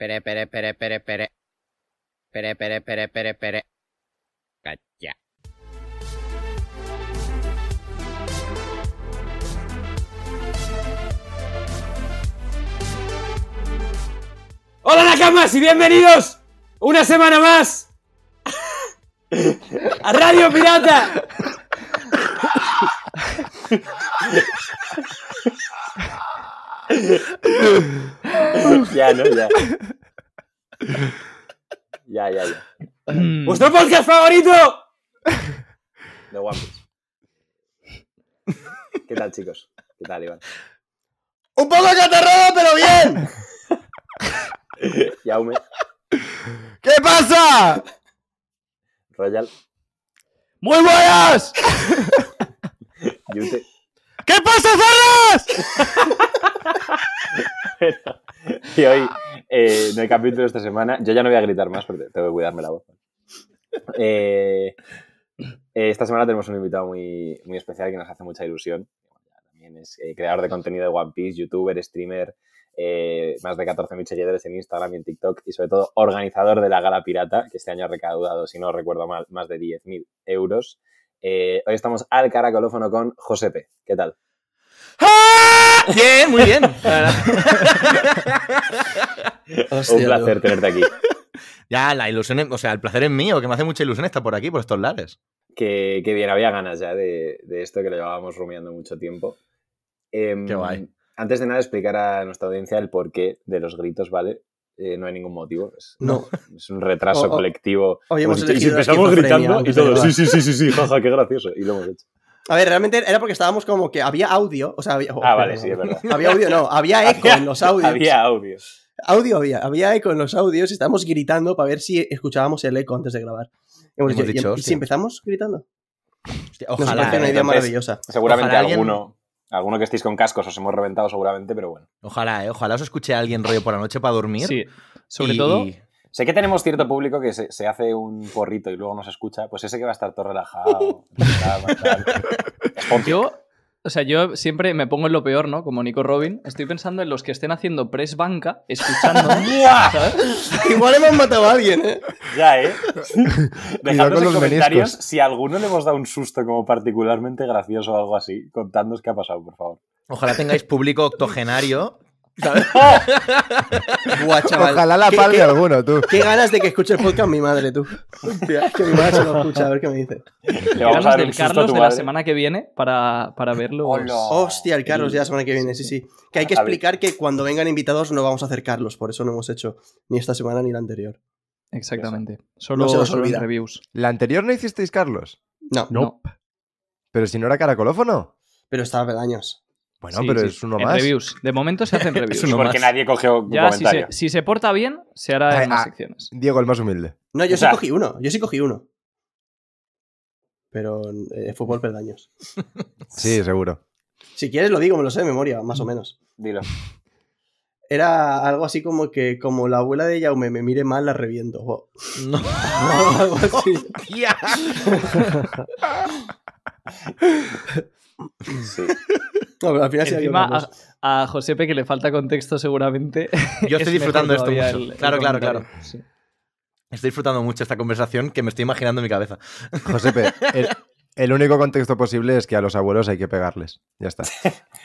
Pere, pere, pere, pere, pere. Pere, pere, pere, pere, pere. Cacha. ¡Hola Nakamas y bienvenidos una semana más a Radio Pirata! Ya, no, ya. Ya, ya, ya. ¡Vuestro podcast favorito! De One Piece. ¿Qué tal, chicos? ¿Qué tal, Iván? ¡Un poco catarrado, pero bien! Yaume, ¿Qué pasa? Royal, ¡Muy buenas! Yute. ¿Qué pasa, Y hoy, eh, en el capítulo de esta semana, yo ya no voy a gritar más porque tengo que cuidarme la voz. Eh, esta semana tenemos un invitado muy, muy especial que nos hace mucha ilusión. También es eh, creador de contenido de One Piece, youtuber, streamer, eh, más de 14.000 seguidores en Instagram y en TikTok y sobre todo organizador de la Gala Pirata, que este año ha recaudado, si no recuerdo mal, más de 10.000 euros. Hoy estamos al caracolófono con Josepe. ¿Qué tal? Bien, muy bien. un placer tenerte aquí. Ya, la ilusión, es- o sea, el placer es mío, que me hace mucha ilusión estar por aquí, por estos lares. que, que bien, había ganas ya de, de esto que lo llevábamos rumiando mucho tiempo. Em, Qué guay. Antes de nada, explicar a nuestra audiencia el porqué de los gritos, ¿vale? Eh, no hay ningún motivo. Es, No. es un retraso O- o- colectivo. hoy hemos Hemos dicho, y si empezamos gritando y todo. Sí, sí, sí, sí, sí, jaja, qué gracioso. Y lo hemos hecho. A ver, realmente era porque estábamos como que había audio, o sea, había... oh, Ah, vale, perdón. sí, es verdad. Había audio, no, había eco Había- en los audios. Había audio. Audio había, había eco en los audios y estábamos gritando para ver si escuchábamos el eco antes de grabar. Hemos, Hemos dicho, ¿y- dicho, ¿y, hostia. si empezamos gritando? Hostia, Nos ojalá, parece una eh, idea entonces- maravillosa. Seguramente Ojalá alguien- alguno, alguno que estéis con cascos os hemos reventado seguramente, pero bueno. ojalá, eh, ojalá os escuche alguien rollo por la noche para dormir. Sí, sobre y- todo. Sé que tenemos cierto público que se, se hace un porrito y luego nos escucha, pues ese que va a estar todo relajado. Yo, o sea, yo siempre me pongo en lo peor, ¿no? Como Nico Robin. Estoy pensando en los que estén haciendo press banca, escuchando. Igual hemos matado a alguien, ¿eh? Ya, ¿eh? Dejadnos en los comentarios meniscos. si a alguno le hemos dado un susto como particularmente gracioso o algo así. Contadnos qué ha pasado, por favor. Ojalá tengáis público octogenario. ¿Sabes? Buah, chaval. Ojalá la ¿Qué- palme qué- alguno, tú. Qué ganas de que escuche el podcast mi madre, tú. Hostia, es que mi madre se lo escucha, a ver qué me dice. Le Qué vamos a ganas dar del Carlos de la semana que viene para, para verlo. Hostia, el Carlos ya la semana que viene, sí, sí. Que hay que explicar que cuando vengan invitados no vamos a hacer Carlos, por eso no hemos hecho ni esta semana ni la anterior. Exactamente. Solo, No se nos solo en olvida. reviews. ¿La anterior no hicisteis, Carlos? No, No. Pero si no era caracolófono. pero estaba pedaños. Bueno, Sí, pero sí, es uno en más. reviews. De momento se hacen reviews. Es uno Porque más. nadie cogió un Ya, si se, si se porta bien, se hará en más ah. secciones. Diego, el más humilde. No, yo O sí cogí uno, yo sí cogí uno. Pero eh, fútbol peldaños. Sí, seguro. Si quieres lo digo, me lo sé de memoria, más o menos. Dilo. Era algo así como que como la abuela de Jaume me mire mal, la reviento. No. algo así. Tía. Sí. No, pero al final sí había Encima, otra a, a Josepe, que le falta contexto seguramente. Yo es estoy disfrutando esto mucho. el- el Claro, claro, claro. Sí. Estoy disfrutando mucho esta conversación que me estoy imaginando en mi cabeza. Josepe, el, el único contexto posible es que a los abuelos hay que pegarles. Ya está.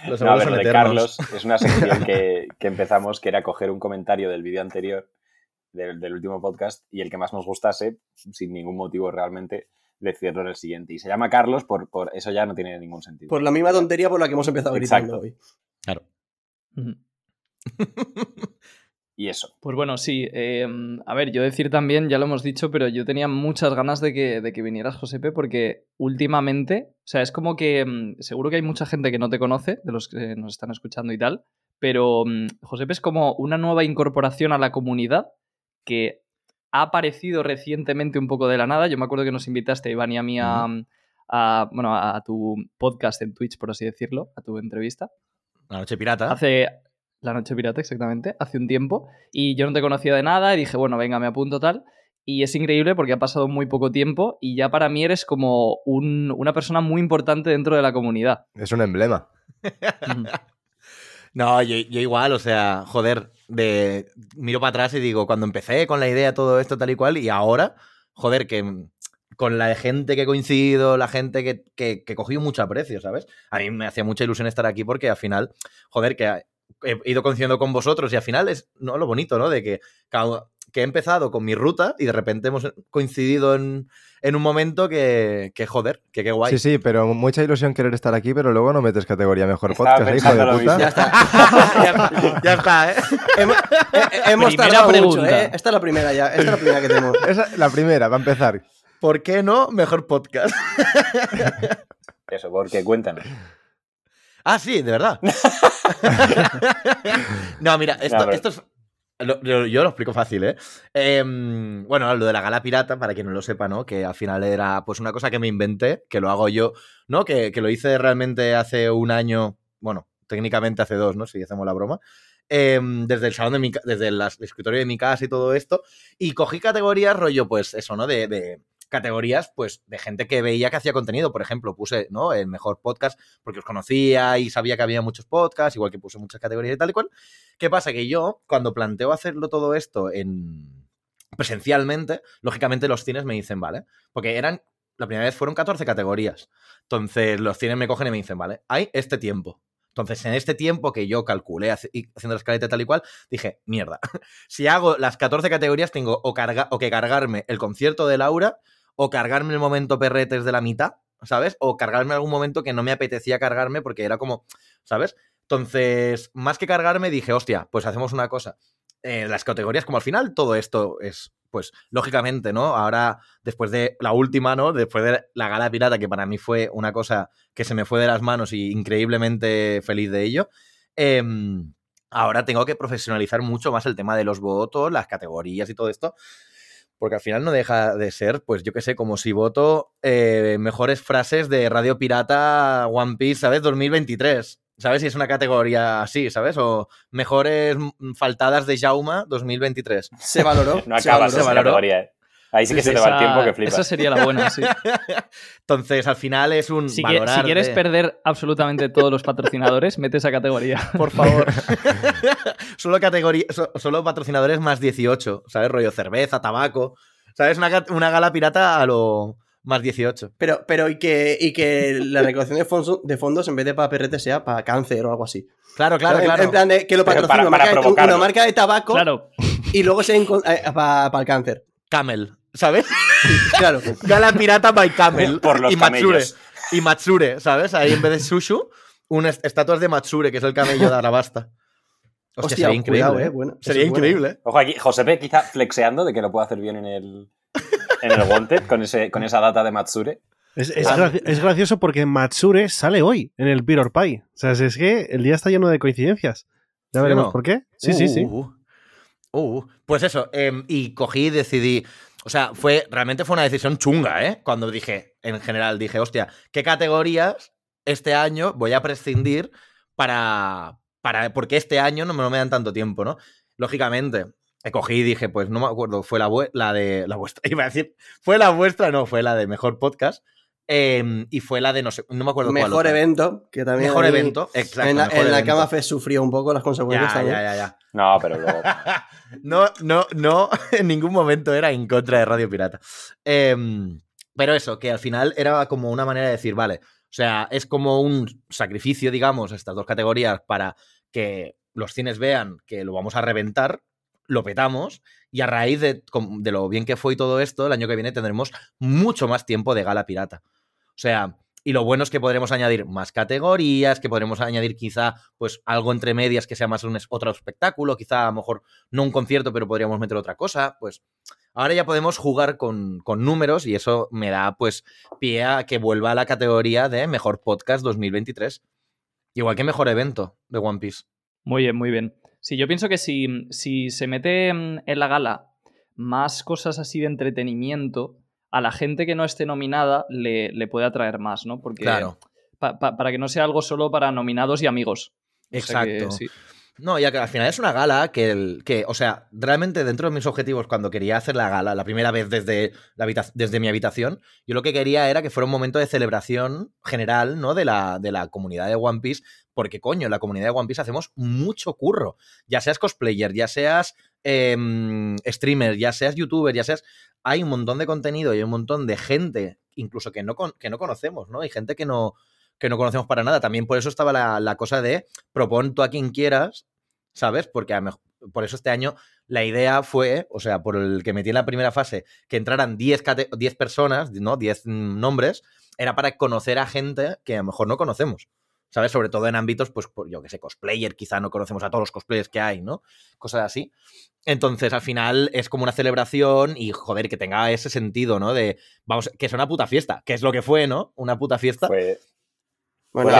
Los No, a abuelos ver, son lo de eternos. Carlos es una sección que, que empezamos, que era coger un comentario del vídeo anterior, del, del último podcast, y el que más nos gustase, sin ningún motivo realmente, decirlo en el siguiente. Y se llama Carlos, por, por eso ya no tiene ningún sentido. Por la misma tontería por la que hemos empezado gritando Exacto. hoy. Claro. Y eso. Pues bueno, sí. eh, a ver, yo decir también, ya lo hemos dicho, pero yo tenía muchas ganas de que, de que vinieras, Josepe, porque últimamente, o sea, es como que mm, seguro que hay mucha gente que no te conoce, de los que nos están escuchando y tal, pero mm, Josepe es como una nueva incorporación a la comunidad que ha aparecido recientemente un poco de la nada. Yo me acuerdo que nos invitaste, Iván y a mí, a, a, bueno, a tu podcast en Twitch, por así decirlo, a tu entrevista. La noche pirata. Hace la noche pirata, exactamente, hace un tiempo. Y yo no te conocía de nada y dije, bueno, venga, me apunto tal. Y es increíble porque ha pasado muy poco tiempo y ya para mí eres como un- una persona muy importante dentro de la comunidad. Es un emblema. No, yo, yo igual, o sea, joder. De miro para atrás y digo, cuando empecé con la idea, todo esto, tal y cual, y ahora, joder, que con la gente que he coincidido, la gente que, que, que cogido mucho aprecio, ¿sabes? A mí me hacía mucha ilusión estar aquí porque al final, joder, que he ido coincidiendo con vosotros y al final es ¿no? lo bonito, ¿no? De que, cada- que he empezado con mi ruta y de repente hemos coincidido en, en un momento que, que joder, que qué guay. Sí, sí, pero mucha ilusión querer estar aquí, pero luego no metes categoría mejor Estaba podcast, ¿eh, hijo de puta. Ya está. ya, ya está, ¿eh? hemos hemos mucho. ¿eh? Esta es la primera ya. Esta es la primera que tenemos. Esa la primera, va a empezar. ¿Por qué no? Mejor podcast. Eso, porque cuéntanos. Ah, sí, de verdad. no, mira, esto, pero- esto es. Yo lo explico fácil, ¿eh? Em, Bueno, lo de la gala pirata, para quien no lo sepa, ¿no? Que al final era pues una cosa que me inventé, que lo hago yo, ¿no? Que, que lo hice realmente hace un año, bueno, técnicamente hace dos, ¿no? Si hacemos la broma. Em, desde el salón de mi desde el escritorio de mi casa y todo esto. Y cogí categorías, rollo, pues eso, ¿no? De categorías, pues, de gente que veía que hacía contenido. Por ejemplo, puse, ¿no? El mejor podcast porque os conocía y sabía que había muchos podcasts, igual que puse muchas categorías y tal y cual. ¿Qué pasa? Que yo, cuando planteo hacerlo todo esto en presencialmente, lógicamente los cines me dicen, vale, porque eran, la primera vez fueron 14 categorías. Entonces los cines me cogen y me dicen, vale, hay este tiempo. Entonces, en este tiempo que yo calculé haciendo la escaleta tal y cual, dije, mierda, si hago las 14 categorías, tengo o, carga- o que cargarme el concierto de Laura, o cargarme el momento perretes de la mitad, ¿sabes? O cargarme algún momento que no me apetecía cargarme porque era como, ¿sabes? Entonces, más que cargarme, dije, hostia, pues hacemos una cosa. Eh, las categorías, como al final todo esto es, pues, lógicamente, ¿no? Ahora, después de la última, ¿no? Después de la gala pirata, que para mí fue una cosa que se me fue de las manos y increíblemente feliz de ello, em, ahora tengo que profesionalizar mucho más el tema de los votos, las categorías y todo esto. Porque al final no deja de ser, pues yo qué sé, como si voto eh, mejores frases de Radio Pirata One Piece, ¿sabes? 2023. ¿Sabes? Si es una categoría así, ¿sabes? O mejores faltadas de Jauma 2023. Se valoró. No se acabas valoró. esa valoró. categoría, ¿eh? Ahí sí que Sí, se te va el tiempo que flipas. Esa sería la buena, sí. Entonces, al final es un Si, que- si quieres de- perder absolutamente todos los patrocinadores, mete esa categoría. Por favor. solo categoría, so- solo patrocinadores más 18, ¿sabes? Rollo cerveza, tabaco. ¿Sabes? Una, una gala pirata a lo más 18. Pero, pero y que, y que la recaudación de fondos, de fondos en vez de para perrete sea para cáncer o algo así. Claro, claro, claro. En plan de que lo patrocina para- una, para marca de, provocarlo. una marca de tabaco Claro, y luego se para el cáncer. Camel, ¿sabes? Claro. Gala pirata by Camel. Por los y Matsure. camellos. Y Matsure, ¿sabes? Ahí en vez de Shushu, unas estatuas de Matsure, que es el camello de Arabasta. Hostia, Hostia, sería increíble. cuidado, ¿eh? eh, bueno, sería bueno. increíble. ¿eh? Ojo aquí, Josepe quizá flexeando de que lo puede hacer bien en el, en el Wanted con, ese, con esa data de Matsure. Es, es Ah. es gracioso porque Matsure sale hoy en el Beer or Pie. O sea, si es que el día está lleno de coincidencias. Ya ¿Sí o veremos no? por qué. Sí, sí, sí. Uh, uh, uh. Pues eso, em, y cogí y decidí. O sea, fue, realmente fue una decisión chunga, ¿eh? Cuando dije, en general, dije, hostia, ¿qué categorías este año voy a prescindir para. para porque este año no me, no me dan tanto tiempo, ¿no? Lógicamente, eh, cogí y dije, pues no me acuerdo, fue la, la de. La vuestra, iba a decir, fue la vuestra, no, fue la de mejor podcast. em, y fue la de no sé, no me acuerdo cuál Mejor evento, que también. Mejor evento, exacto. En la, mejor en la. Cama Fest sufrió un poco las consecuencias Ya, también. ya, ya, ya. No, pero luego. no, no, no, en ningún momento era en contra de Radio Pirata. Em, pero eso, que al final era como una manera de decir, vale, o sea, es como un sacrificio, digamos, estas dos categorías para que los cines vean que lo vamos a reventar, lo petamos, y a raíz de, de lo bien que fue y todo esto, el año que viene tendremos mucho más tiempo de gala pirata. O sea, y lo bueno es que podremos añadir más categorías, que podremos añadir quizá pues algo entre medias que sea más un otro espectáculo, quizá a lo mejor no un concierto, pero podríamos meter otra cosa, pues ahora ya podemos jugar con, con números y eso me da pues pie a que vuelva a la categoría de mejor podcast 2023. Igual que mejor evento de One Piece. muy bien, muy bien. Sí, yo pienso que si, si se mete mm, en la gala más cosas así de entretenimiento, a la gente que no esté nominada le, le puede atraer más, ¿no? Porque Claro. pa- pa- para que no sea algo solo para nominados y amigos. O sea que Exacto. sí. No, ya que al final es una gala que, el, que, o sea, realmente dentro de mis objetivos cuando quería hacer la gala, la primera vez desde, la habita- desde mi habitación, yo lo que quería era que fuera un momento de celebración general, ¿no? De la, de la comunidad de One Piece porque coño, en la comunidad de One Piece hacemos mucho curro. Ya seas cosplayer, ya seas em, streamer, ya seas youtuber, ya seas... Hay un montón de contenido y hay un montón de gente, incluso que no, que no conocemos, ¿no? Hay gente que no, que no conocemos para nada. También por eso estaba la, la cosa de propon tú a quien quieras, ¿sabes? Porque a mejor- por eso este año la idea fue, o sea, por el que metí en la primera fase, que entraran 10, cate- 10 personas, ¿no? 10 mm, nombres, era para conocer a gente que a lo mejor no conocemos. ¿Sabes? Sobre todo en ámbitos, pues, yo que sé, cosplayer, quizá no conocemos a todos los cosplayers que hay, ¿no? Cosas así. Entonces, al final es como una celebración y, joder, que tenga ese sentido, ¿no? De, vamos, que es una puta fiesta, que es lo que fue, ¿no? Una puta fiesta. Fue- Bueno,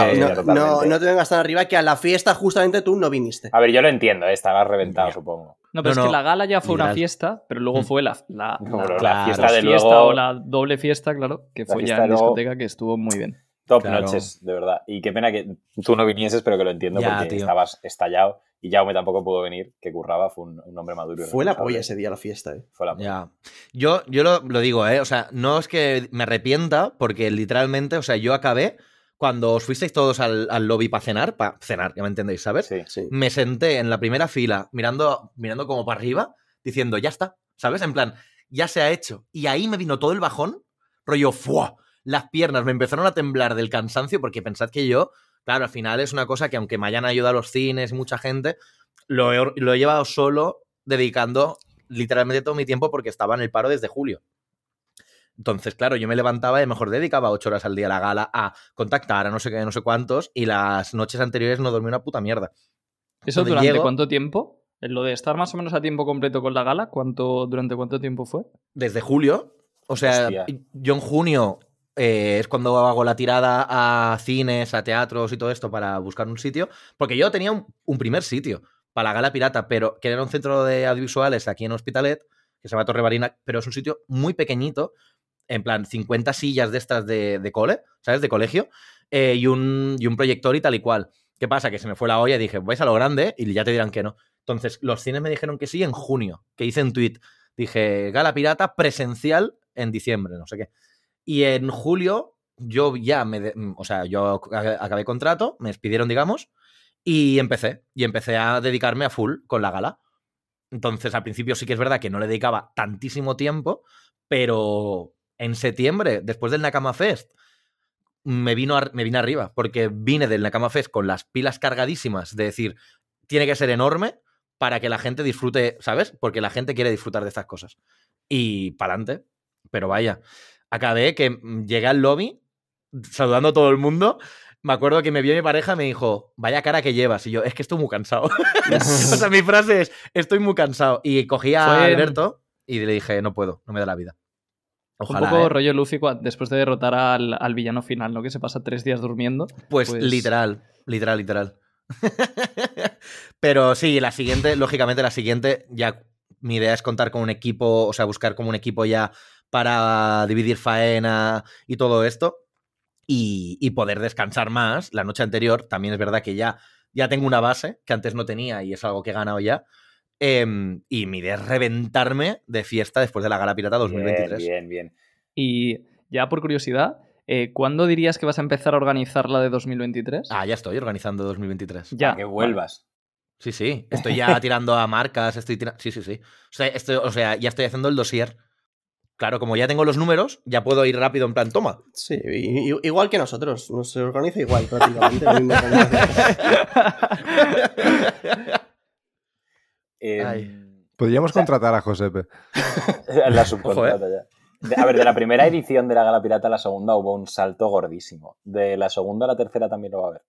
no, no, no te vengas tan arriba que a la fiesta justamente tú no viniste. A ver, yo lo entiendo, ¿eh? estabas reventado, supongo. No, pero No, es no, que la gala ya fue una fiesta, pero luego Mm. fue la, la, Como la- la Claro. fiesta de fiesta luego. o la doble fiesta, claro, que La fue ya en luego- discoteca, que estuvo muy bien. Top Claro. noches, de verdad. Y qué pena que tú no vinieses, pero que lo entiendo Ya, porque tío. estabas estallado. Y Jaume tampoco pudo venir, que curraba, fue un, un hombre maduro. y Fue la polla ese día la fiesta, eh. Fue la polla. Ya. Yo, yo lo, lo digo, ¿eh? O sea, no es que me arrepienta, porque literalmente, o sea, yo acabé cuando os fuisteis todos al, al lobby para cenar, para cenar, ya me entendéis, ¿sabes? Sí. Sí. Me senté en la primera fila, mirando, mirando como para arriba, diciendo, ya está, ¿sabes? En plan, ya se ha hecho. Y ahí me vino todo el bajón, rollo, ¡fua! Las piernas me empezaron a temblar del cansancio, porque pensad que yo, claro, al final es una cosa que aunque me hayan ayudado los cines y mucha gente, lo he, lo he llevado solo, dedicando literalmente todo mi tiempo porque estaba en el paro desde julio. Entonces, claro, yo me levantaba y mejor dedicaba ocho horas al día a la gala a contactar a no sé qué, no sé cuántos, y las noches anteriores no dormí una puta mierda. ¿Eso Cuando durante llego- cuánto tiempo? Lo de estar más o menos a tiempo completo con la gala, ¿cuánto, ¿durante cuánto tiempo fue? Desde julio, o sea, Hostia. yo en junio eh, es cuando hago la tirada a cines, a teatros y todo esto para buscar un sitio, porque yo tenía un, primer sitio para la gala pirata, pero que era un centro de audiovisuales aquí en Hospitalet, que se llama Torre Barina, pero es un sitio muy pequeñito, en plan 50 sillas de estas de, de cole, ¿sabes? De colegio, eh, y, un, y un proyector y tal y cual. ¿Qué pasa? Que se me fue la olla y dije, vais a lo grande y ya te dirán que no. Entonces, los cines me dijeron que sí en junio, que hice un tweet. Dije, gala pirata presencial en diciembre, no sé qué. Y en julio, yo ya me. de- o sea, yo ac- acabé contrato, me despidieron, digamos, y empecé. Y empecé a dedicarme a full con la gala. Entonces, al principio sí que es verdad que no le dedicaba tantísimo tiempo, pero en septiembre, después del Nakama Fest, me vino, me vine arriba, porque vine del Nakama Fest con las pilas cargadísimas de decir, tiene que ser enorme para que la gente disfrute, ¿sabes? Porque la gente quiere disfrutar de estas cosas. Y para adelante. Pero vaya, acabé que mm, llegué al lobby saludando a todo el mundo. Me acuerdo que me vio mi pareja y me dijo, vaya cara que llevas. Y yo, es que estoy muy cansado. o sea, mi frase es, estoy muy cansado. Y cogí a Alberto y le dije, no puedo, no me da la vida. Ojalá. un poco ¿eh? rollo Luffy después de derrotar al, al villano final, ¿no? Que se pasa tres días durmiendo. Pues, Pues- literal, literal, literal. Pero sí, la siguiente, lógicamente, la siguiente, ya mi idea es contar con un equipo, o sea, buscar como un equipo ya para dividir faena y todo esto. Y, y poder descansar más. La noche anterior, también es verdad que ya, ya tengo una base que antes no tenía y es algo que he ganado ya. Em, y mi idea es reventarme de fiesta después de la Gala Pirata 2023. Bien, bien, bien. Y ya por curiosidad, eh, ¿cuándo dirías que vas a empezar a organizar la de 2023? Ah, ya estoy organizando 2023. ya. Para que vuelvas. Sí, sí. Estoy ya tirando a marcas, estoy tirando. Sí, sí, sí. O sea, estoy- o sea, ya estoy haciendo el dossier. Claro, como ya tengo los números, ya puedo ir rápido en plan, toma. Sí, igual que nosotros. Nos organiza igual prácticamente. Eh. Podríamos O sea- contratar a Josepe. la subcontrata ya. De- a ver, de la primera edición de la Gala Pirata a la segunda hubo un salto gordísimo. De la segunda a la tercera también lo va a haber.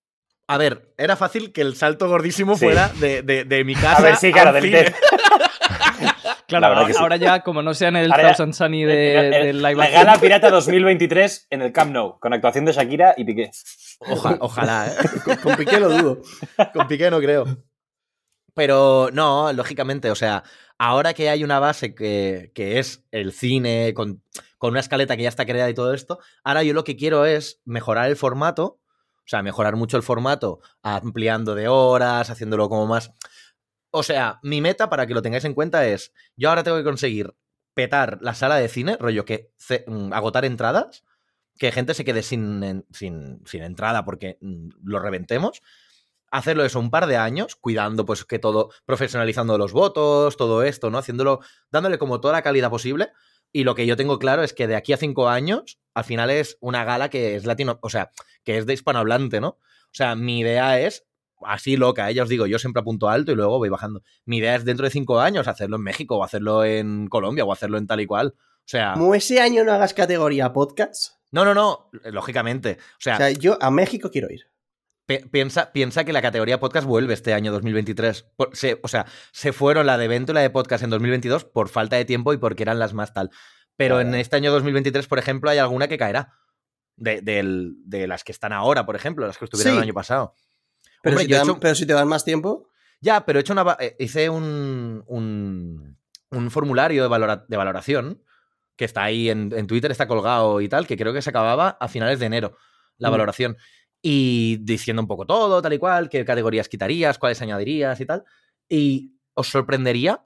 A ver, era fácil que el salto gordísimo Sí. fuera de, de- de mi casa. A ver, sí, claro, del cine. test. Claro, ahora, que sí. ahora ya, como no sea en el Ahora ya- Thousand Sunny de, El- el- del live la action, Gala Pirata 2023 en el Camp Nou, con actuación de Shakira y Piqué. Oja- ojalá, ¿eh? con, con Piqué lo dudo. Con Piqué no creo. Pero no, lógicamente, o sea, ahora que hay una base que, que es el cine, con, con una escaleta que ya está creada y todo esto, ahora yo lo que quiero es mejorar el formato, o sea, mejorar mucho el formato, ampliando de horas, haciéndolo como más... O sea, mi meta, para que lo tengáis en cuenta, es, yo ahora tengo que conseguir petar la sala de cine, rollo que mm, agotar entradas, que gente se quede sin, sin entrada porque mm, lo reventemos. hacerlo eso un par de años, cuidando pues que todo, profesionalizando los votos, todo esto, ¿no? Haciéndolo, dándole como toda la calidad posible. Y lo que yo tengo claro es que de aquí a cinco años, al final es una gala que es latino, o sea, que es de hispanohablante, ¿no? O sea, mi idea es así loca, ¿eh? ya os digo, yo siempre apunto alto y luego voy bajando. Mi idea es dentro de cinco años hacerlo en México o hacerlo en Colombia o hacerlo en tal y cual. O sea, Como ese año no hagas categoría podcast. no, no, no, lógicamente. O sea, O sea, yo a México quiero ir. Pi- Piensa, piensa que la categoría podcast vuelve este año 2023. Por- se- o sea, se fueron la de evento y la de podcast en 2022 por falta de tiempo y porque eran las más tal. Pero en este año 2023, por ejemplo, hay alguna que caerá. De, de las que están ahora, por ejemplo, las que estuvieron Sí. el año pasado. Pero, Hombre, si, te dan, hecho- pero si te dan más tiempo. Ya, pero he hecho una, eh, hice un, un, un formulario de, valora- de valoración que está ahí en, en Twitter, está colgado y tal, que creo que se acababa a finales de enero, la Mm. valoración. Y diciendo un poco todo, tal y cual, qué categorías quitarías, cuáles añadirías y tal. Y os sorprendería,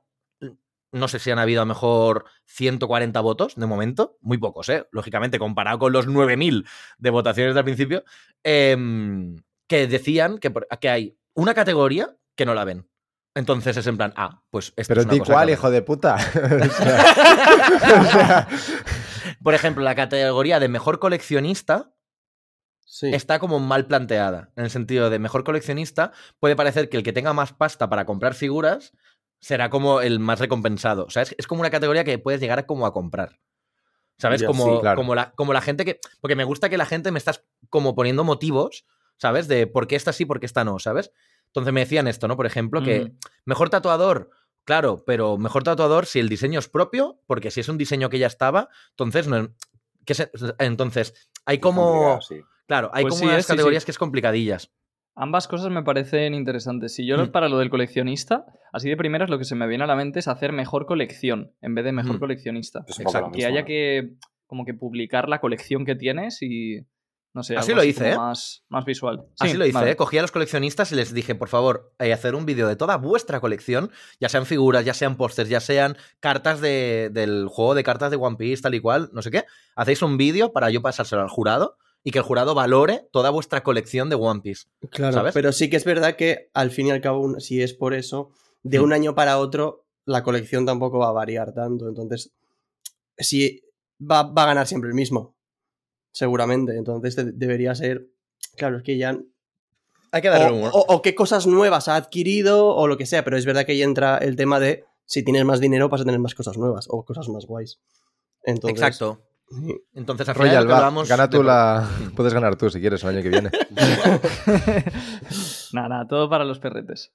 no sé si han habido a lo mejor 140 votos de momento, muy pocos, ¿eh? Lógicamente, comparado con los 9.000 de votaciones del principio, em, que decían que, que hay una categoría que no la ven. Entonces es en plan, ah, pues esto Pero es una di cosa cuál, que- hijo de puta. O sea, o sea, Por ejemplo, la categoría de mejor coleccionista Sí. está como mal planteada. En el sentido de mejor coleccionista, puede parecer que el que tenga más pasta para comprar figuras será como el más recompensado. O sea, es, es como una categoría que puedes llegar a como a comprar. ¿Sabes? Como, sí, claro. como, la, como la gente que. Porque me gusta que la gente me estás como poniendo motivos, ¿sabes? De por qué esta sí, por qué esta no, ¿sabes? Entonces me decían esto, ¿no? Por ejemplo, que mejor tatuador, claro, pero mejor tatuador si el diseño es propio, porque si es un diseño que ya estaba, entonces no. que se- entonces, hay como. sí. Claro, hay Pues como sí, unas es, sí, sí. categorías que es complicadillas. Ambas cosas me parecen interesantes. Si yo Mm. para lo del coleccionista, así de primeras lo que se me viene a la mente es hacer mejor colección en vez de mejor Mm. coleccionista. Exacto. Que haya que como que publicar la colección que tienes y no sé, Así lo hice, ¿eh? más, más visual. Así Sí, lo hice, vale. ¿eh? Cogí a los coleccionistas y les dije, por favor, eh, hacer un vídeo de toda vuestra colección, ya sean figuras, ya sean pósters, ya sean cartas de- del juego de cartas de One Piece, tal y cual, no sé qué. Hacéis un vídeo para yo pasárselo al jurado y que el jurado valore toda vuestra colección de One Piece. Claro, ¿sabes? pero sí que es verdad que al fin y al cabo, si es por eso, de Mm. un año para otro, la colección tampoco va a variar tanto. Entonces, sí, va, va a ganar siempre el mismo. Seguramente. Entonces de- debería ser. Claro, es que ya. Hay que O, darle un... o- o qué cosas nuevas ha adquirido o lo que sea, pero es verdad que ahí entra el tema de si tienes más dinero vas a tener más cosas nuevas o cosas más guays. Entonces, Exacto. sí. Entonces, al final Royal, lo que va, hablamos gana de- tú la... Puedes ganar tú si quieres el año que viene. Nada, nada, todo para los perretes.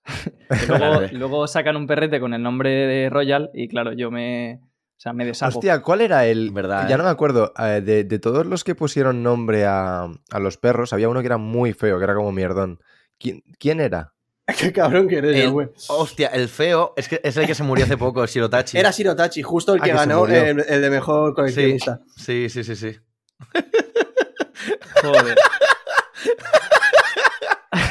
Luego sacan un perrete con el nombre de Royal y claro, yo me, o sea, me deshago. Hostia, ¿cuál era el...? Verdad, ya ¿eh? no me acuerdo. eh, de, de todos los que pusieron nombre a, a los perros, había uno que era muy feo, que era como mierdón. ¿Quién, quién era? Qué cabrón que eres, güey. Hostia, el feo es, que es el que se murió hace poco, Shirotachi. Era Shirotachi, justo el Ah, que, ganó el de mejor coleccionista. Sí, sí, sí, sí. Joder.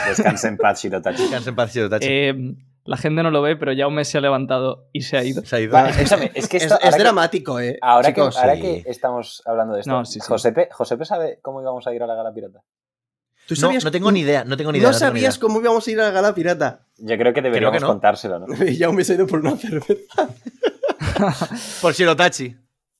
Descansa en paz, Shirotachi. Descansa en paz, Shirotachi. Eh, la gente no lo ve, pero ya un mes se ha levantado y se ha ido. Se ha ido. Escúchame, es que Es, esto, es ahora, que, dramático, eh. ahora, que, ahora sí. que estamos hablando de esto, No, sí, sí. Josepe, Josepe sabe cómo íbamos a ir a la gala pirata. ¿Tú No, sabías- no tengo ni idea, no tengo ni idea. No sabías cómo íbamos a ir a la gala pirata. Yo creo que deberíamos no. contárselo, ¿no? Ya me he ido por una cerveza. Por Shirotachi.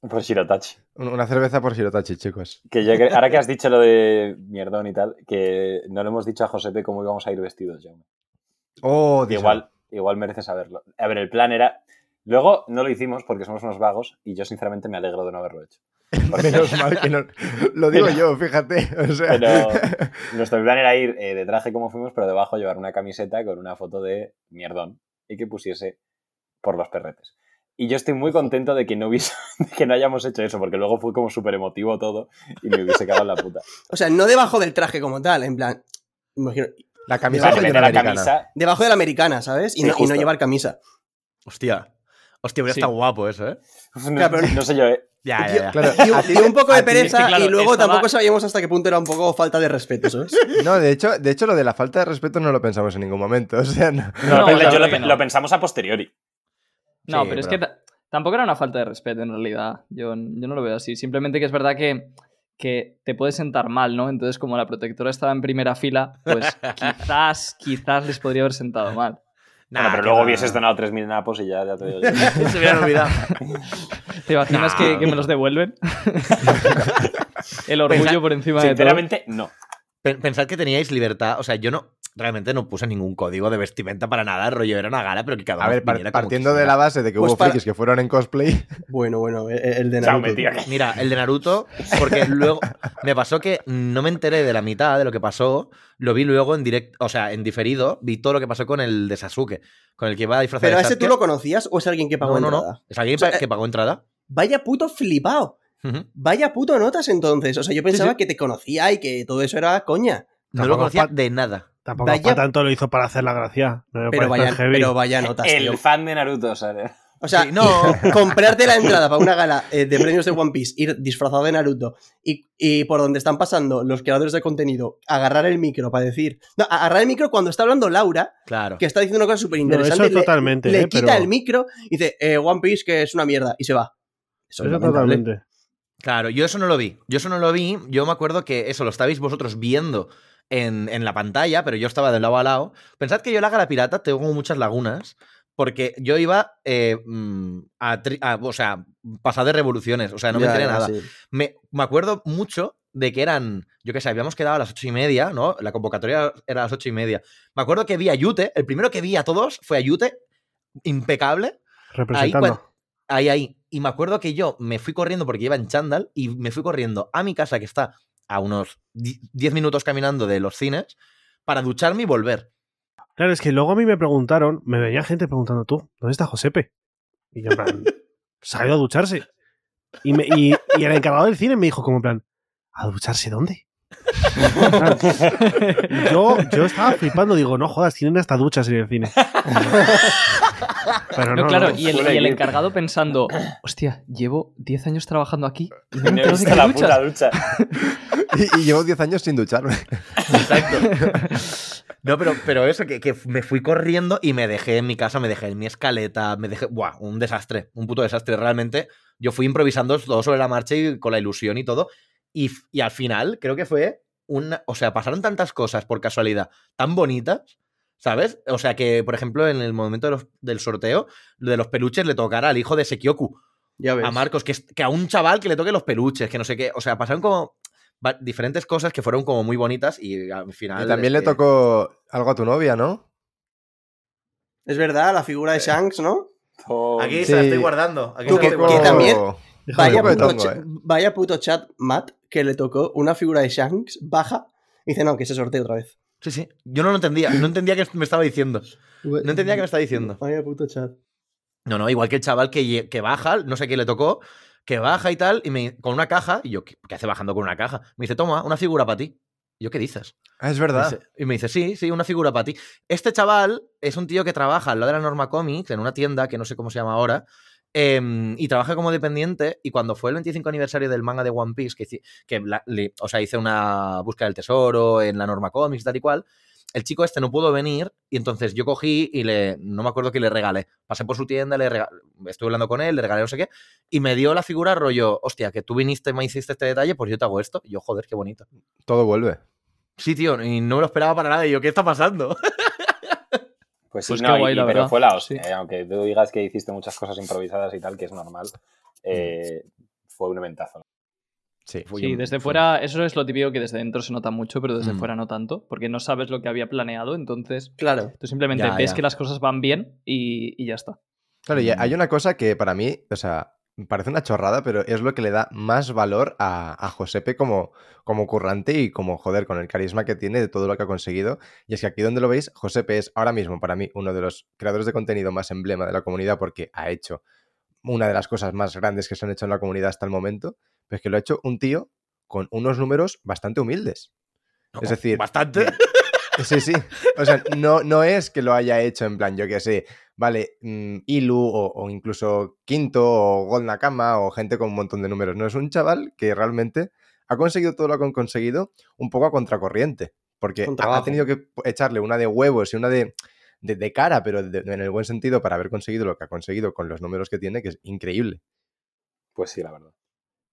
Por Shirotachi. Un- Una cerveza por Shirotachi, chicos. Que yo cre- ahora que has dicho lo de mierdón y tal, que no le hemos dicho a Josepe cómo íbamos a ir vestidos, Jaume. Oh, Dios. igual, igual merece saberlo. A ver, el plan era. Luego no lo hicimos porque somos unos vagos y yo sinceramente me alegro de no haberlo hecho. Porque- Menos mal que no... Lo digo yo, fíjate. O sea... Pero nuestro plan era ir eh, de traje como fuimos, pero debajo llevar una camiseta con una foto de mierdón y que pusiese por los perretes. Y yo estoy muy contento de que no hubiese, de que no hayamos hecho eso, porque luego fue como súper emotivo todo y me hubiese cagado en la puta. O sea, no debajo del traje como tal, en plan. imagino, La camisa sea, de la americana. camisa, debajo de la americana, ¿sabes? Y, Sí, no, y no justo. llevar camisa. Hostia. Hostia, hubiera Sí. estado guapo eso, ¿eh? no, Claro, pero- no sé yo, ¿eh? Ya, ya, ya. Claro, ti- un poco de pereza es que, claro, y luego estaba- tampoco sabíamos hasta qué punto era un poco falta de respeto, ¿sabes? No, de hecho, de hecho, lo de la falta de respeto no lo pensamos en ningún momento. O sea, no. No, No, pero la yo lo, pensamos a posteriori. No, Sí, pero es pero- que ta- tampoco era una falta de respeto en realidad. Yo, yo no lo veo así. Simplemente que es verdad que, que te puede sentar mal, ¿no? Entonces, como la protectora estaba en primera fila, pues quizás, quizás les podría haber sentado mal. Bueno, pero luego va. hubieses donado 3.000 napos y ya, ya te digo yo. Se habían olvidado. ¿Te imaginas Nah. que, que me los devuelven? El orgullo por encima de todo. Sinceramente, no. Pen- Pensad que teníais libertad. O sea, yo no. Realmente no puse ningún código de vestimenta para nada. El rollo era una gala, pero que cada A uno ver, par- partiendo de la base de que Pues hubo para- frikis que fueron en cosplay, Bueno, bueno, el de Naruto. Mira, el de Naruto, porque luego me pasó que no me enteré de la mitad de lo que pasó, lo vi luego en directo, o sea, en diferido, vi todo lo que pasó con el de Sasuke, con el que iba disfrazado ¿Pero de a ese Sasuke. tú lo conocías o es alguien que pagó No, no, entrada? no. Es alguien O sea, que pagó entrada. Vaya puto flipado. Vaya puto notas entonces. O sea, yo pensaba sí. que te conocía y que todo eso era coña. No lo conocía de nada. Tampoco Vaya- para tanto lo hizo para hacer la gracia. No me Pero vaya, heavy. pero vaya notas, tío. El fan de Naruto, ¿sabes? O sea, Sí, no. comprarte la entrada para una gala eh, de premios de One Piece, ir disfrazado de Naruto y, y por donde están pasando los creadores de contenido, agarrar el micro para decir. No, agarrar el micro cuando está hablando Laura, Claro. que está diciendo una cosa súper No, interesante. eso totalmente, le eh, quita pero- el micro y dice, eh, One Piece que es una mierda, y se va. Eso, es Eso totalmente. Claro, yo eso no lo vi. Yo eso no lo vi. Yo me acuerdo que eso lo estabais vosotros viendo en, en la pantalla, pero yo estaba de lado a lado. Pensad que yo la gala pirata tengo muchas lagunas. Porque yo iba eh, mm, a, a- O sea, pasado de revoluciones. O sea, no me enteré nada. sí. Me, me acuerdo mucho de que eran. Yo qué sé, habíamos quedado a las ocho y media, ¿no? La convocatoria era a las ocho y media. Me acuerdo que vi a Yute. El primero que vi a todos fue a Yute. Impecable. Representando. cuan- Ahí, ahí. Y me acuerdo que yo me fui corriendo porque iba en chándal y me fui corriendo a mi casa que está a unos di- 10 minutos caminando de los cines para ducharme y volver. Claro, es que luego a mí me preguntaron, me venía gente preguntando, tú, ¿dónde está Josepe? Y yo, en plan, se ha ido a ducharse. Y, me- y- y el encargado del cine me dijo, como en plan, ¿a ducharse dónde? yo, yo estaba flipando, digo, no jodas, tienen hasta duchas en el cine. Pero No, no, claro, no. y el, y encargado pensando, hostia, llevo 10 años trabajando aquí y no me he visto la puta ducha. y, y llevo 10 años sin ducharme. Exacto. No, pero, pero eso, que, que me fui corriendo y me dejé en mi casa, me dejé en mi escaleta, me dejé. Buah, un desastre, un puto desastre. Realmente, yo fui improvisando todo sobre la marcha y con la ilusión y todo. Y, al final, creo que fue una. O sea, pasaron tantas cosas por casualidad tan bonitas, ¿sabes? O sea, que, por ejemplo, en el momento de los- del sorteo, lo de los peluches le tocara al hijo de Sekioku Ya ves. a Marcos, que, es- que a un chaval que le toque los peluches, que no sé qué. O sea, pasaron como diferentes cosas que fueron como muy bonitas y al final. Y también le que- tocó algo a tu novia, ¿no? Es verdad, la figura de Shanks, ¿no? Oh, Aquí Sí. se la estoy guardando. Aquí Tú se la que- también- Vaya puto, tongo, eh. vaya puto chat, Matt, que le tocó una figura de Shanks baja y dice, no, que se sortee otra vez. Sí, sí. Yo no lo entendía. No entendía qué me estaba diciendo. No entendía qué me estaba diciendo. Vaya puto chat. No, no, igual que el chaval que, que baja, no sé qué le tocó, que baja y tal, y me, con una caja, y yo, ¿qué, qué hace bajando con una caja? Me dice, toma, una figura para ti. Y yo, ¿qué dices? Ah, es Me verdad. dice- y me dice, sí, sí, una figura para ti. Este chaval es un tío que trabaja al lado de la Norma Comics, en una tienda que no sé cómo se llama ahora, em, y trabaja como dependiente. Y cuando fue el 25 aniversario del manga de One Piece, que, hice- que la- le- o sea, hice una búsqueda del tesoro en la Norma Comics, tal y cual, el chico este no pudo venir, y entonces yo cogí y le, no me acuerdo qué le regalé. Pasé por su tienda, le rega- estuve hablando con él, le regalé no sé qué, y me dio la figura rollo, hostia, que tú viniste, me hiciste este detalle, pues yo te hago esto. Y yo, joder, qué bonito. Todo vuelve. Sí, tío, y no me lo esperaba para nada. Y yo, ¿qué está pasando? Pues sí, Pues no, guay, y- la pero verdad. fue la hostia. Sí. eh, aunque tú digas que hiciste muchas cosas improvisadas y tal, que es normal, eh, fue un eventazo. Sí. Sí, un- desde fue- fuera, eso es lo típico que desde dentro se nota mucho, pero desde Mm. fuera no tanto, porque no sabes lo que había planeado, entonces Claro. tú simplemente Ya, ves ya. que las cosas van bien y, y ya está. Claro, y Mm. hay una cosa que para mí, o sea, parece una chorrada, pero es lo que le da más valor a, a Josepe como, como currante y como, joder, con el carisma que tiene de todo lo que ha conseguido. Y es que aquí donde lo veis, Josepe es ahora mismo para mí uno de los creadores de contenido más emblema de la comunidad porque ha hecho una de las cosas más grandes que se han hecho en la comunidad hasta el momento, pero es que lo ha hecho un tío con unos números bastante humildes. Es decir, Bastante. Sí, sí. O sea, no, no es que lo haya hecho en plan, yo que sé, vale, mm, Ilu o, o incluso Quinto o Gold Nakama o gente con un montón de números. No, es un chaval que realmente ha conseguido todo lo que ha conseguido un poco a contracorriente. Porque ha, tenido que echarle una de huevos y una de, de, de cara, pero de- en el buen sentido para haber conseguido lo que ha conseguido con los números que tiene, que es increíble. Pues sí, la verdad.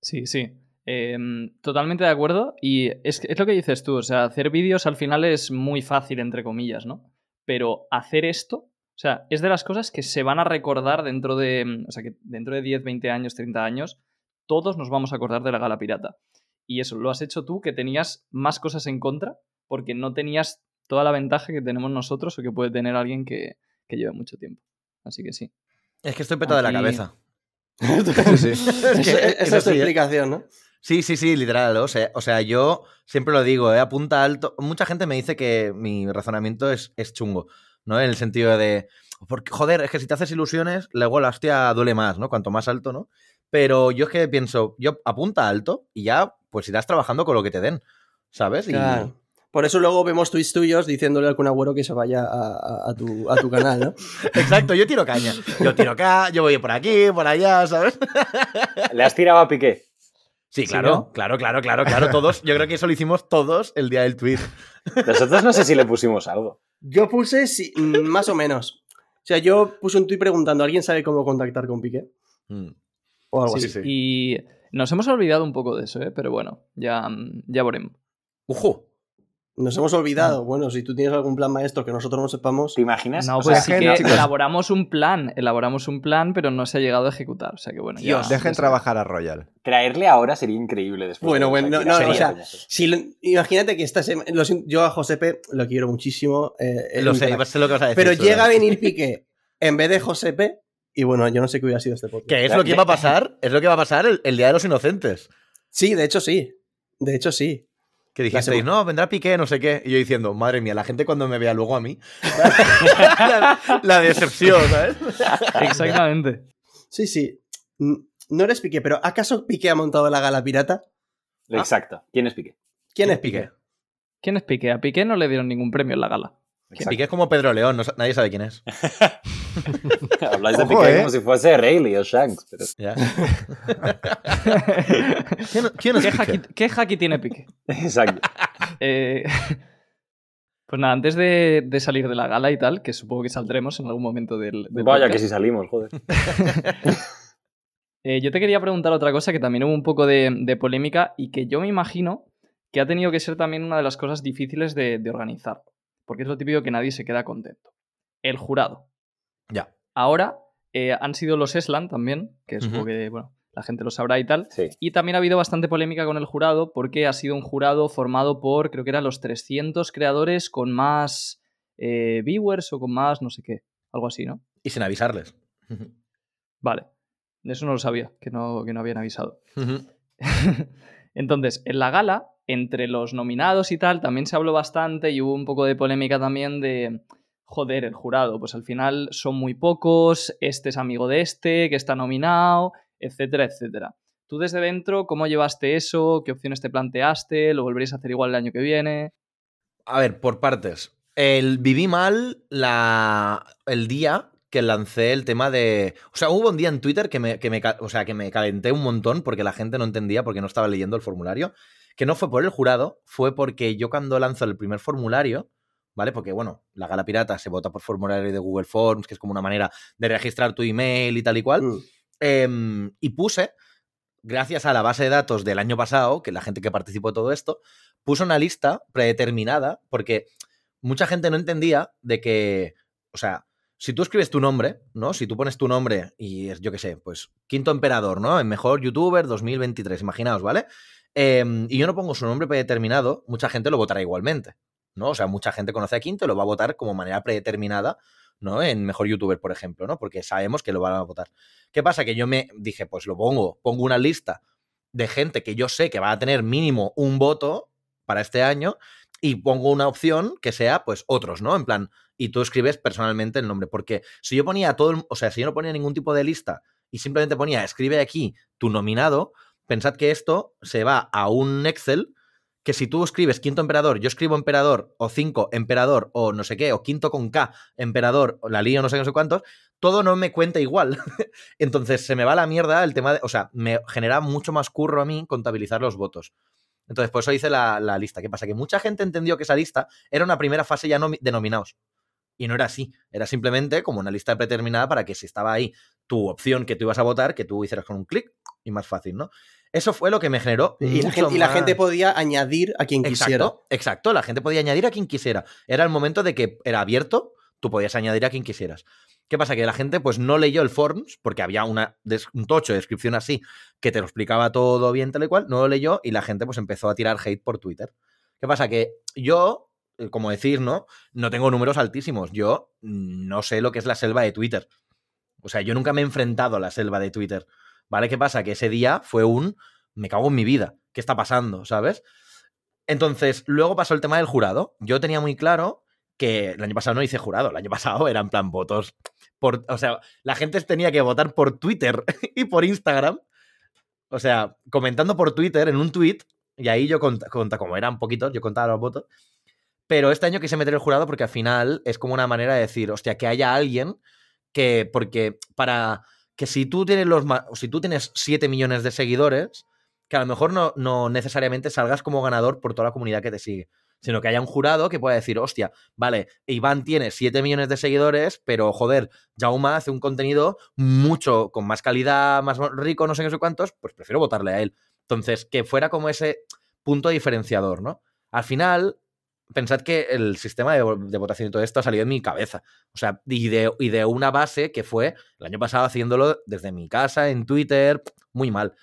Sí, sí. Em, totalmente de acuerdo. Y es, es lo que dices tú. O sea, hacer vídeos al final es muy fácil, entre comillas, ¿no? Pero hacer esto, sea, es de las cosas que se van a recordar dentro de. mm, O sea, que dentro de 10, 20 años, 30 años, todos nos vamos a acordar de la gala pirata. Y eso lo has hecho tú, que tenías más cosas en contra, porque no tenías toda la ventaja que tenemos nosotros o que puede tener alguien que, que lleve mucho tiempo. Así que sí. Es que estoy petado de la cabeza. Sí, sí. Es que- Esa- es esa es tu ¿eh? explicación, ¿no? Sí, sí, sí, literal. O sea, o sea, yo siempre lo digo, ¿eh? apunta alto. Mucha gente me dice que mi razonamiento es, es chungo, ¿no? En el sentido de, porque, joder, es que si te haces ilusiones, luego la hostia duele más, ¿no? Cuanto más alto, ¿no? Pero yo es que pienso, yo apunta alto y ya, pues irás trabajando con lo que te den, ¿sabes? Y-. Por eso luego vemos tweets tuyos diciéndole al Kun Agüero que se vaya a, a- a tu, a tu canal, ¿no? Exacto, yo tiro caña. Yo tiro acá, yo voy por aquí, por allá, ¿sabes? ¿Le has tirado a Piqué? Sí, Sí, claro, ¿no? claro, claro, claro, claro. Todos, yo creo que eso lo hicimos todos el día del tweet. Nosotros no sé si le pusimos algo. Yo puse, sí, mm, más o menos. O sea, yo puse un tweet preguntando, ¿alguien sabe cómo contactar con Piqué? Mm. O algo Sí, así. sí. Y nos hemos olvidado un poco de eso, ¿eh? pero bueno, ya, mm, ya veremos. Nos hemos olvidado. Bueno, si tú tienes algún plan maestro que nosotros no sepamos. ¿Te imaginas? No, O pues sea, sí que chicos. elaboramos un plan, elaboramos un plan, pero no se ha llegado a ejecutar. O sea que bueno, ya- Dios, Dejen trabajar a Royal. traerle ahora sería increíble después. Bueno, de bueno, no, no, o Sería sea, coñazo. si lo- imagínate que esta sema- lo siento, yo a Josepe lo quiero muchísimo. eh, Lo sé, lo que vas a decir. Pero llega a venir Piqué en vez de Josepe y bueno, yo no sé qué hubiera sido este podcast. Que es lo que iba a pasar, es lo que va a pasar el, el Día de los Inocentes. Sí, de hecho sí. De hecho sí. Que dijisteis, no, vendrá Piqué, no sé qué. Y yo diciendo, madre mía, la gente cuando me vea luego a mí. la, la decepción, ¿sabes? Exactamente. Sí, sí. No eres Piqué, pero ¿acaso Piqué ha montado la gala pirata? Exacto. ¿Quién es Piqué? ¿Quién es Piqué? ¿Quién es Piqué? A Piqué no le dieron ningún premio en la gala. Que Piqué es como Pedro León, no nadie sabe quién es. Habláis de Ojo, Piqué eh. como si fuese Rayleigh o Shanks. Pero... Ya. ¿Quién, quién es ¿Qué, Piqué? haki, qué haki tiene Piqué? Exacto. Eh, pues nada, antes de, de salir de la gala y tal, que supongo que saldremos en algún momento del, del Vaya podcast, que si salimos, joder. eh, yo te quería preguntar otra cosa que también hubo un poco de, de polémica y que yo me imagino que ha tenido que ser también una de las cosas difíciles de, de organizar. Porque es lo típico que nadie se queda contento. El jurado. Ya. Ahora eh, han sido los Eslan también, que supongo Ujú. que bueno, la gente lo sabrá y tal. Sí. Y también ha habido bastante polémica con el jurado porque ha sido un jurado formado por, creo que eran los 300 creadores con más eh, viewers o con más no sé qué. Algo así, ¿no? Y sin avisarles. Vale. Eso no lo sabía, que no, que no habían avisado. Entonces, en la gala, entre los nominados y tal, también se habló bastante y hubo un poco de polémica también de, joder, el jurado, pues al final son muy pocos, este es amigo de este, que está nominado, etcétera, etcétera. Tú desde dentro, ¿cómo llevaste eso? ¿Qué opciones te planteaste? ¿Lo volveréis a hacer igual el año que viene? A ver, por partes. El, viví mal la, el día que lancé el tema de... O sea, hubo un día en Twitter que me, que me o sea, que me calenté un montón porque la gente no entendía porque no estaba leyendo el formulario. Que no fue por el jurado, fue porque yo cuando lanzo el primer formulario, ¿vale? Porque, bueno, la gala pirata se vota por formulario de Google Forms, que es como una manera de registrar tu email y tal y cual. Mm. Em, y puse, gracias a la base de datos del año pasado, que la gente que participó de todo esto, puso una lista predeterminada, porque mucha gente no entendía de que, o sea, si tú escribes tu nombre, ¿no? Si tú pones tu nombre y es, yo qué sé, pues quinto emperador, ¿no? En mejor youtuber 2023, imaginaos, ¿vale? Em, y yo no pongo su nombre predeterminado, mucha gente lo votará igualmente, ¿no? O sea, mucha gente conoce a Quinto y lo va a votar como manera predeterminada, ¿no? En mejor youtuber, por ejemplo, ¿no? Porque sabemos que lo van a votar. ¿Qué pasa? Que yo me dije, pues lo pongo, pongo una lista de gente que yo sé que va a tener mínimo un voto para este año y pongo una opción que sea, pues, otros, ¿no? En plan, y tú escribes personalmente el nombre. Porque si yo ponía todo, el- o sea, si yo no ponía ningún tipo de lista y simplemente ponía, escribe aquí tu nominado, pensad que esto se va a un Excel que si tú escribes quinto emperador, yo escribo emperador, o cinco emperador, o no sé qué, o quinto con K, emperador, o la lío, no sé qué, no sé cuántos, todo no me cuenta igual. Entonces se me va la mierda el tema de. O sea, me genera mucho más curro a mí contabilizar los votos. Entonces, por eso hice la, la lista. ¿Qué pasa? Que mucha gente entendió que esa lista era una primera fase ya nomi- de nominados. Y no era así. Era simplemente como una lista predeterminada para que si estaba ahí tu opción que tú ibas a votar, que tú hicieras con un clic y más fácil, ¿no? Eso fue lo que me generó. Y la, gente, y la gente podía añadir a quien quisiera. Exacto. La gente podía añadir a quien quisiera. Era el momento de que era abierto, tú podías añadir a quien quisieras. ¿Qué pasa? Que la gente pues no leyó el forms porque había una, un tocho de descripción así que te lo explicaba todo bien tal y cual, no lo leyó y la gente pues empezó a tirar hate por Twitter. ¿Qué pasa? Que yo, eh, como decir, ¿no? No tengo números altísimos. Yo no sé lo que es la selva de Twitter. O sea, yo nunca me he enfrentado a la selva de Twitter. ¿Vale? ¿Qué pasa? Que ese día fue un me cago en mi vida. ¿Qué está pasando? ¿Sabes? Entonces, luego pasó el tema del jurado. Yo tenía muy claro que el año pasado no hice jurado, el año pasado eran plan votos. Por, o sea, la gente tenía que votar por Twitter y por Instagram. O sea, comentando por Twitter en un tweet, y ahí yo conta, conta- como eran poquitos, yo contaba los votos. Pero este año quise meter el jurado porque al final es como una manera de decir, hostia, que haya alguien que, porque para que si tú tienes los ma- si tú tienes 7 millones de seguidores, que a lo mejor no, no necesariamente salgas como ganador por toda la comunidad que te sigue, sino que haya un jurado que pueda decir, hostia, vale, Iván tiene 7 millones de seguidores, pero joder, Jauma hace un contenido mucho, con más calidad, más rico, no sé qué sé cuántos, pues prefiero votarle a él. Entonces, que fuera como ese punto diferenciador, ¿no? Al final, pensad que el sistema de, vo- de votación y todo esto ha salido en mi cabeza. O sea, y de, de una base que fue el año pasado haciéndolo desde mi casa, en Twitter, muy mal.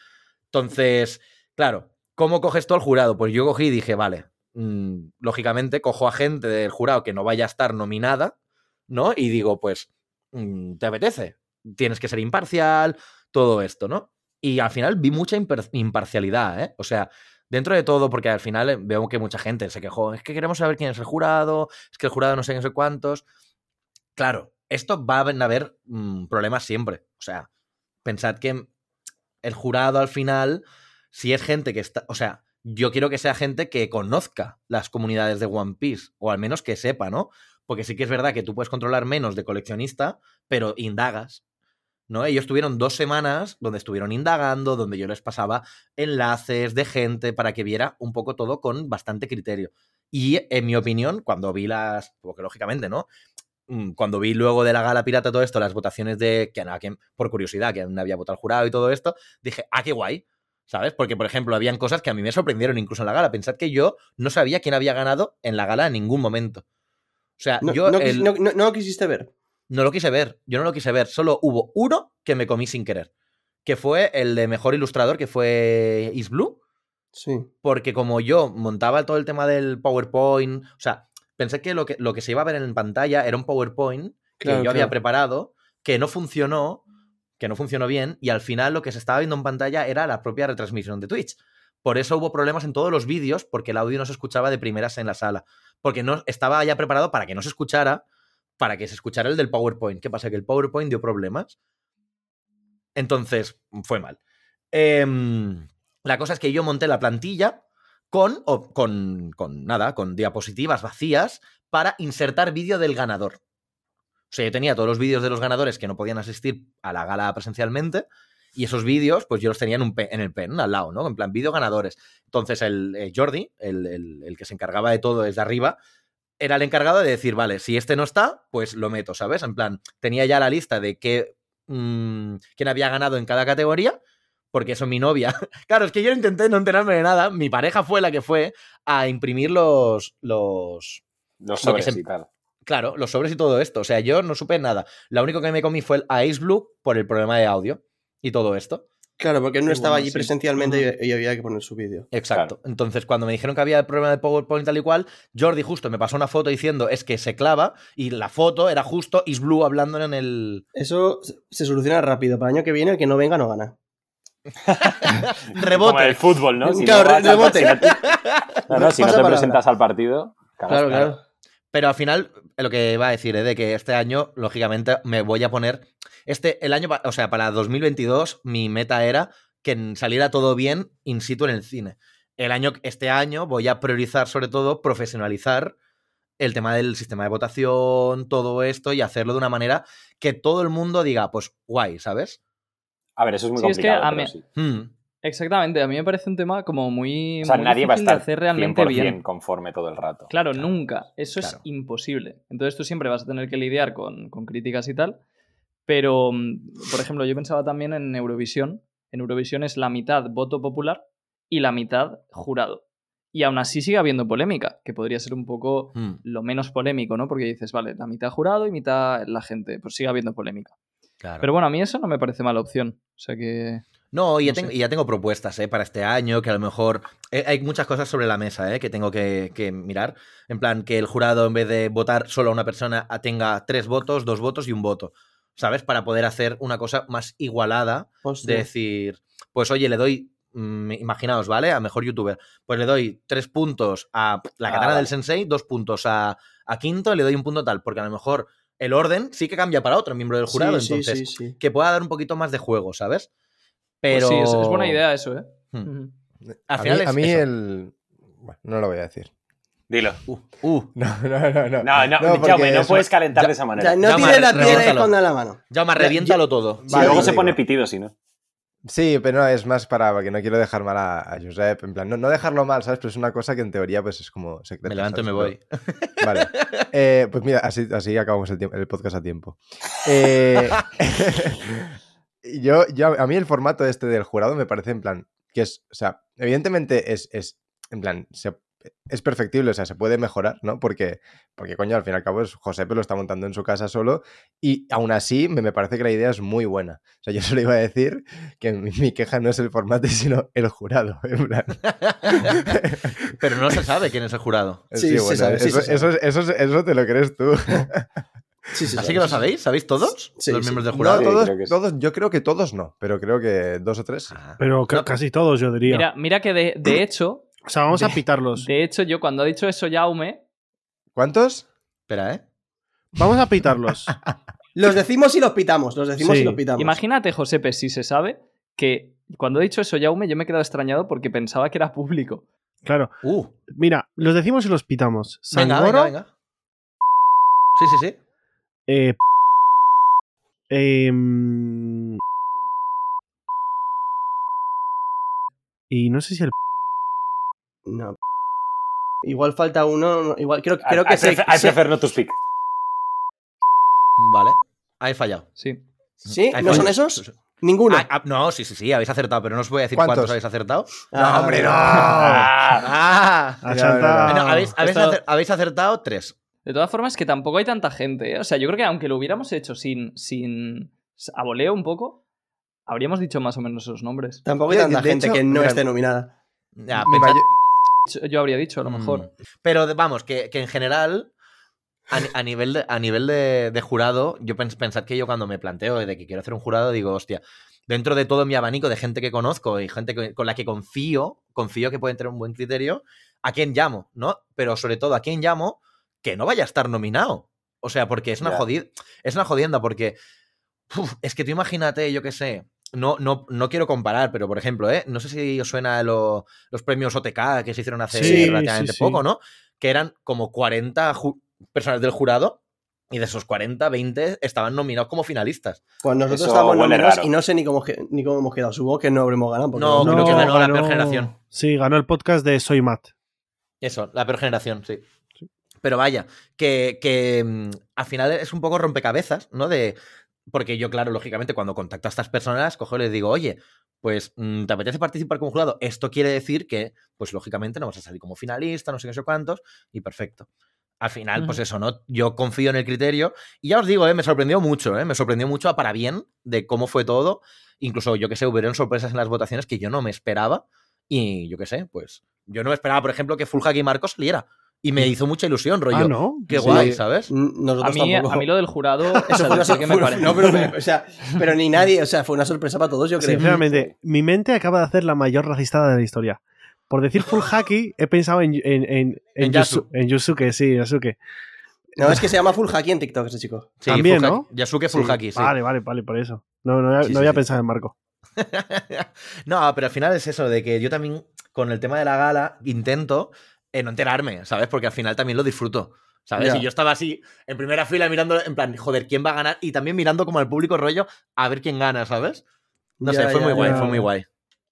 Entonces, claro, ¿cómo coges tú al jurado? Pues yo cogí y dije, vale, mm, lógicamente cojo a gente del jurado que no vaya a estar nominada, ¿no? Y digo, pues, mm, ¿te apetece? Tienes que ser imparcial, todo esto, ¿no? Y al final vi mucha imparcialidad, ¿eh? O sea, dentro de todo, porque al final eh, veo que mucha gente se quejó, es que queremos saber quién es el jurado, es que el jurado no sé no sé cuántos. Claro, esto va a haber mm, problemas siempre. O sea, pensad que el jurado al final, si es gente que está, o sea, yo quiero que sea gente que conozca las comunidades de One Piece, o al menos que sepa, ¿no? Porque sí que es verdad que tú puedes controlar menos de coleccionista, pero indagas. ¿No? Ellos tuvieron dos semanas donde estuvieron indagando, donde yo les pasaba enlaces de gente para que viera un poco todo con bastante criterio. Y en mi opinión, cuando vi las, porque lógicamente, ¿no? Mm, Cuando vi luego de la gala pirata todo esto, las votaciones de que, a quién- por curiosidad, que había votado el jurado y todo esto, dije, ah, qué guay, ¿sabes? Porque, por ejemplo, habían cosas que a mí me sorprendieron incluso en la gala. Pensad que yo no sabía quién había ganado en la gala en ningún momento. O sea, No, yo no, el- no- no- quisiste ver. No lo quise ver, yo no lo quise ver. Solo hubo uno que me comí sin querer, que fue el de mejor ilustrador, que fue Is Blue, Sí. porque como yo montaba todo el tema del PowerPoint, o sea, pensé que lo que, lo que se iba a ver en pantalla era un PowerPoint que Claro, yo había preparado, que no funcionó, que no funcionó bien, y al final lo que se estaba viendo en pantalla era la propia retransmisión de Twitch. Por eso hubo problemas en todos los vídeos, porque el audio no se escuchaba de primeras en la sala. Porque no estaba ya preparado para que no se escuchara, para que se escuchara el del PowerPoint. ¿Qué pasa? Que el PowerPoint dio problemas. Entonces, fue mal. Em, la cosa es que yo monté la plantilla con, o- con, con nada, con diapositivas vacías para insertar vídeo del ganador. O sea, yo tenía todos los vídeos de los ganadores que no podían asistir a la gala presencialmente. Y esos vídeos, pues yo los tenía en, un en el pen al lado, ¿no? En plan, vídeo ganadores. Entonces, el eh, Jordi, el, el- el que se encargaba de todo desde arriba, era el encargado de decir, vale, si este no está, pues lo meto, ¿sabes? En plan, tenía ya la lista de qué, mm, quién había ganado en cada categoría, porque eso mi novia. claro, es que yo intenté no enterarme de nada. Mi pareja fue la que fue a imprimir los. los Los Lo que sobres se- y tal. claro, los sobres y todo esto. O sea, yo no supe nada. Lo único que me comí fue el Ice Blue por el problema de audio y todo esto. Claro, porque él no estaba bueno, allí sí. presencialmente y, y había que poner su vídeo. Exacto. Entonces, cuando me dijeron que había el problema de PowerPoint tal y cual, Jordi justo me pasó una foto diciendo es que se clava y la foto era justo Is Blue hablando en el. Eso se- soluciona rápido. Para el año que viene, el que no venga no gana. Como Rebote. el fútbol, ¿no? Si Claro, no rebote. si no te- no, si no te presentas al partido. cagas. Claro, claro. Pero al final, lo que iba a decir es de que este año, lógicamente, me voy a poner. Este, el año, o sea, para 2022, mi meta era que saliera todo bien in situ en el cine. El año, este año voy a priorizar, sobre todo, profesionalizar el tema del sistema de votación, todo esto, y hacerlo de una manera que todo el mundo diga, pues guay, ¿sabes? A ver, eso es muy Sí, es que a pero mí- sí. Hmm. Exactamente, a mí me parece un tema como muy, O sea, muy nadie va a difícil de estar hacer realmente 100% bien. conforme todo el rato. Claro, Claro. nunca. Eso Claro. es imposible. Entonces tú siempre vas a tener que lidiar con, con críticas y tal. Pero, mm, por ejemplo, yo pensaba también en Eurovisión, en Eurovisión es la mitad voto popular y la mitad jurado. Y aún así sigue habiendo polémica, que podría ser un poco Mm. lo menos polémico, ¿no? Porque dices, vale, la mitad jurado y mitad la gente, pues sigue habiendo polémica. Claro. Pero bueno, a mí eso no me parece mala opción. O sea que... No, y ya, No tengo, sé. y ya tengo propuestas ¿eh? para este año, que a lo mejor eh, hay muchas cosas sobre la mesa ¿eh? que tengo que, que mirar. En plan, que el jurado en vez de votar solo a una persona tenga tres votos, dos votos y un voto, ¿sabes? Para poder hacer una cosa más igualada, Hostia. de decir, pues oye, le doy, mm, imaginaos, ¿vale? A mejor youtuber, pues le doy tres puntos a la Ah, katana vale. del sensei, dos puntos a, a Quinto y le doy un punto tal, porque a lo mejor el orden sí que cambia para otro miembro del jurado, Sí, sí, entonces sí, sí. que pueda dar un poquito más de juego, ¿sabes? Pues Pero sí, es, es buena idea eso, ¿eh? Hmm. Al a final mí, es a mí el... Bueno, no lo voy a decir. Dilo. Uh, uh, No, no, no. No, No, no, Jaume, no puedes calentar Ya- de esa manera. Ya, no Ya, tiene Mar, la piedra de reviéntalo. esconda en la mano. Llama, Ya, reviéntalo todo. Vale, Luego se digo. pone pitido, si no. Sí, pero no, es más para porque no quiero dejar mal a, a Josep. En plan, no, no dejarlo mal, ¿sabes? Pero es una cosa que en teoría pues es como secreta. Me levanto y me voy. Vale. Eh, pues mira, así, así acabamos el podcast a tiempo. Eh, yo, yo, a mí el formato este del jurado me parece en plan que es, o sea, evidentemente es, es en plan, se- es perfectible, o sea, se puede mejorar, ¿no? Porque, porque coño, al fin y al cabo es Josepe lo está montando en su casa solo y aún así me, me parece que la idea es muy buena. O sea, yo solo iba a decir que mi, mi queja no es el formato, sino el jurado. En plan, Pero no se sabe quién es el jurado. Sí, se sabe, sí, eso, se sabe. eso- eso- eso te lo crees tú. Sí, sí, Así sí, que lo sabéis, ¿sabéis todos? Sí, los sí. miembros del No, jurado. Sí, todos, creo yo creo que todos no, pero creo que dos o tres. Ah. Pero No, casi todos, yo diría. Mira, mira que de, de hecho, o sea, vamos a pitarlos. de hecho, yo cuando ha dicho eso Jaume, ¿Cuántos? Espera, ¿eh? Vamos a pitarlos. Los decimos y los pitamos. Los decimos Sí. y los pitamos. imagínate, Josepe, si se sabe que cuando ha dicho eso Jaume, yo me he quedado extrañado porque pensaba que era público. Claro. Uh, Mira, los decimos y los pitamos. venga, venga, venga. Sí, sí, sí. Eh, em, y no sé si el No. Igual falta uno. no, Igual creo, creo I- que I se, prefer- I se- prefer not to speak. Vale. Ahí he fallado. Sí. ¿Sí? ¿No son esos? Ninguno. Ah, ah, no, sí, sí, sí, habéis acertado, pero no os voy a decir cuántos, ¿Cuántos? habéis acertado. Ah, hombre, no. Ah, Ah, ya, ya. Bueno, habéis, habéis Esto- acer- habéis acertado tres. De todas formas, que tampoco hay tanta gente. ¿eh? O sea, yo creo que aunque lo hubiéramos hecho sin, sin a voleo un poco, habríamos dicho más o menos esos nombres. Tampoco hay tanta de gente hecho, que no mira, esté nominada. Ya, pensad- Yo habría dicho, a lo mejor. Mm. Pero de- vamos, que, que en general, a, ni- a nivel, de, a nivel de, de jurado, yo pens, pensad que yo cuando me planteo de que quiero hacer un jurado, digo, hostia, dentro de todo mi abanico de gente que conozco y gente que- con la que confío, confío que pueden tener un buen criterio, ¿a quién llamo? ¿No? Pero sobre todo, ¿a quién llamo que no vaya a estar nominado? O sea, porque es una, jodid- es una jodienda, porque uf, es que tú imagínate, yo qué sé, no, no, no quiero comparar, pero por ejemplo, ¿eh? no sé si os suena lo- los premios OTK que se hicieron hace Sí, relativamente sí, sí. poco, ¿no? Que eran como 40 ju- personas del jurado y de esos 40, 20 estaban nominados como finalistas. Pues nosotros Eso estamos huele nominados raro. y no sé ni cómo, ni cómo hemos quedado. Supongo que no habremos ganado. porque No, no- creo que ganó la peor generación. Sí, ganó el podcast de Soy Matt. Eso, la peor generación, sí. Pero vaya, que, que mm, al final es un poco rompecabezas, ¿no? De. Porque yo, claro, lógicamente, cuando contacto a estas personas, cojo y les digo, oye, pues, mm, ¿te apetece participar como jurado? Esto quiere decir que, pues, lógicamente, no vas a salir como finalista, no sé qué, sé cuántos, y perfecto. Al final, pues eso, ¿no? Yo confío en el criterio. Y ya os digo, ¿eh? me sorprendió mucho, ¿eh? Me sorprendió mucho a para bien de cómo fue todo. Incluso, yo que sé, hubieron sorpresas en las votaciones que yo no me esperaba. Y yo qué sé, pues, yo no me esperaba, por ejemplo, que Full Hack y Marco saliera. Y me hizo mucha ilusión, rollo. Ah, ¿no? Qué Sí. guay, ¿sabes? N- A Nosotros mí, tampoco. a mí lo del jurado, Eso fue una me sorpresa. parece. No, pero, pero- o sea, pero ni nadie. O sea, fue una sorpresa para todos, yo creo. Sinceramente, mi mente acaba de hacer la mayor racistada de la historia. Por decir full hacky, he pensado en, en, en, en, En Yasu. Yusu- en Yusuke, sí, Yusuke. No, es que se llama Full Hacky en TikTok ese chico. Sí, También, Full ¿no? Yasuke Full Sí. Haki, sí. Vale, vale, vale, por eso. No, no, había- Sí, no sí, había sí. pensado en Marco. no, pero al final es eso, de que yo también, con el tema de la gala, intento eh, no enterarme, ¿sabes? Porque al final también lo disfruto. ¿Sabes? Ya. Y yo estaba así, en primera fila, mirando, en plan, joder, ¿quién va a ganar? Y también mirando como al público rollo, a ver quién gana, ¿sabes? No Ya, sé, fue muy guay, fue muy guay.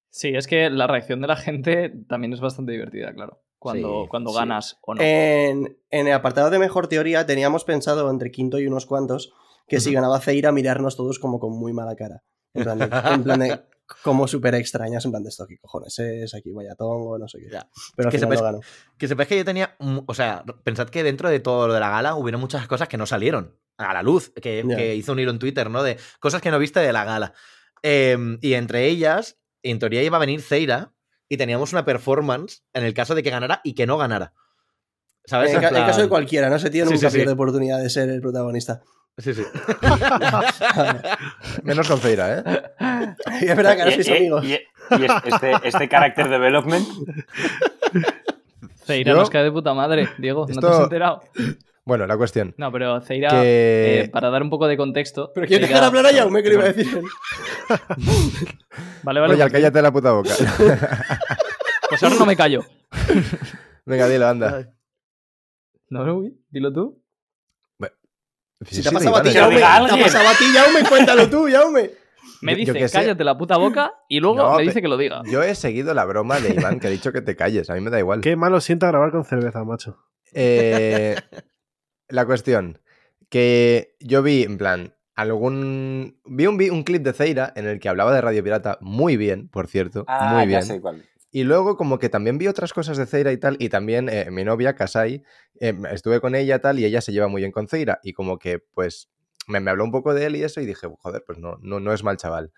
Sí, es que la reacción de la gente también es bastante divertida, claro. Cuando, Sí, cuando sí. ganas o no. En, en el apartado de mejor teoría teníamos pensado entre quinto y unos cuantos que si ganaba Ceira mirarnos todos como con muy mala cara. En plan de, en plan de, como súper extrañas, en plan de esto, ¿qué cojones es? Aquí vaya tongo, no sé qué. Ya. Pero Que sepáis- ganó. Que sepáis que yo tenía. O sea, pensad que dentro de todo lo de la gala hubieron muchas cosas que no salieron a la luz. Que, que hizo un hilo en Twitter, ¿no? De cosas que no viste de la gala. Em, y entre ellas, en teoría iba a venir Zeira y teníamos una performance en el caso de que ganara y que no ganara. ¿Sabes? En, En ca- en plan- caso de cualquiera, ¿no? Ese tío nunca sí, sí. pierde oportunidad de ser el protagonista. Sí, sí. Menos con Feira, ¿eh? es verdad que ahora Y- sois y- amigos. y- y es- este, este character development, Ceira Yo- nos cae de puta madre, Diego. ¿No te has enterado? Bueno, la cuestión. No, pero Ceira, Que- eh, para dar un poco de contexto. Pero ¿quieres Ceira- dejar hablar a Jaume que le iba a decir? Vale, vale. Oye, cállate la puta boca. Pues ahora no me callo. Venga, dilo, anda. No, no, uy, dilo tú. Si te pasado a ti, Jaume, te a ti, Jaume, cuéntalo tú, Jaume. Me dice, sé. cállate la puta boca y luego No, me dice que lo diga. Yo he seguido la broma de Iván que ha dicho que te calles. A mí me da igual. Qué malo sienta grabar con cerveza, macho. Eh, la cuestión. Que yo vi, en plan, algún. Vi un, vi un clip de Zeira en el que hablaba de Radio Pirata muy bien, por cierto. ah, muy ya bien. sé cuál. Y luego, como que también vi otras cosas de Zeira y tal, y también eh, mi novia, Kasai, eh, estuve con ella tal, y ella se lleva muy bien con Zeira, y como que, pues, me, me habló un poco de él y eso, y dije, joder, pues no, no, no es mal chaval.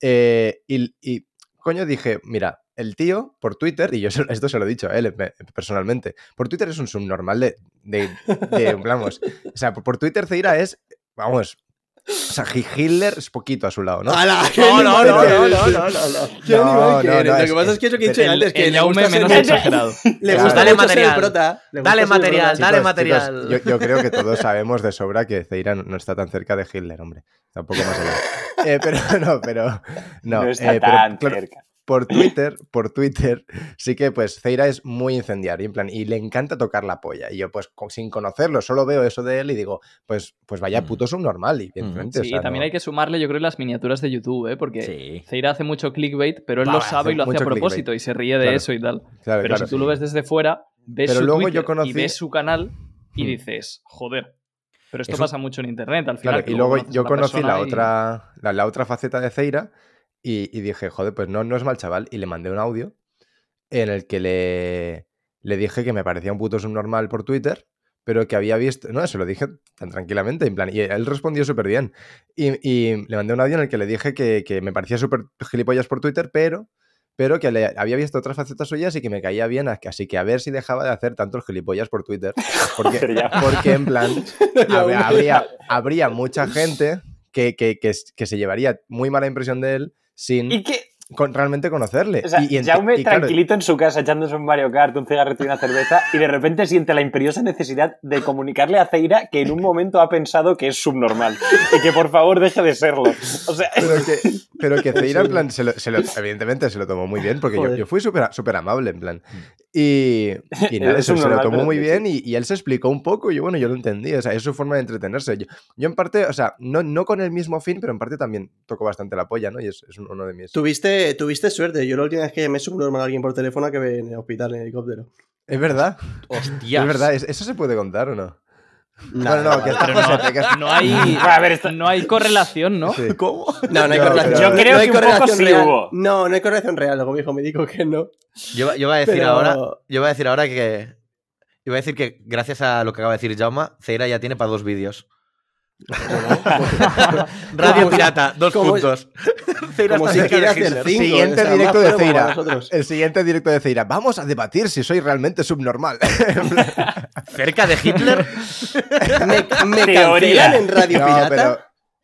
Eh, y, y, coño, dije, mira, el tío, por Twitter, y yo esto se lo he dicho a él personalmente, por Twitter es un subnormal de, de, de, vamos, o sea, por, por Twitter Zeira es, vamos, o sea, Hitler es poquito a su lado, ¿no? ¡Hala! ¡Qué No, no, no, no, no, no, no. ¡Qué No, animal que no, eres! no, Lo es- que pasa es que eso que he dicho antes, que le gusta menos exagerado. Le Claro. gusta Dale material. prota. le gusta Dale material, prota. dale Chicos, material. chicos, yo, yo creo que todos sabemos de sobra que Zeira no- no está tan cerca de Hitler, hombre. Tampoco más allá. Eh, pero no, pero. No, No, está eh, pero, tan claro, cerca. Por Twitter, por Twitter, sí que pues Zeira es muy incendiario, en plan, y le encanta tocar la polla. Y yo, pues, sin conocerlo, solo veo eso de él y digo, pues, pues vaya Mm. puto subnormal, y evidentemente. Sí, también hay que sumarle, yo creo, las miniaturas de YouTube, ¿eh? Porque Sí. Ceira hace mucho clickbait, pero él lo sabe y lo hace a propósito y se ríe de Claro. eso y tal. Claro, Pero claro, si tú sí. lo ves desde fuera, ves Pero su luego Twitter yo conocí- y ves su canal y Hmm. dices, joder. Pero esto Eso- pasa mucho en internet al final. Claro, y luego yo conocí la y- otra, la, la otra faceta de Zeira y, y dije, joder, pues no, no es mal chaval. Y le mandé un audio en el que le, le dije que me parecía un puto subnormal por Twitter, pero que había visto. No, se lo dije tan tranquilamente, en plan. Y él respondió súper bien. Y, y le mandé un audio en el que le dije que, que me parecía súper gilipollas por Twitter, pero. Pero que le había visto otras facetas suyas y que me caía bien, así que a ver si dejaba de hacer tantos gilipollas por Twitter. Porque, porque en plan, hab- habría, habría mucha gente que, que, que se llevaría muy mala impresión de él sin con- realmente conocerle. o sea, y, y Jaume y claro, tranquilito en su casa echándose un Mario Kart, un cigarrito y una cerveza, y de repente siente la imperiosa necesidad de comunicarle a Zeira que en un momento ha pensado que es subnormal y que por favor deje de serlo. O sea, pero que, pero que Zeira, en plan, se lo- se lo- evidentemente se lo tomó muy bien, porque yo, yo fui súper súper amable, en plan. Y, y nada, Es se, lo tomó muy sí, bien y, y él se explicó un poco y yo, bueno, yo lo entendí, o sea, es su forma de entretenerse. Yo, yo en parte, o sea, no, no con el mismo fin, pero en parte también toco bastante la polla, ¿no? Y es, es uno de mis... Tuviste, tuviste suerte. Yo la última vez que llamé subnormal a alguien por teléfono que ve en el hospital en helicóptero. Es verdad, Hostias. es verdad, ¿es- ¿eso se puede contar o no? No, no, que está Pero no, José, que es- no hay, a ver, esto- no hay correlación, ¿no? Sí. ¿Cómo? No, no hay correlación. Yo creo no hay que un poco correlación sí real. hubo. No, no hay correlación real. Luego mi hijo me dijo que no. Yo, yo voy a decir Pero- ahora. Yo voy a decir ahora que. Yo voy a decir que gracias a lo que acaba de decir Jauma, Zeira ya tiene para dos vídeos. Radio Como- Pirata, dos puntos. Como si quiere hacer cinco. Siguiente directo de nosotros. El siguiente directo de Zeira. Vamos a debatir si soy realmente subnormal. Cerca de Hitler. Me, me cancelan en Radio No, Pirata. pero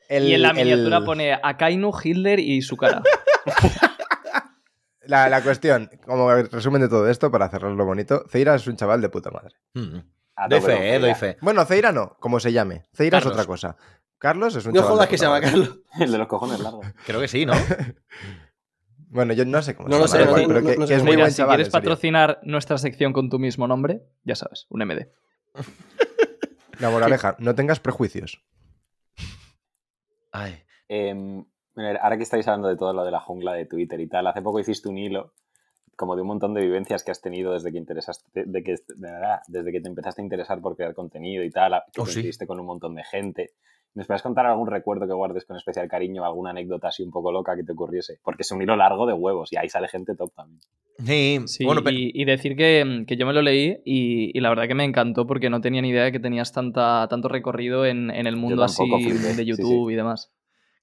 el- y en la miniatura el- pone Akainu, Hitler y su cara. La, la cuestión, como resumen de todo esto, para cerrarlo bonito, Zeira es un chaval de puta madre. Mm. A Doy fe, eh, doy fe. Bueno, Zeira no, como se llame. Zeira Carlos. es otra cosa. Carlos es un No jodas que se llama. Carlos. El de los cojones largos. Creo que sí, ¿no? Bueno, yo no sé cómo No se lo llama, sé, da no igual, sé, pero no- que, no que sé es muy Mira, buen si chaval. quieres patrocinar nuestra sección con tu mismo nombre, ya sabes, un MD. La moraleja, no tengas prejuicios. Ay. Eh, ahora que estáis hablando de todo lo de la jungla de Twitter y tal, hace poco hiciste un hilo como de un montón de vivencias que has tenido desde que interesaste, de que, de verdad, desde que te empezaste a interesar por crear contenido y tal, que Oh, sí. con un montón de gente ¿Me puedes contar algún recuerdo que guardes con especial cariño, alguna anécdota así un poco loca que te ocurriese? Porque es un hilo largo de huevos y ahí sale gente top también. Sí, Sí, bueno, pero- y, y decir que, que yo me lo leí y, y la verdad que me encantó porque no tenía ni idea de que tenías tanta, tanto recorrido en, en el mundo así flipé, de sí, YouTube y demás.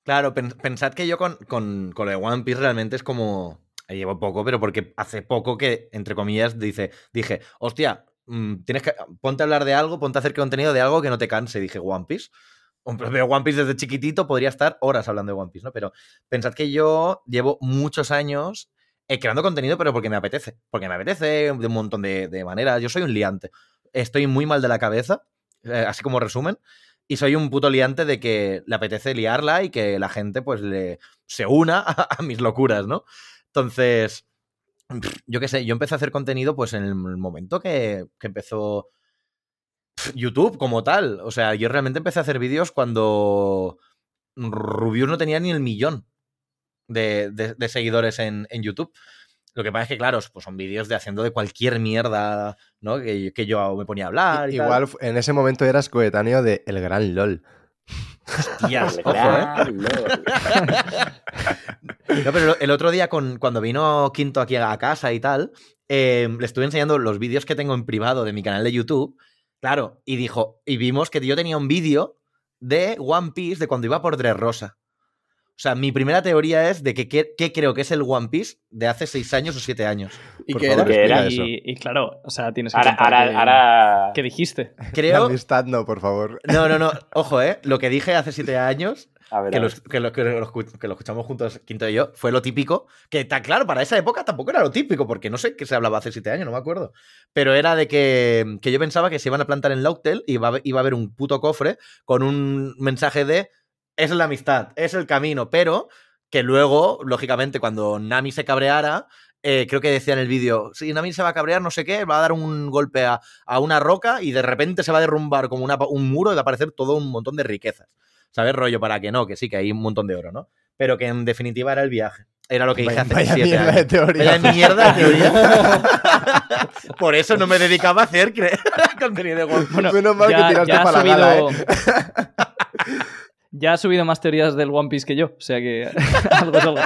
Claro, pen- pensad que yo con, con, con lo de One Piece realmente es como. Llevo poco, pero porque hace poco que, entre comillas, dice, dije, hostia, mm, tienes que. Ponte a hablar de algo, ponte a hacer contenido de algo que no te canse. Dije, One Piece. Veo One Piece desde chiquitito, podría estar horas hablando de One Piece, ¿no? Pero pensad que yo llevo muchos años eh, creando contenido, pero porque me apetece. Porque me apetece de un montón de, de maneras. Yo soy un liante. Estoy muy mal de la cabeza, eh, así como resumen. Y soy un puto liante de que le apetece liarla y que la gente pues le, se una a, a mis locuras, ¿no? Entonces, yo qué sé, yo empecé a hacer contenido pues en el momento que, que empezó YouTube como tal. O sea, yo realmente empecé a hacer vídeos cuando Rubius no tenía ni el millón de, de- de seguidores en, en YouTube. Lo que pasa es que, claro, pues son vídeos de haciendo de cualquier mierda, ¿no? Que, que yo me ponía a hablar. Y tal. Igual en ese momento eras coetáneo de El Gran LOL. Hostias, ojo, ¿eh? No, pero el otro día, con, cuando vino Quinto aquí a casa y tal, eh, le estuve enseñando los vídeos que tengo en privado de mi canal de YouTube. Claro, y dijo, y vimos que yo tenía un vídeo de One Piece de cuando iba por Dressrosa. O sea, mi primera teoría es de que qué, creo que es el One Piece de hace seis años o siete años. ¿Y Por qué favor, era? ¿Qué era explica eso. Y, y claro, o sea, tienes que Ahora, ahora, qué- ahora- qué dijiste. La Creo... amistad no, por favor. No, no, no. Ojo, ¿eh? Lo que dije hace siete años A ver, que a que, lo, que lo que lo escuchamos juntos, Quinto y yo, fue lo típico, que está claro, para esa época tampoco era lo típico, porque no sé qué se hablaba hace siete años, no me acuerdo. Pero era de que, que yo pensaba que se iban a plantar en Lautel y iba a, iba a haber un puto cofre con un mensaje de es la amistad, es el camino, pero que luego, lógicamente, cuando Nami se cabreara, eh, creo que decía en el vídeo, si Nami se va a cabrear, no sé qué, va a dar un golpe a, a una roca y de repente se va a derrumbar como una un muro y va a aparecer todo un montón de riquezas. ¿Sabes? Rollo para que no, que sí, que hay un montón de oro, ¿no? Pero que en definitiva era el viaje. Era lo que dije hace vaya siete mierda de años. teoría. Vaya mierda de teoría. Por eso no me dedicaba a hacer contenido de. Bueno, Menos mal que tiraste para la gala, ¿eh? ya ha subido más teorías del One Piece que yo, o sea que algo es algo.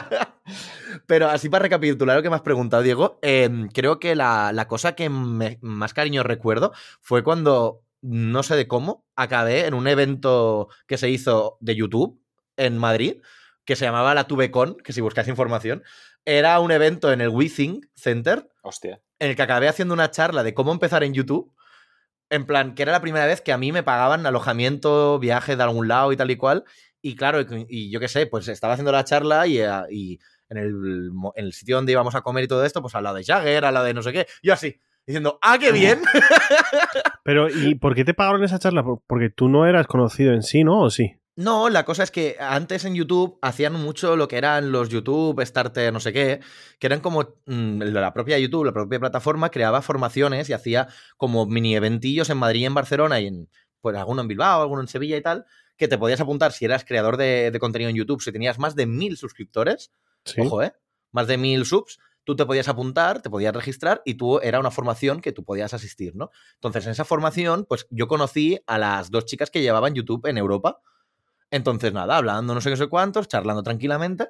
Pero así para recapitular lo que me has preguntado, Diego, eh, creo que la, la cosa que me- más cariño recuerdo fue cuando, no sé de cómo, acabé en un evento que se hizo de YouTube en Madrid, que se llamaba la TubeCon, que si buscáis información, era un evento en el WeThink Center Hostia. en el que acabé haciendo una charla de cómo empezar en YouTube. En plan, que era la primera vez que a mí me pagaban alojamiento, viaje de algún lado y tal y cual. Y claro, y, y yo qué sé, pues estaba haciendo la charla y, eh, y en, el, en el sitio donde íbamos a comer y todo esto, pues al lado de Jagger, al lado de no sé qué. Yo así, diciendo, ¡ah, qué bien! Pero, ¿y por qué te pagaron esa charla? Por- Porque tú no eras conocido en sí, ¿no? ¿O sí? No, la cosa es que antes en YouTube hacían mucho lo que eran los YouTube, Starter, no sé qué, que eran como mm, la propia YouTube, la propia plataforma, creaba formaciones y hacía como mini eventillos en Madrid y en Barcelona y en, pues alguno en Bilbao, alguno en Sevilla y tal, que te podías apuntar si eras creador de, de contenido en YouTube, si tenías más de mil suscriptores, Sí. ojo, ¿eh? Más de mil subs, tú te podías apuntar, te podías registrar y tú era una formación que tú podías asistir, ¿no? Entonces, en esa formación, pues yo conocí a las dos chicas que llevaban YouTube en Europa. Entonces, nada, hablando no sé qué sé cuántos, charlando tranquilamente,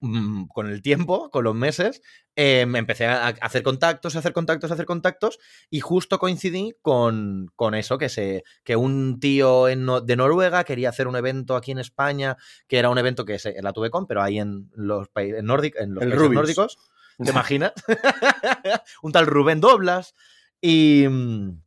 mm, con el tiempo, con los meses, eh, me empecé a hacer contactos, a hacer contactos, a hacer contactos, y justo coincidí con, con eso, que, se, que un tío en de Noruega quería hacer un evento aquí en España, que era un evento que se, la tuve con, pero ahí en los, países en nórdic- en los países nórdicos, ¿te imaginas? un tal Rubén Doblas, y, mm,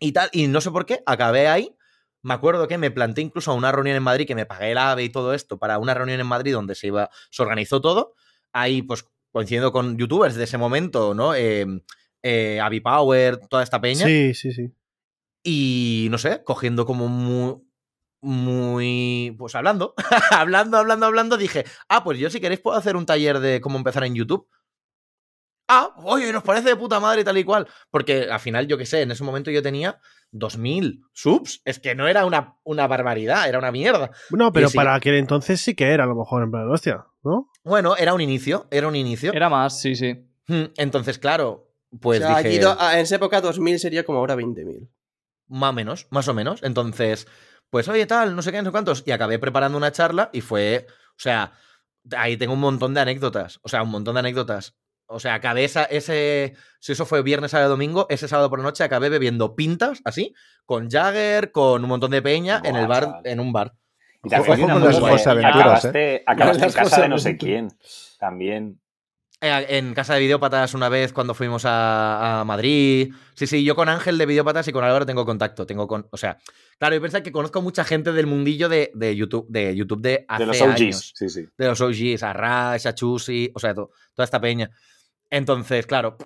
y tal, y no sé por qué, acabé ahí, me acuerdo que me planté incluso a una reunión en Madrid, que me pagué el AVE y todo esto, para una reunión en Madrid donde se iba, se organizó todo. Ahí, pues, coincidiendo con youtubers de ese momento, ¿no? Eh, eh, Power, toda esta peña. Sí, sí, sí. Y no sé, cogiendo como muy. Muy. Pues hablando, hablando, hablando, hablando, dije, ah, pues yo si queréis puedo hacer un taller de cómo empezar en YouTube. Ah, oye, nos parece de puta madre tal y cual. Porque al final, yo qué sé, en ese momento yo tenía 2000 subs. Es que no era una, una barbaridad, era una mierda. No, pero sí. para aquel entonces sí que era a lo mejor en plan, hostia, ¿no? Bueno, era un inicio, era un inicio. Era más, sí, sí. Hmm, Entonces, claro, pues o sea, dije. aquí en esa época 2000 sería como ahora 20.000. Más o menos, más o menos. Entonces, pues oye, tal, no sé qué, no sé cuántos. Y acabé preparando una charla y fue, o sea, ahí tengo un montón de anécdotas, o sea, un montón de anécdotas. O sea, acabé esa- ese, si eso fue viernes, sábado, domingo, ese sábado por la noche acabé bebiendo pintas, así, con Jagger, con un montón de peña, en el bar, chaval. en un bar. Y también con las acabaste, acabaste en casa de no sé quién. También. Eh, En casa de Videópatas una vez cuando fuimos a, a Madrid. Sí, sí, yo con Ángel de Videópatas y con Álvaro tengo contacto. Tengo con, o sea, claro, yo pensé que conozco mucha gente del mundillo de, de YouTube, de YouTube de hace De los OGs. años. Sí, sí. De los OGs, a Rash, a Chusi, o sea, to- toda esta peña. Entonces, claro,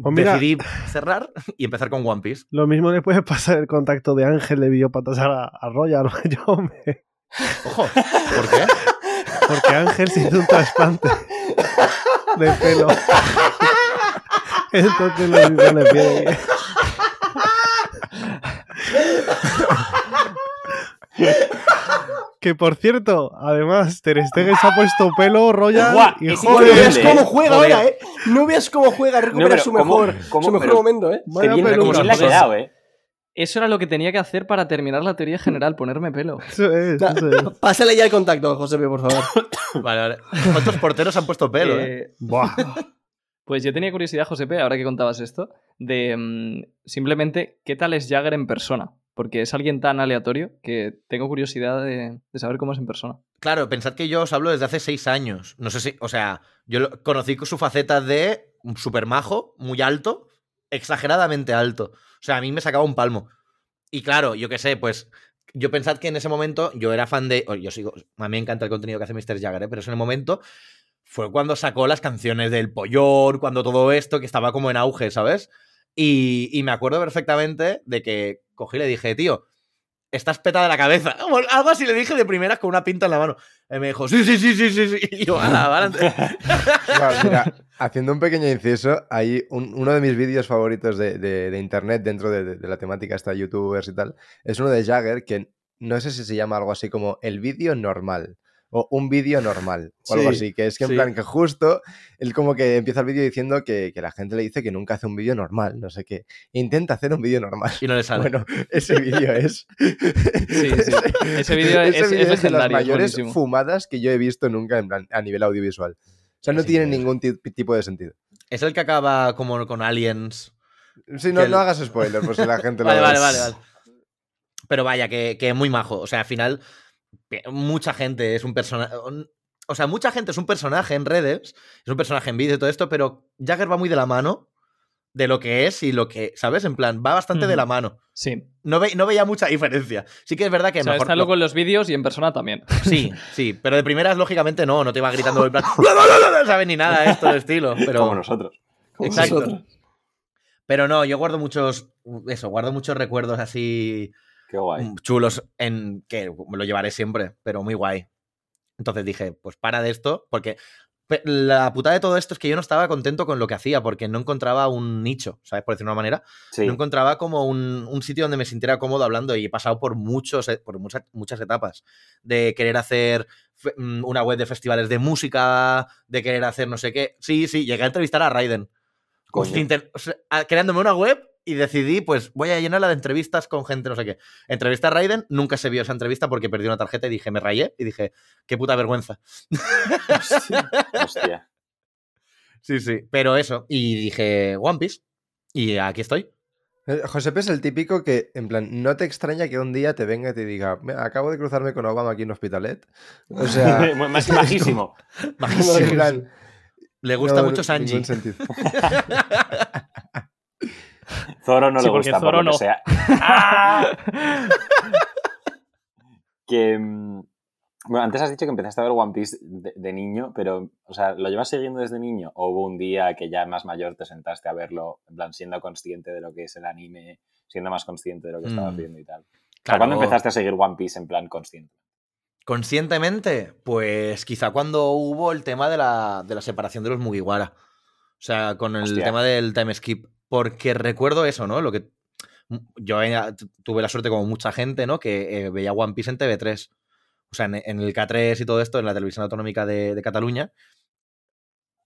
Pues mira- decidí cerrar y empezar con One Piece. Lo mismo le puede pasar el contacto de Ángel de Videópatas a, a Royal. Yo me- Ojo, ¿por qué? Porque Ángel se hizo un trasplante de pelo. Entonces lo mismo le pide. Que por cierto, además, Ter Stegen se ha puesto pelo, Royal. Buah, y es joder, No veas cómo eh. juega Joder. ahora, ¿eh? No veas cómo juega, recupera pero su ¿cómo- mejor, cómo- su mejor pero- momento, ¿eh? Vaya Qué bien, bien le ha quedado, ¿eh? Eso era lo que tenía que hacer para terminar la teoría general, ponerme pelo. Eso es, Na- eso es. Pásale ya el contacto, José, por favor. Vale, vale. ¿Cuántos porteros han puesto pelo? eh? Eh, Buah. Pues yo tenía curiosidad, Josepe, ahora que contabas esto, de mm, simplemente qué tal es Jagger en persona. Porque es alguien tan aleatorio que tengo curiosidad de, saber cómo es en persona. Claro, pensad que yo os hablo desde hace seis años. No sé si, o sea, yo conocí con su faceta de super majo, muy alto, exageradamente alto. O sea, a mí me sacaba un palmo. Y claro, yo qué sé, pues yo pensad que en ese momento yo era fan de. Yo sigo. A mí me encanta el contenido que hace Mr. Jagger, ¿eh? pero en el momento fue cuando sacó las canciones del Pollón, cuando todo esto, que estaba como en auge, ¿sabes? Y me acuerdo perfectamente de que cogí y le dije, tío, estás peta de la cabeza. Algo así le dije de primeras con una pinta en la mano. Y me dijo, sí, sí, sí, sí, sí. Y yo, ala, vale. Bueno, mira, haciendo un pequeño inciso, hay un- uno de mis vídeos favoritos de, de- de internet dentro de, de- de la temática esta youtubers y tal, es uno de Jagger que no sé si se llama algo así como el vídeo normal o un vídeo normal o algo Sí, así, que es que en sí. plan que justo él como que empieza el vídeo diciendo que, que la gente le dice que nunca hace un vídeo normal, no sé qué, intenta hacer un vídeo normal. Y no le sale. Bueno, ese vídeo es. Sí, sí. Ese vídeo es- es vídeo de las es mayores buenísimo. fumadas que yo he visto nunca en plan, a nivel audiovisual. O sea, no Es tiene ningún ti- tipo de sentido. Es el que acaba como con aliens. Sí, no, Que el- no hagas spoiler, por si la gente lo Vale, ve. vale, vale, vale. Pero vaya, que, que es muy majo. O sea, al final, mucha gente es un personaje. O sea, mucha gente es un personaje en redes, es un personaje en vídeo y todo esto, pero Jagger va muy de la mano de lo que es y lo que, ¿sabes? En plan, va bastante de la mano. Sí. No, ve- no veía mucha diferencia. Sí que es verdad que O sea, mejor. está lo- loco en los vídeos y en persona también. Sí, sí, pero de primeras, lógicamente, no, no te iba gritando en plan. No sabes ni nada de esto del estilo. Pero, Como nosotros. Como Exacto. nosotros. Pero no, yo guardo muchos. Eso, guardo muchos recuerdos así Qué guay. mm, chulos en que me lo llevaré siempre, pero muy guay. Entonces dije, pues para de esto, porque la putada de todo esto es que yo no estaba contento con lo que hacía, porque no encontraba un nicho, ¿sabes? Por decirlo de una manera. Sí. No encontraba como un, un sitio donde me sintiera cómodo hablando y he pasado por muchos, e- por muchas, muchas etapas de querer hacer mm, una web de festivales de música, de querer hacer no sé qué. Sí, sí, llegué a entrevistar a Raiden. O sea, creándome una web y decidí, pues voy a llenarla de entrevistas con gente, no sé qué. Entrevista a Raiden, nunca se vio esa entrevista porque perdí una tarjeta y dije, me rayé y dije, qué puta vergüenza. Hostia. Sí, sí. Pero eso, y dije, One Piece. Y aquí estoy. Eh, Josepe es el típico que, en plan, no te extraña que un día te venga y te diga, "Mira, acabo de cruzarme con Obama aquí en Hospitalet. O sea, majísimo. en plan, Le gusta no, mucho Sanji. Zoro no Sí, le gusta, por lo que no. sea. ¡Ah! que. mm, Bueno, antes has dicho que empezaste a ver One Piece de, de niño, pero, o sea, ¿lo llevas siguiendo desde niño? ¿O hubo un día que ya más mayor te sentaste a verlo, en plan, siendo consciente de lo que es el anime, siendo más consciente de lo que estabas Mm. viendo y tal? Claro. ¿Cuándo empezaste a seguir One Piece en plan consciente? Conscientemente, pues quizá cuando hubo el tema de la, de la separación de los Mugiwara. O sea, con el Hostia. tema del time skip. Porque recuerdo eso, ¿no? Lo que. Yo eh, tu- tuve la suerte, como mucha gente, ¿no? Que eh, veía One Piece en TV3. O sea, en, en el K3 y todo esto, en la televisión autonómica de, de Cataluña.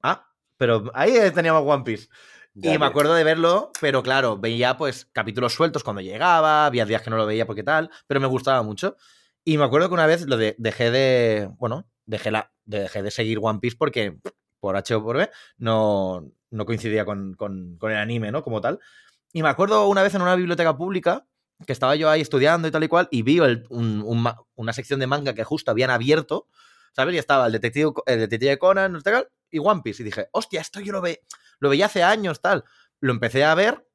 Ah, pero ahí teníamos One Piece. Ya, y me acuerdo de verlo, pero claro, veía pues capítulos sueltos cuando llegaba, había días que no lo veía porque tal, pero me gustaba mucho. Y me acuerdo que una vez lo de, dejé de, bueno, dejé, la, de- dejé de seguir One Piece porque por H o por B no, no coincidía con, con- con el anime, ¿no? Como tal. Y me acuerdo una vez en una biblioteca pública que estaba yo ahí estudiando y tal y cual, y vi el- un- un ma- una sección de manga que justo habían abierto, ¿sabes? Y estaba el detective, el detective Conan no y One Piece. Y dije, hostia, esto yo lo, ve, lo veía hace años, tal. Lo empecé a ver,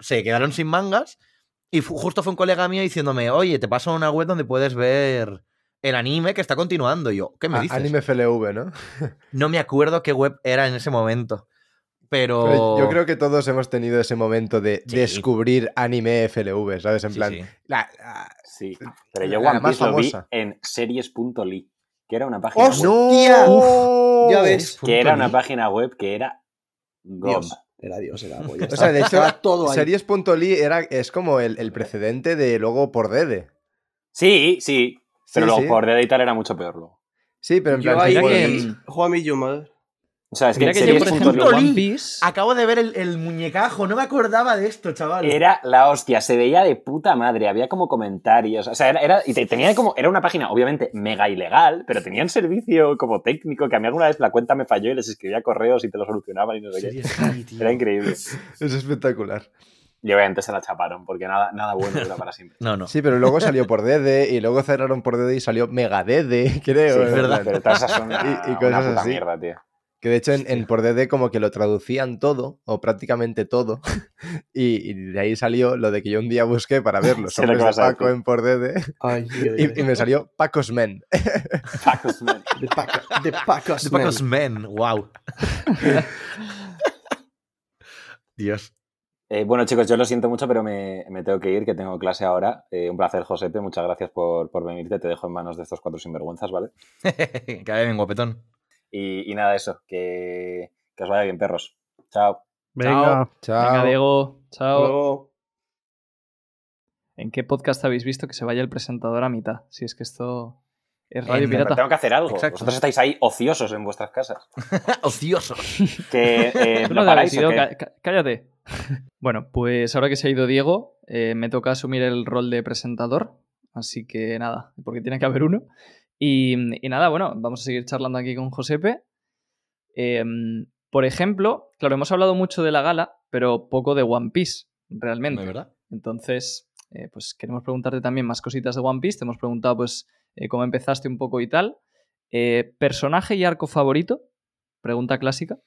se quedaron sin mangas, y fu- justo fue un colega mío diciéndome, oye, te paso una web donde puedes ver el anime que está continuando. Y yo, ¿qué me dices? Anime FLV, ¿no? No me acuerdo qué web era en ese momento. Pero. Pero yo creo que todos hemos tenido ese momento de Sí. descubrir anime FLV, ¿sabes? En Sí, plan, sí. la- la- Sí, pero yo La One más Piece lo vi famosa. en series.ly, que era una página web. ¡Hostia! ¡No! Ya ves. Que era una página web que era. Dios. Era Dios, era algo. ya O sea, de hecho, todo ahí. Series.ly era, es como el, el precedente de luego por Dede. Sí, sí, pero Sí, luego sí. por de editar era mucho peor luego. Sí, pero en Yo plan, ahí que- Juan y Madre. O sea, es que, Mira que yo, por ejemplo, One. Piece... Acabo de ver el, el muñecajo, no me acordaba de esto, chaval. era la hostia, se veía de puta madre, había como comentarios, o sea, era, era- y te- tenía como, era una página obviamente mega ilegal, pero tenían servicio como técnico, que a mí alguna vez la cuenta me falló y les escribía correos y te lo solucionaban y no sé qué. Era increíble. es espectacular. Y obviamente se la chaparon, porque nada, nada bueno dura para siempre. No, no. Sí, pero luego salió por Dede y luego cerraron por Dede y salió Mega Dede, creo. Sí, en verdad. Pero todas esas son una, Y- y una cosas puta así. mierda, tío. Que de hecho en, en por Dede como que lo traducían todo, o prácticamente todo, y, y de ahí salió lo de que yo un día busqué para ver los hombres de Paco en por Ay, Dios, y, y me salió Pacos Men. Pacos, man. De Paco- de Pacos, man. Pacos Men, wow. Dios. Eh, bueno, chicos, yo lo siento mucho, pero me, me tengo que ir, que tengo clase ahora. Eh, un placer, Josepe. Muchas gracias por, por venirte. Te dejo en manos de estos cuatro sinvergüenzas, ¿vale? que vaya bien, guapetón. Y, y nada, eso. Que, que os vaya bien, perros. Chao. Venga. Chao. Venga, Diego. Chao. luego. ¿En qué podcast habéis visto que se vaya el presentador a mitad? Si es que esto es Radio En- Pirata. Tengo que hacer algo. Exacto. Vosotros estáis ahí ociosos en vuestras casas. Ociosos. Que eh, Tú ¿lo no paráis ido, cállate. bueno, pues ahora que se ha ido Diego, eh, me toca asumir el rol de presentador. Así que nada, porque tiene que haber uno. Y, y nada, bueno, vamos a seguir charlando aquí con Josepe. Eh, por ejemplo, claro, hemos hablado mucho de la gala, pero poco de One Piece, realmente. ¿De verdad? Entonces, eh, pues queremos preguntarte también más cositas de One Piece. Te hemos preguntado, pues, eh, cómo empezaste un poco y tal. Eh, ¿Personaje y arco favorito? Pregunta clásica.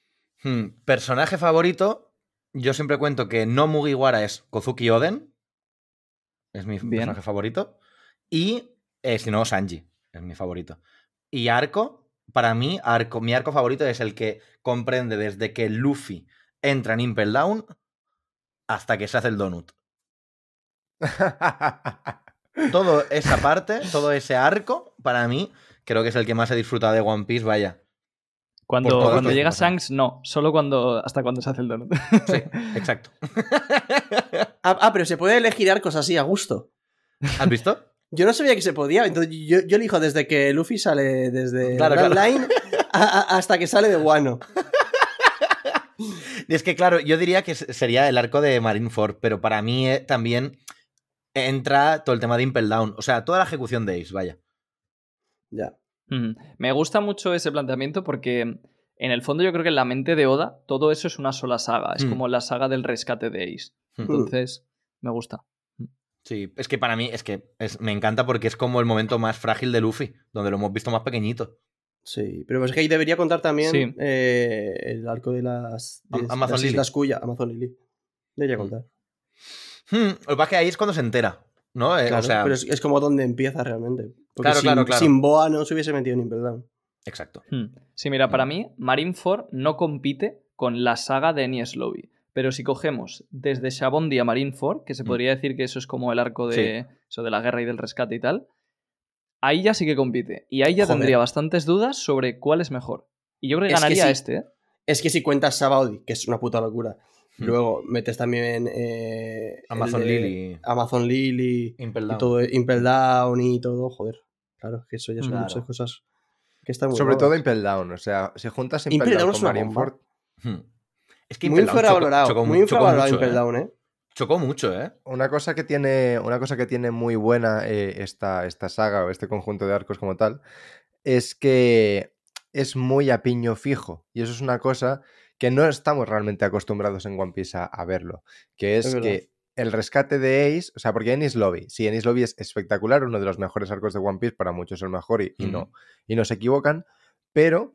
Hmm, Personaje favorito. Yo siempre cuento que no Mugiwara es Kozuki Oden. Es mi Bien. personaje favorito. Y si no, Sanji. Es mi favorito. Y arco, para mí, arco, mi arco favorito es el que comprende desde que Luffy entra en Impel Down hasta que se hace el donut. Todo esa parte, todo ese arco, para mí, creo que es el que más he disfrutado de One Piece, vaya. Cuando, cuando llega. Shanks, no. Solo cuando hasta cuando se hace el donut. Sí, exacto. Ah, ah, pero se puede elegir arcos así a gusto. ¿Has visto? Yo no sabía que se podía, entonces yo, yo elijo desde que Luffy sale desde Claro, Grand claro. Line a- a- hasta que sale de Wano. Y es que, claro, yo diría que sería el arco de Marineford, pero para mí eh, también entra todo el tema de Impel Down. O sea, toda la ejecución de Ace, vaya. Ya. Me gusta mucho ese planteamiento porque en el fondo yo creo que en la mente de Oda todo eso es una sola saga. Es Mm. como la saga del rescate de Ace. Mm. Entonces, me gusta. Sí, es que para mí es que es- me encanta porque es como el momento más frágil de Luffy, donde lo hemos visto más pequeñito. Sí, pero es que ahí debería contar también Sí. eh, el arco de las, de Am- Amazon las Lily. Islas Cuya, Amazon Lily. Debería Mm. contar. Hmm, lo que pasa es que ahí es cuando se entera, ¿no? Eh, Claro, o sea, pero es, es como donde empieza realmente. Porque Claro, sin, claro, claro. sin Boa no se hubiese metido en Impel Down. exacto. Hmm. Sí, mira, para Mm. mí, Marineford no compite con la saga de Enies Lobby. Pero si cogemos desde Shabondi a Marineford, que se Mm. podría decir que eso es como el arco de, eso de la guerra y del rescate y tal, ahí ya sí que compite. Y ahí ya Joder. tendría bastantes dudas sobre cuál es mejor. Y yo creo que Es que ganaría sí. este, ¿eh? Es que si cuentas Sabaody, que es una puta locura, Hmm. luego metes también eh, Amazon de Lily. Amazon Lily Impel y Down. todo Impel Down y todo, joder. Claro, que eso ya son Claro. muchas cosas que están muy Sobre todo. Impel Down. O sea, si juntas Impel Impel Down Down con. Marineford, Hmm. Es que Muy Impel chocó- infravalorado. chocó mu- muy chocó infravalorado mucho, Impel ¿eh? Down, ¿eh? Chocó mucho, ¿eh? Una cosa que tiene, una cosa que tiene muy buena eh, esta, esta saga o este conjunto de arcos como tal es que es muy a piño fijo. Y eso es una cosa que no estamos realmente acostumbrados en One Piece a, a verlo. Que es, Es que el rescate de Ace, o sea, porque Ennis Lobby, sí, Ennis Lobby es espectacular, uno de los mejores arcos de One Piece, para muchos el mejor y, y no, y no se equivocan, pero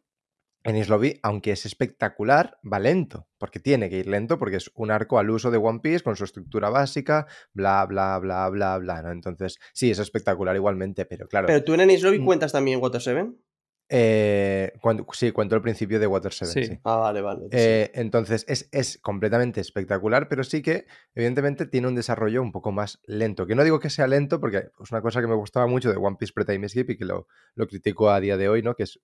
Ennis Lobby, aunque es espectacular, va lento, porque tiene que ir lento, porque es un arco al uso de One Piece con su estructura básica, bla, bla, bla, bla, bla, ¿no? Entonces, sí, es espectacular igualmente, pero claro, Pero tú en Ennis Lobby Mm. cuentas también Water 7. eh, cuando- sí, cuento el principio de Water 7, Sí. sí. Ah, vale, vale. sí. Eh, entonces es, es completamente espectacular, pero sí que evidentemente tiene un desarrollo un poco más lento. Que no digo que sea lento, porque es una cosa que me gustaba mucho de One Piece Pre-Time Skip y que lo, lo critico a día de hoy, ¿no? Que es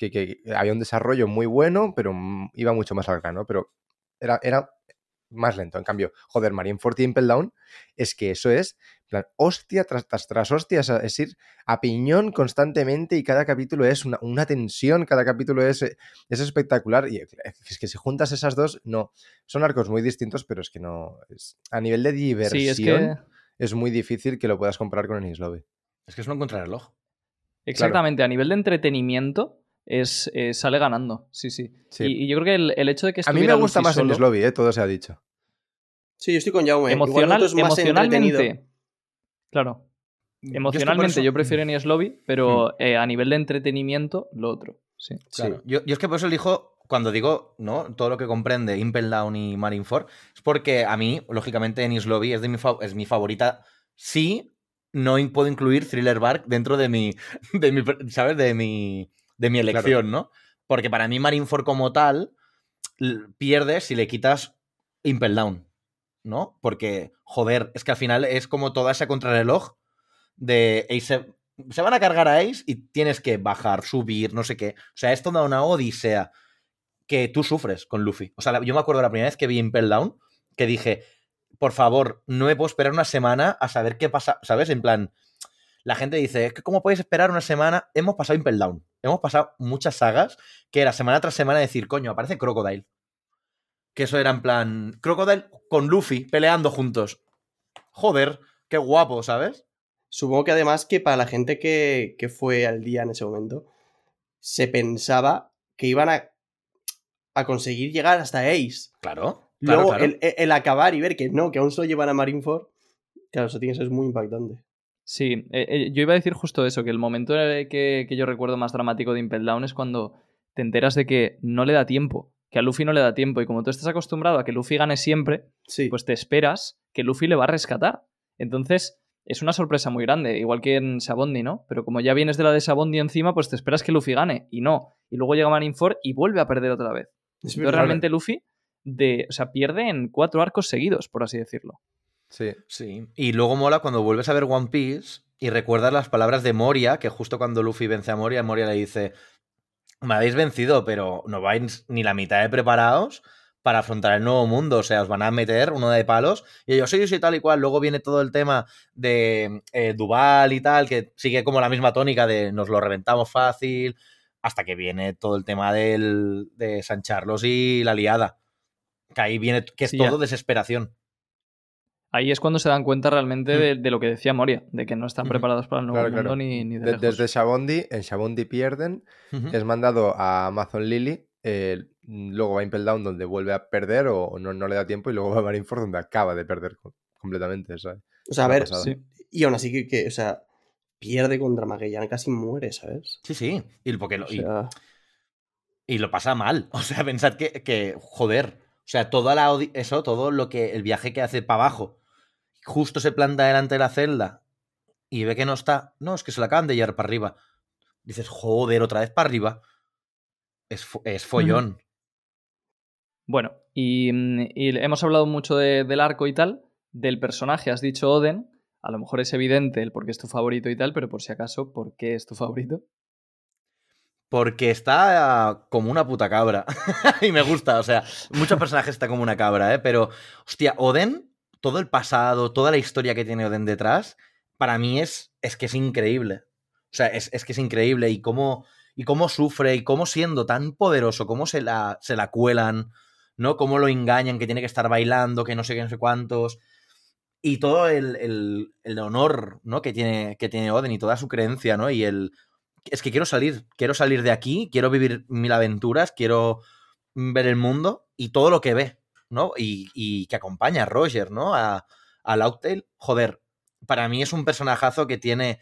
que, que había un desarrollo muy bueno, pero iba mucho más al grano, pero era, era más lento. En cambio, joder, Marineford y Impel Down es que eso es, plan, hostia tras, tras, tras hostia, es, es ir a piñón constantemente y cada capítulo es una, una tensión, cada capítulo es, eh, es espectacular y es que si juntas esas dos, no, son arcos muy distintos, pero es que no, es, a nivel de diversión Sí, es que. es muy difícil que lo puedas comparar con Ennis Lobby. Es que es un contrarreloj. Exactamente, a nivel de entretenimiento es, eh, sale ganando, sí, sí. Sí. Y, y yo creo que el, el hecho de que A mí me gusta más solo, Ennis Lobby, eh, todo se ha dicho. Sí, yo estoy con Jaume. Igual emocional, más emocionalmente, claro, emocionalmente yo, prefiero Enies Lobby, pero eh, a nivel de entretenimiento, lo otro, sí. Claro. Yo, yo es que por eso elijo, cuando digo, ¿no? Todo lo que comprende Impel Down y Marineford, es porque a mí, lógicamente, Ennis Lobby es, de mi es mi favorita. Sí, no puedo incluir Thriller Bark dentro de mi, de mi ¿sabes? De mi, de mi elección, ¿no? Porque para mí Marineford como tal pierde si le quitas Impel Down, ¿no? Porque, joder, es que al final es como toda esa contrarreloj de Ace se van a cargar a Ace y tienes que bajar, subir, no sé qué. O sea, es toda una odisea que tú sufres con Luffy. O sea, yo me acuerdo la primera vez que vi Impel Down, que dije, por favor, no me puedo esperar una semana a saber qué pasa, ¿sabes? En plan, la gente dice, es que ¿cómo puedes esperar una semana? Hemos pasado Impel Down. Hemos pasado muchas sagas que era semana tras semana decir, coño, aparece Crocodile. Que eso era en plan, Crocodile con Luffy peleando juntos. Joder, qué guapo, ¿sabes? Supongo que además que para la gente que, que fue al día en ese momento, se pensaba que iban a, a conseguir llegar hasta Ace. Claro. claro, Luego, claro. El, el acabar y ver que no, que aún solo llevan a Marineford, claro, eso tiene que ser muy impactante. Sí, eh, eh, yo iba a decir justo eso, que el momento que, que yo recuerdo más dramático de Impel Down es cuando te enteras de que no le da tiempo, que a Luffy no le da tiempo, y como tú estás acostumbrado a que Luffy gane siempre, Sí. pues te esperas que Luffy le va a rescatar. Entonces, es una sorpresa muy grande, igual que en Sabondi, ¿no? Pero como ya vienes de la de Sabondi encima, pues te esperas que Luffy gane, y no. Y luego llega Marineford y vuelve a perder otra vez. Es Entonces, realmente Luffy de, o sea, pierde en cuatro arcos seguidos, por así decirlo. Sí. Sí. Y luego mola cuando vuelves a ver One Piece y recuerdas las palabras de Moria, que justo cuando Luffy vence a Moria, Moria le dice, me habéis vencido, pero no vais ni la mitad de preparados para afrontar el nuevo mundo, o sea, os van a meter uno de palos. Y ellos, sí, sí, tal y cual. Luego viene todo el tema de eh, Duval y tal, que sigue como la misma tónica de nos lo reventamos fácil, hasta que viene todo el tema del, de San Carlos y la liada. Que ahí viene, que es Sí, todo ya. desesperación. Ahí es cuando se dan cuenta realmente Mm. de, de lo que decía Moria, de que no están preparados para el nuevo Claro, mundo claro. ni, ni de, De- lejos. desde Shabondi, en Shabondi pierden, es mandado a Amazon Lily, eh, luego va a Impel Down donde vuelve a perder o no, no le da tiempo y luego va a Marineford donde acaba de perder co- completamente. ¿sabes? O sea, a ver. Sí. y aún así que, que, o sea, pierde contra Magellan, casi muere, ¿sabes? Sí, sí. Y, porque lo, O y- sea, y lo pasa mal. O sea, pensad que, que, joder. O sea, toda la eso, todo lo que. El viaje que hace para abajo. Justo se planta delante de la celda. Y ve que no está. No, es que se la acaban de llevar para arriba. Dices, joder, otra vez para arriba. Es, es follón. Bueno, y, mm, y hemos hablado mucho de- del arco y tal. Del personaje has dicho Oden. A lo mejor es evidente el por qué es tu favorito y tal, pero por si acaso, ¿por qué es tu favorito? Porque está como una puta cabra. y me gusta, o sea, muchos personajes están como una cabra, ¿eh? Pero, hostia, Oden, todo el pasado, toda la historia que tiene Oden detrás, para mí es, es que es increíble. O sea, es, es que es increíble. Y cómo, y cómo sufre, y cómo siendo tan poderoso, cómo se la, se la cuelan, ¿no? Cómo lo engañan, que tiene que estar bailando, que no sé qué, no sé cuántos. Y todo el, el- honor, ¿no? Que tiene, que tiene Oden y toda su creencia, ¿no? Y el... Es que quiero salir, quiero salir de aquí, quiero vivir mil aventuras, quiero ver el mundo y todo lo que ve, ¿no? Y, y que acompaña a Roger, ¿no? A, a. Joder, para mí es un personajazo que tiene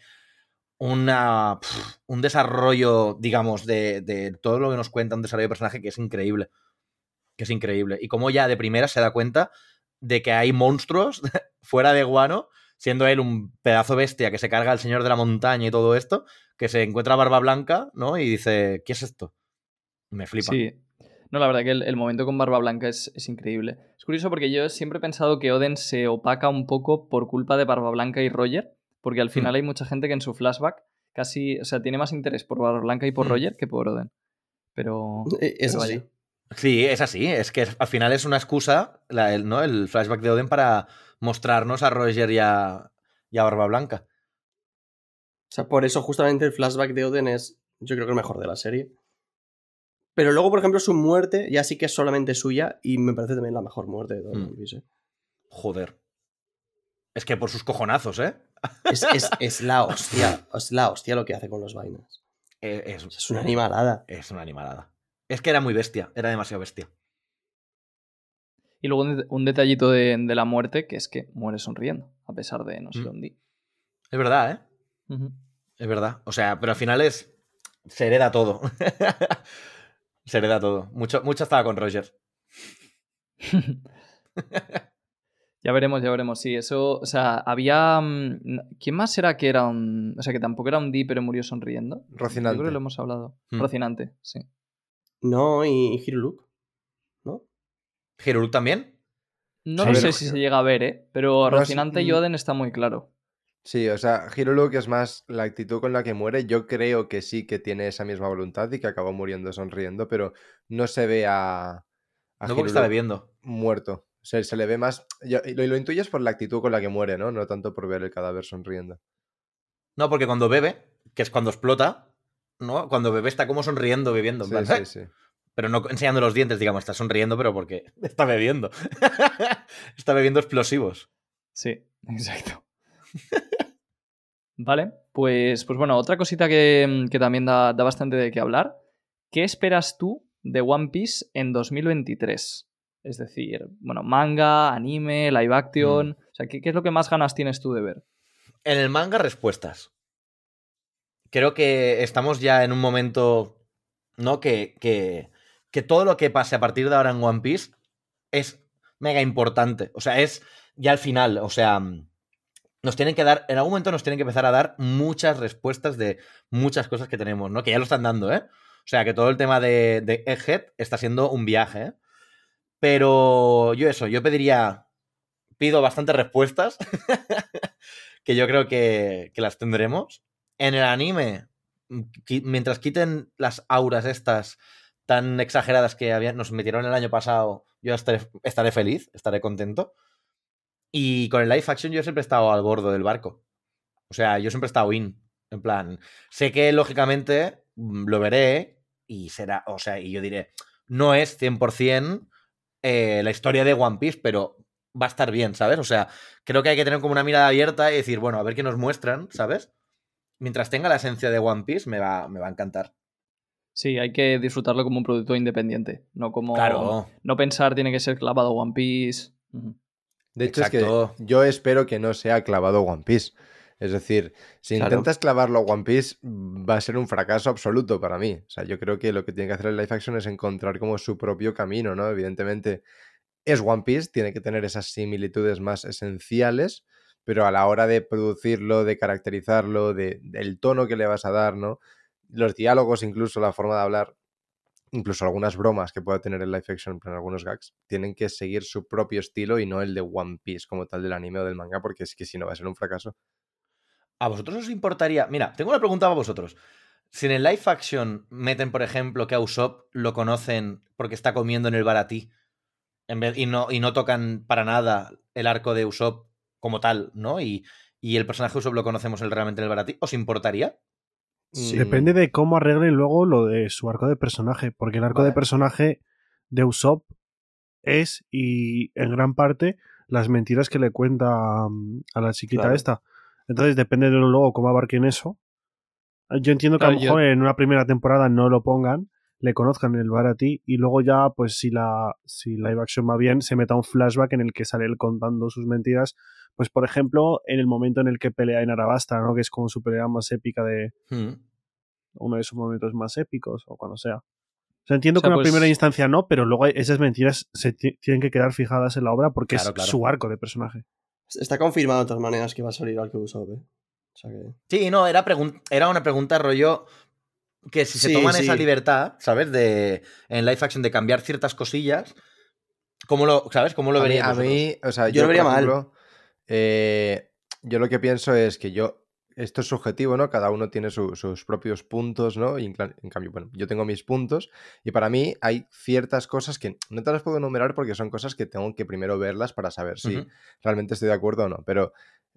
una, un desarrollo, digamos, de, de todo lo que nos cuenta un desarrollo de personaje que es increíble. Que es increíble. Y como ya de primera se da cuenta de que hay monstruos fuera de Guano, siendo él un pedazo bestia que se carga al señor de la montaña y todo esto, que se encuentra Barba Blanca, ¿no? Y dice, ¿qué es esto? Me flipa. Sí. No, la verdad que el, el momento con Barba Blanca es, es increíble. Es curioso porque yo siempre he pensado que Oden se opaca un poco por culpa de Barba Blanca y Roger, porque al final hay mucha gente que en su flashback casi, o sea, tiene más interés por Barba Blanca y por Mm. Roger que por Oden. Pero... Eh, Es pero así. vaya. Sí, es así. Es que al final es una excusa, la- el, ¿no? el flashback de Oden para mostrarnos a Roger y a, y a Barba Blanca. O sea, por eso justamente el flashback de Oden es, yo creo que el mejor de la serie. Pero luego, por ejemplo, su muerte ya sí que es solamente suya y me parece también la mejor muerte de todo Mm. One Piece, ¿eh? Joder. Es que por sus cojonazos, ¿eh? Es, es- es la hostia, es la hostia lo que hace con los vainas. Eh, Es, Es una animalada. es una animalada. Es que era muy bestia, era demasiado bestia. Y luego un, det- un detallito de, de la muerte, que es que muere sonriendo, a pesar de no ser Mm. un di. Es verdad, ¿eh? Es verdad. O sea, pero al final es. Se hereda todo. se hereda todo. Mucho, mucho estaba con Roger. Ya veremos, ya veremos. Sí, eso. O sea, había. mm, ¿Quién más era que era un. O sea, que tampoco era un Di, pero murió sonriendo? Yo Rocinante. creo que lo hemos hablado. Hmm. Rocinante, sí. No, y, Hiruluk, ¿no? Hiruluk también. No Sí, lo pero- sé si se llega a ver, ¿eh? Pero Rocinante y. Oden está muy claro. Sí, o sea, Hiruluk es más la actitud con la que muere. Yo creo que sí que tiene esa misma voluntad y que acabó muriendo sonriendo, pero no se ve a, a No porque está bebiendo. muerto. Se, se le ve más. yo- y lo, lo intuyes por la actitud con la que muere, ¿no? No tanto por ver el cadáver sonriendo. No, porque cuando bebe, que es cuando explota, ¿no? Cuando bebe está como sonriendo, bebiendo. en Sí, sí, "Eh", sí. Pero no enseñando los dientes, digamos, está sonriendo, pero porque está bebiendo. está bebiendo explosivos. Sí, exacto. Vale, pues, pues bueno, otra cosita que, que también da, da bastante de qué hablar. ¿Qué esperas tú de One Piece en 2023? Es decir, bueno, manga, anime, live action. O sea, ¿qué, qué es lo que más ganas tienes tú de ver? En el manga, respuestas. Creo que estamos ya en un momento, ¿no? Que, que, que todo lo que pase a partir de ahora en One Piece es mega importante. O sea, es ya al final. O sea, nos tienen que dar, en algún momento nos tienen que empezar a dar muchas respuestas de muchas cosas que tenemos, ¿no? Que ya lo están dando, ¿eh? O sea, que todo el tema de, de Egghead está siendo un viaje, ¿eh? Pero yo eso, yo pediría, pido bastantes respuestas, que yo creo que, que las tendremos. En el anime, mientras quiten las auras estas tan exageradas que habían, nos metieron el año pasado, yo estaré, estaré feliz, estaré contento. Y con el live action yo siempre he estado al bordo del barco. O sea, yo siempre he estado in. En plan, sé que lógicamente mm, lo veré y será, o sea, y yo diré, no es 100% eh, la historia de One Piece, pero va a estar bien, ¿sabes? O sea, creo que hay que tener como una mirada abierta y decir, bueno, a ver qué nos muestran, ¿sabes? Mientras tenga la esencia de One Piece, me va, me va a encantar. Sí, hay que disfrutarlo como un producto independiente, no como... Claro. No pensar tiene que ser clavado One Piece. De hecho, Exacto. es que yo espero que no sea clavado One Piece. Es decir, si Claro. intentas clavarlo a One Piece, va a ser un fracaso absoluto para mí. O sea, yo creo que lo que tiene que hacer el live action es encontrar como su propio camino, ¿no? Evidentemente, es One Piece, tiene que tener esas similitudes más esenciales, pero a la hora de producirlo, de caracterizarlo, de, del tono que le vas a dar, ¿no? Los diálogos, incluso la forma de hablar, incluso algunas bromas que pueda tener el live action, en algunos gags, tienen que seguir su propio estilo y no el de One Piece como tal del anime o del manga, porque es que si no va a ser un fracaso. ¿A vosotros os importaría? Mira, tengo una pregunta para vosotros. Si en el live action meten, por ejemplo, que a Usopp lo conocen porque está comiendo en el baratí y, no, y no tocan para nada el arco de Usopp como tal, ¿no? Y, y el personaje Usopp lo conocemos realmente en el baratí, ¿os importaría? Sí. Depende de cómo arreglen luego lo de su arco de personaje. Porque el arco de personaje de Usopp es, y en gran parte, las mentiras que le cuenta mm, a la chiquita Claro. esta. Entonces, depende de luego cómo abarquen eso. Yo entiendo que a lo yo- mejor en una primera temporada no lo pongan, le conozcan el bar a ti, y luego ya, pues si la si live action va bien, se meta un flashback en el que sale él contando sus mentiras. Pues, por ejemplo, en el momento en el que pelea en Arabasta, ¿no? Que es como su pelea más épica de, Mm. uno de sus momentos más épicos o cuando sea. O sea, entiendo O sea, que en pues- primera instancia no, pero luego esas mentiras se ti- tienen que quedar fijadas en la obra porque Claro, es claro. su arco de personaje. Está confirmado de todas maneras que va a salir al que Usopp, ¿eh? O sea que... Sí, no, era, era una pregunta rollo que si se Sí, toman sí. esa libertad, ¿sabes? De en live action de cambiar ciertas cosillas, ¿cómo lo, ¿sabes? ¿Cómo lo a mí, veríais a mí, o sea, Yo yo, lo vería por mal. ejemplo, eh, yo lo que pienso es que yo, esto es subjetivo, ¿no? Cada uno tiene su- sus propios puntos, ¿no? Y en, cambio, bueno, yo tengo mis puntos y para mí hay ciertas cosas que no te las puedo enumerar porque son cosas que tengo que primero verlas para saber si realmente estoy de acuerdo o no. Pero,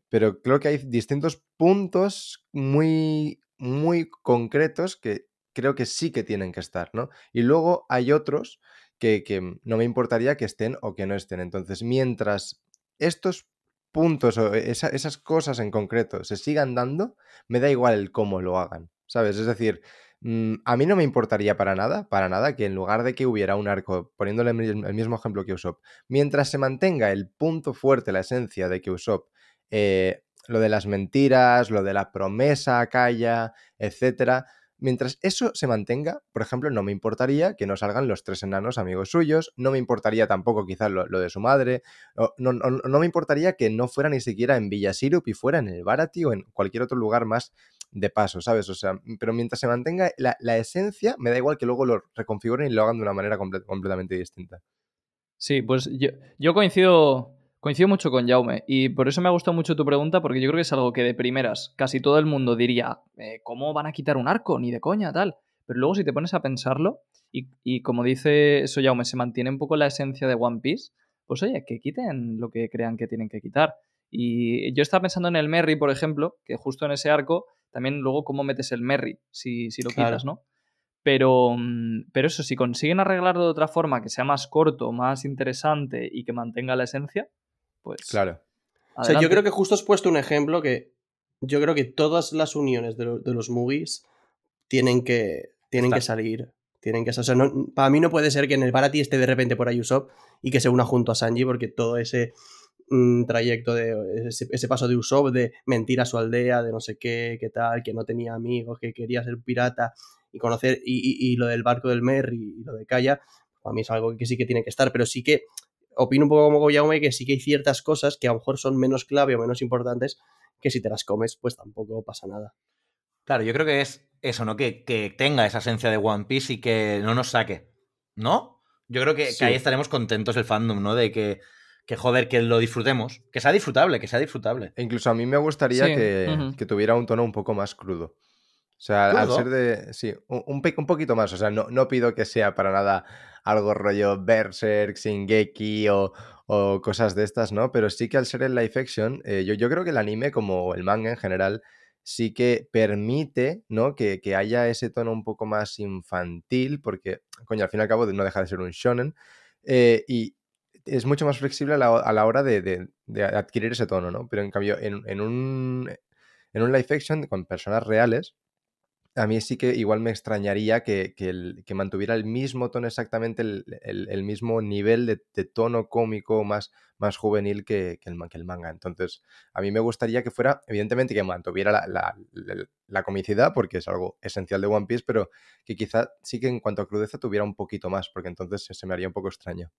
pero creo que hay distintos puntos muy, muy concretos que creo que sí que tienen que estar, ¿no? Y luego hay otros que, que no me importaría que estén o que no estén. Entonces, mientras estos puntos o esa- esas cosas en concreto se sigan dando, me da igual el cómo lo hagan, ¿sabes? Es decir, mm, a mí no me importaría para nada, para nada, que en lugar de que hubiera un arco, poniéndole el mismo ejemplo que Usopp, mientras se mantenga el punto fuerte, la esencia de que Usopp, eh, lo de las mentiras, lo de la promesa, calla, etcétera, mientras eso se mantenga, por ejemplo, no me importaría que no salgan los tres enanos amigos suyos, no me importaría tampoco quizás lo, de su madre, no, no- no me importaría que no fuera ni siquiera en Villa Sirup y fuera en el Barati o en cualquier otro lugar más de paso, ¿sabes? O sea, pero mientras se mantenga la, la esencia, me da igual que luego lo reconfiguren y lo hagan de una manera comple- completamente distinta. Sí, pues yo, yo coincido, coincido mucho con Jaume y por eso me ha gustado mucho tu pregunta porque yo creo que es algo que de primeras casi todo el mundo diría, eh, ¿cómo van a quitar un arco? Ni de coña, tal. Pero luego si te pones a pensarlo y, y como dice eso Jaume, se mantiene un poco la esencia de One Piece, pues oye, que quiten lo que crean que tienen que quitar. Y yo estaba pensando en el Merry, por ejemplo, que justo en ese arco, también luego cómo metes el Merry, si, si lo Claro. quitas, ¿no? Pero, mm, pero eso, si consiguen arreglarlo de otra forma, que sea más corto, más interesante y que mantenga la esencia, pues. Claro. O sea, yo creo que justo has puesto un ejemplo que yo creo que todas las uniones de, lo- de los movies tienen que, tienen que salir. Tienen que, o sea, no- para mí no puede ser que en el Barati esté de repente por ahí Usopp y que se una junto a Sanji porque todo ese mm, trayecto de ese, ese paso de Usopp de mentir a su aldea, de no sé qué, qué tal, que no tenía amigos, que quería ser pirata y conocer y, y- y lo del barco del Merry y lo de Kaya, para mí es algo que sí que tiene que estar, pero sí que opino un poco como Goyaume que sí que hay ciertas cosas que a lo mejor son menos clave o menos importantes que si te las comes pues tampoco pasa nada. Claro, yo creo que es eso, ¿no? Que, que tenga esa esencia de One Piece y que no nos saque. ¿No? Yo creo que, ahí estaremos contentos el fandom, ¿no? De que, que, joder, que lo disfrutemos. Que sea disfrutable, que sea disfrutable. E incluso a mí me gustaría Sí, que, que tuviera un tono un poco más crudo. O sea, al ser de. Sí, un, un poquito más. O sea, no, no pido que sea para nada algo rollo Berserk, Shingeki o, o cosas de estas, ¿no? Pero sí que al ser el live action, eh, yo, yo creo que el anime, como el manga en general, sí que permite, ¿no? Que, que haya ese tono un poco más infantil, porque, coño, al fin y al cabo no deja de ser un shonen. eh, y es mucho más flexible a la, a la hora de, de- de adquirir ese tono, ¿no? Pero en cambio, en, en un, en un live action con personas reales, a mí sí que igual me extrañaría que, que el- que mantuviera el mismo tono, exactamente el, el- el mismo nivel de, de tono cómico más, más juvenil que, que el, ma- que el manga. Entonces, a mí me gustaría que fuera, evidentemente, que mantuviera la, la- la- la comicidad, porque es algo esencial de One Piece, pero que quizá sí que en cuanto a crudeza tuviera un poquito más, porque entonces se, se me haría un poco extraño.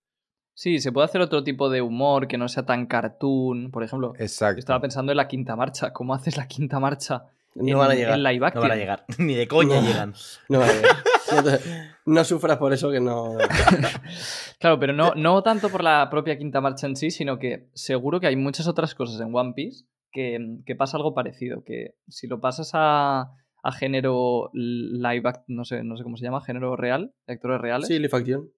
Sí, se puede hacer otro tipo de humor que no sea tan cartoon. Por ejemplo, Exacto. estaba pensando en la quinta marcha. ¿Cómo haces la quinta marcha No en, van a llegar. en live No van a llegar. Ni de coña No. llegan. No, van a llegar. No te- no sufras por eso que no... Claro, pero no, no tanto por la propia quinta marcha en sí, sino que seguro que hay muchas otras cosas en One Piece que, que pasa algo parecido. Que si lo pasas a, a género live act, no sé, no sé cómo se llama, género real, de actores reales, Sí, live action.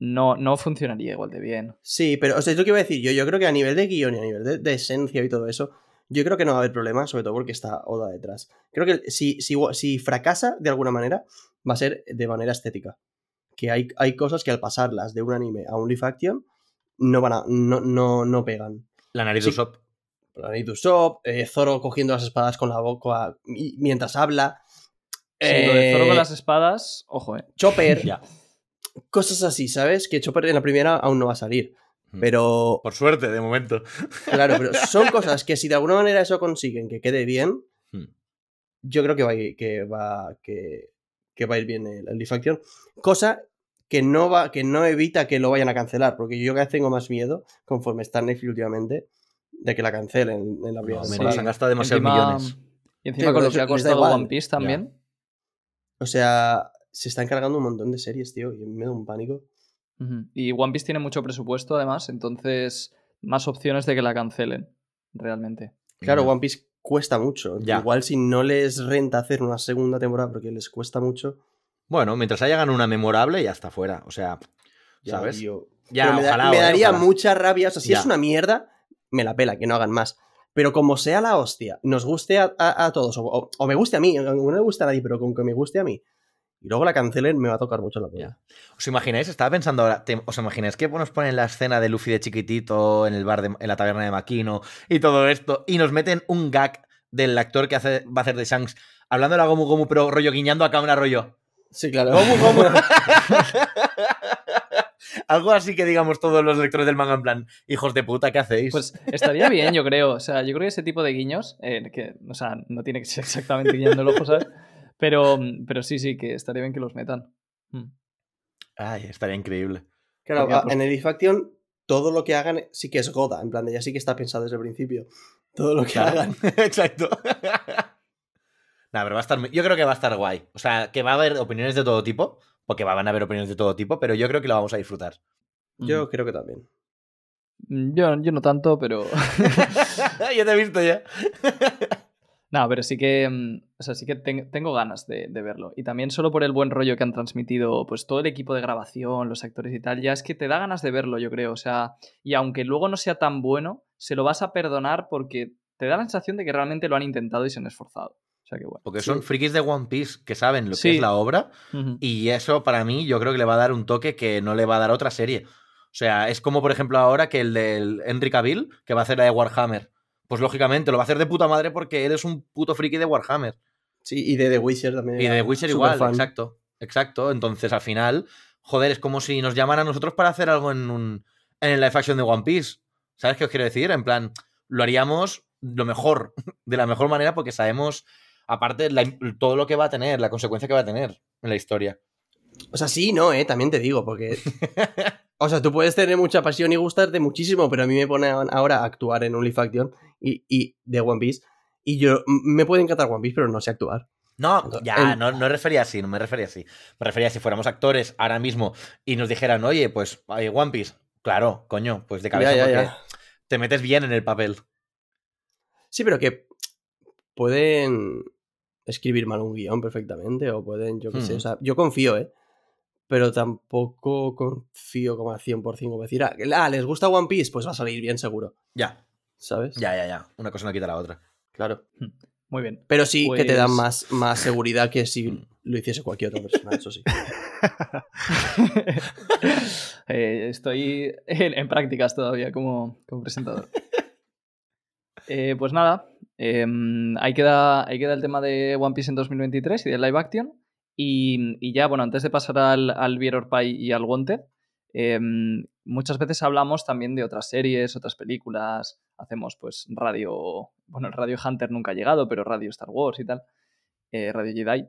no, no funcionaría igual de bien. Sí, pero o sea, es lo que iba a decir yo. Yo creo que a nivel de guion y a nivel de, de esencia y todo eso, yo creo que no va a haber problema, sobre todo porque está Oda detrás. Creo que si, si, si fracasa de alguna manera, va a ser de manera estética. que hay, hay cosas que al pasarlas de un anime a un live action no van a, no, no, no pegan. La nariz Sí. de Usopp. Planet Usopp, eh, Zoro cogiendo las espadas con la boca y- mientras habla. Sí, lo de Zoro eh, con las espadas, ojo, eh. Chopper, Ya. cosas así, ¿sabes? Que Chopper en la primera aún no va a salir. Mm. Pero, Por suerte, de momento. claro, pero son cosas que si de alguna manera eso consiguen que quede bien, Hmm. yo creo que va a ir, que va, que, que va a ir bien el, el live action. Cosa que no, va, que no evita que lo vayan a cancelar, porque yo cada vez tengo más miedo, conforme está en Netflix últimamente, de que la cancelen en la primera No, menos, han gastado demasiados Encima- millones. Y encima Sí, con lo que ha costado igual. One Piece también. O sea, se están cargando un montón de series, tío, y me da un pánico. Y One Piece tiene mucho presupuesto, además, entonces más opciones de que la cancelen, realmente. Claro. One Piece cuesta mucho. Ya. Igual si no les renta hacer una segunda temporada porque les cuesta mucho. Bueno, mientras haya ganado una memorable, ya está fuera. O sea, Ya, ¿sabes? tío. Ya, Pero me, da- me daría mucha rabia. O sea, si Ya. es una mierda, me la pela, que no hagan más. Pero como sea la hostia, nos guste a, a- a todos, o, o- o me guste a mí, aunque no le guste a nadie, pero con que me guste a mí, y luego la cancelen, me va a tocar mucho la polla. ¿Os imagináis? Estaba pensando ahora, te- ¿os imagináis que nos ponen la escena de Luffy de chiquitito en el bar de- en la taberna de Makino y todo esto y nos meten un gag del actor que hace, va a hacer de Shanks hablando de la Gomu Gomu pero rollo guiñando a cámara rollo? Sí, claro. ¿Cómo, cómo? Algo así que digamos todos los lectores del manga en plan, hijos de puta, ¿qué hacéis? Pues estaría bien, yo creo. O sea, yo creo que ese tipo de guiños, eh, que, o sea, no tiene que ser exactamente guiñando el ojo, ¿sabes? Pero, pero sí, sí, que estaría bien que los metan. Mm. Ay, estaría increíble. Claro, Porque, pues- en el Faction todo lo que hagan sí que es Goda, en plan de ya sí que está pensado desde el principio. Todo lo que Claro. hagan. Exacto. Nah, pero va a estar. Yo creo que va a estar guay. O sea, que va a haber opiniones de todo tipo. Porque van a haber opiniones de todo tipo, pero yo creo que lo vamos a disfrutar. Yo creo que también. Mm, Yo, yo no tanto, pero. ya te he visto ya. No, pero sí que, mm, o sea, sí que ten- tengo ganas de, de verlo. Y también solo por el buen rollo que han transmitido pues todo el equipo de grabación, los actores y tal, ya es que te da ganas de verlo, yo creo. O sea, y aunque luego no sea tan bueno, se lo vas a perdonar porque te da la sensación de que realmente lo han intentado y se han esforzado. O sea que bueno. Porque son frikis de One Piece que saben lo que Sí. es la obra. Y eso para mí yo creo que le va a dar un toque que no le va a dar otra serie. O sea, es como por ejemplo ahora que el del Henry Cavill, que va a hacer la de Warhammer. Pues lógicamente lo va a hacer de puta madre porque él es un puto friki de Warhammer. Sí, y de The Witcher también. Y de era Witcher igual, exacto. Exacto. Entonces, al final, joder, es como si nos llamaran a nosotros para hacer algo en un en el live action de One Piece. ¿Sabes qué os quiero decir? En plan, lo haríamos lo mejor, de la mejor manera, porque sabemos, aparte, la- todo lo que va a tener, la consecuencia que va a tener en la historia. O sea, sí, no, eh, también te digo, porque. O sea, tú puedes tener mucha pasión y gustarte muchísimo, pero a mí me pone ahora a actuar en un live action y, y de One Piece. Y yo me puede encantar One Piece, pero no sé actuar. No, ya, no, no me refería así, no me refería así. Me refería si fuéramos actores ahora mismo y nos dijeran, oye, pues hay One Piece. Claro, coño, pues de cabeza Ya, ya, porque ya. te metes bien en el papel. Sí, pero que pueden escribir mal un guion perfectamente, o pueden, yo qué sé. Hmm. O sea, yo confío, ¿eh? Pero tampoco confío como al 100% como decir, ah, ah, ¿les gusta One Piece? Pues va a salir bien seguro, Ya, ¿sabes? ya, ya, ya. Una cosa no quita la otra. Claro. Muy bien. Pero sí que te dan Pues- más, más seguridad que Hmm. si lo hiciese cualquier otra persona, eso sí. Eh, estoy en, en prácticas todavía como, como presentador. Eh, pues nada, em, ahí, queda, ahí queda el tema de One Piece en 2023 y del live action. Y, y ya, bueno, antes de pasar al, al Beer or Pie y al Wanted, em, muchas veces hablamos también de otras series, otras películas. Hacemos pues radio, bueno, el Radio Hunter nunca ha llegado, pero Radio Star Wars y tal, eh, Radio Jedi.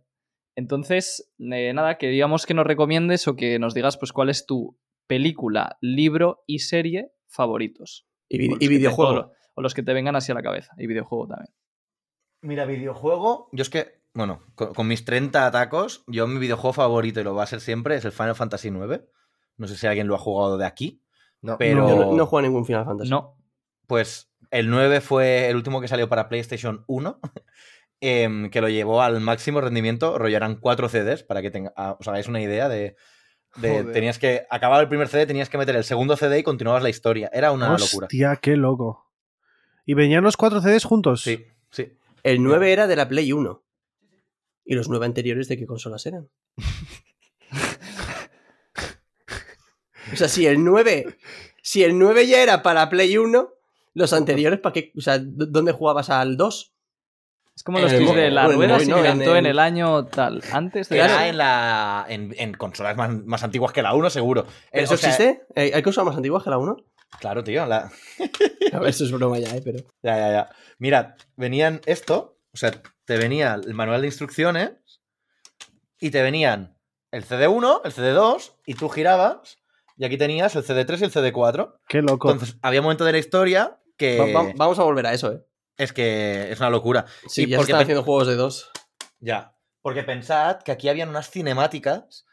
Entonces, eh, nada, queríamos que nos recomiendes o que nos digas pues cuál es tu película, libro y serie favoritos. Y, vi- te- videojuego. o o los que te vengan así a la cabeza. Y videojuego también. Mira, videojuego. Yo es que, bueno, con, con mis 30 tacos, yo mi videojuego favorito, y lo va a ser siempre, es el Final Fantasy IX. No sé si alguien lo ha jugado de aquí. No. Pero- Yo no, no juego ningún Final Fantasy. No. Pues el 9 fue el último que salió para PlayStation 1, em, que lo llevó al máximo rendimiento. Rollo eran cuatro CDs, para que tenga- os hagáis una idea de. de- tenías que. Acababa el primer CD, tenías que meter el segundo CD y continuabas la historia. Era una locura. Hostia, qué loco. ¿Y venían los cuatro CDs juntos? Sí, sí. El 9 era de la Play 1. ¿Y los 9 anteriores de qué consolas eran? O sea, si el 9. Si el 9 ya era para Play 1, los anteriores, ¿para qué? O sea, ¿dó- ¿dónde jugabas al 2? Es como los tweets de la rueda se no, en inventó en el- el año tal. Antes de Claro. Era en, la, en, en consolas más, más antiguas que la 1, seguro. Eh, ¿Eso o sea, existe? ¿Hay hay cosas más antiguas que la 1? Claro, tío. la- A ver, eso es broma ya, ¿eh? Pero... Ya, ya, ya. Mira, venían esto, o sea, te venía el manual de instrucciones y te venían el CD1, el CD2 y tú girabas y aquí tenías el CD3 y el CD4. Qué loco. Entonces, había un momento de la historia que Va- va- vamos a volver a eso, ¿eh? es que es una locura. Sí, Y ya porque están haciendo juegos de dos. Ya, porque pensad que aquí habían unas cinemáticas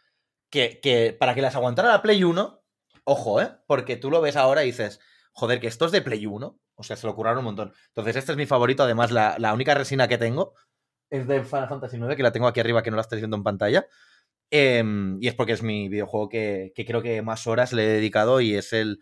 que, que para que las aguantara la Play 1, ojo, ¿eh? Porque tú lo ves ahora y dices, joder, que esto es de Play 1. O sea, se lo curraron un montón. Entonces, este es mi favorito. Además, la, la única resina que tengo es de Final Fantasy IX, que la tengo aquí arriba, que no la estáis viendo en pantalla. Em, y es porque es mi videojuego que, que creo que más horas le he dedicado y es el.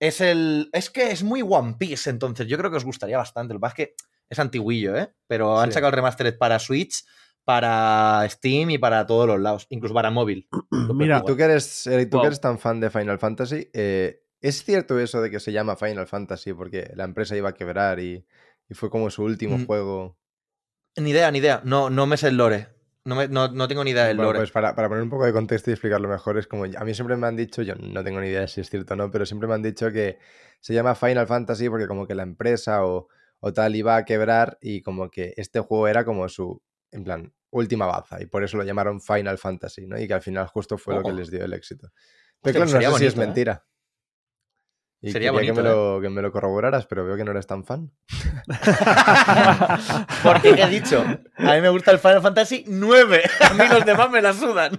Es el. Es que es muy One Piece, entonces yo creo que os gustaría bastante. Lo que pasa es que es antiguillo, ¿eh? Pero han Sí. sacado el remastered para Switch, para Steam y para todos los lados, incluso para móvil. Mira. Tú que eres, Eric, tú Wow. que eres tan fan de Final Fantasy, eh, ¿es cierto eso de que se llama Final Fantasy porque la empresa iba a quebrar y, y fue como su último Mm. juego? Ni idea, ni idea. No, no me sé el lore. No, me- no, no tengo ni idea del Bueno, lore. pues para, para poner un poco de contexto y explicarlo mejor, es como, a mí siempre me han dicho, yo no tengo ni idea de si es cierto o no, pero siempre me han dicho que se llama Final Fantasy porque como que la empresa o, o tal iba a quebrar y como que este juego era como su, en plan, última baza y por eso lo llamaron Final Fantasy, ¿no? Y que al final justo fue lo que les dio el éxito. Hostia, Pero claro, pues no sería sé si es ¿eh? Y Sería quería que, me bonito, ¿eh? lo, que me lo corroboraras, pero veo que no eres tan fan. Porque, ¿qué he dicho? A mí me gusta el Final Fantasy 9. A mí los demás me la sudan.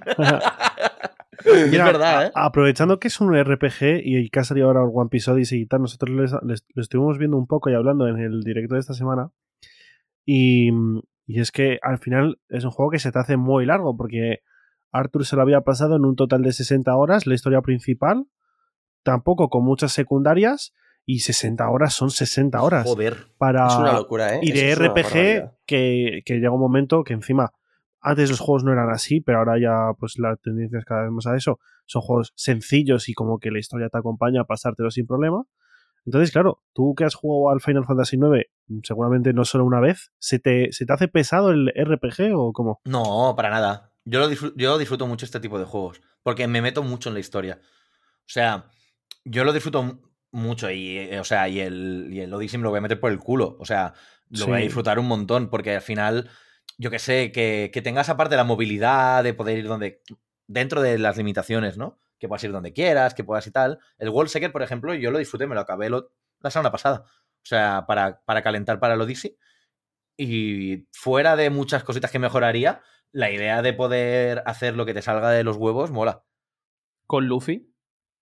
Y es verdad, ¿eh? a- aprovechando que es un RPG y que ha salido ahora One Piece Odyssey y tal, nosotros les, les- lo estuvimos viendo un poco y hablando en el directo de esta semana. Y, y es que al final es un juego que se te hace muy largo porque Arthur se lo había pasado en un total de 60 horas, la historia principal, tampoco con muchas secundarias, y 60 horas son 60 horas. Joder. Para, Es una locura, ¿eh? y de es RPG que, que llega un momento que encima antes los juegos no eran así, pero ahora ya pues la tendencia es cada vez más a eso. Son juegos sencillos y como que la historia te acompaña a pasártelo sin problema. Entonces, claro, tú que has jugado al Final Fantasy IX, seguramente no solo una vez, ¿se te, ¿se te hace pesado el RPG o cómo? No, para nada. Yo, lo disfruto, yo disfruto mucho este tipo de juegos. Porque me meto mucho en la historia. O sea, yo lo disfruto mu- mucho. Y, eh, o sea, y el, y el Odyssey me lo voy a meter por el culo. O sea, lo voy a disfrutar un montón. Porque al final, yo que sé, que, que tengas aparte la movilidad de poder ir donde. dentro de las limitaciones, ¿no? Que puedas ir donde quieras, que puedas y tal. El World Seeker, por ejemplo, yo lo disfruté, me lo acabé lo- la semana pasada. O sea, para, para calentar para el Odyssey. Y fuera de muchas cositas que mejoraría, la idea de poder hacer lo que te salga de los huevos mola. con Luffy.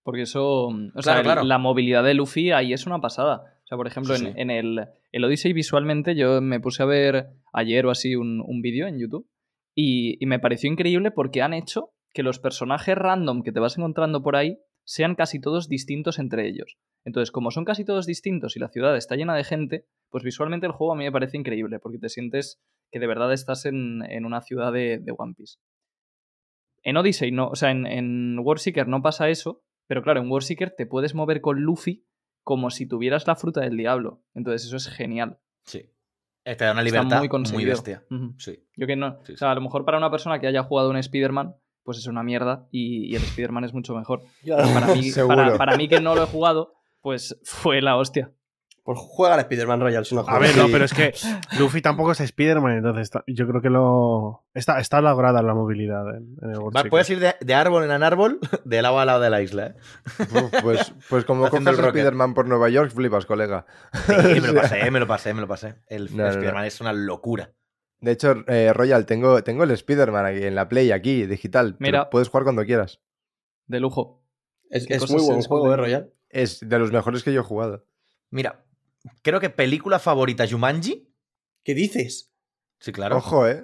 Porque eso. mm, O sea, Claro, la movilidad de Luffy ahí es una pasada. O sea, por ejemplo, Sí, en, sí. en el, el Odyssey visualmente yo me puse a ver ayer o así un, un vídeo en YouTube y, y me pareció increíble porque han hecho que los personajes random que te vas encontrando por ahí sean casi todos distintos entre ellos. Entonces, como son casi todos distintos y la ciudad está llena de gente, pues visualmente el juego a mí me parece increíble porque te sientes que de verdad estás en, en una ciudad de, de One Piece. En Odyssey no, o sea, en, en no pasa eso, pero claro, en Warseeker te puedes mover con Luffy como si tuvieras la fruta del diablo. Entonces eso es genial. Sí. Te da una Está libertad muy muy, conseguido. bestia. Sí. Yo que no. Sí, O sea, a lo mejor para una persona que haya jugado un Spider-Man, pues es una mierda y, y el Spider-Man es mucho mejor. Para mí, para mí que no lo he jugado, pues fue la hostia. Pues juega al Spider-Man Royal si no A juegas. ver, no, pero es que Luffy tampoco es Spider-Man, entonces está- yo creo que lo está, está lograda la movilidad en, en el World. Puedes ir de, de árbol en árbol, de lado a lado de la isla. ¿eh? Uf, pues, pues como a rocket. Spider-Man por Nueva York, flipas, colega. Sí, me lo pasé, me lo pasé, me lo pasé. El No, no, no. Spider-Man es una locura. De hecho, eh, Royal, tengo, tengo el Spider-Man aquí en la Play, aquí, digital. Mira. puedes jugar cuando quieras. De lujo. Es, ¿Qué es muy buen juego, ¿eh? Royal? Es de los mejores que yo he jugado. Mira, creo que película favorita Jumanji. ¿Qué dices? Sí, claro. Ojo, ¿eh?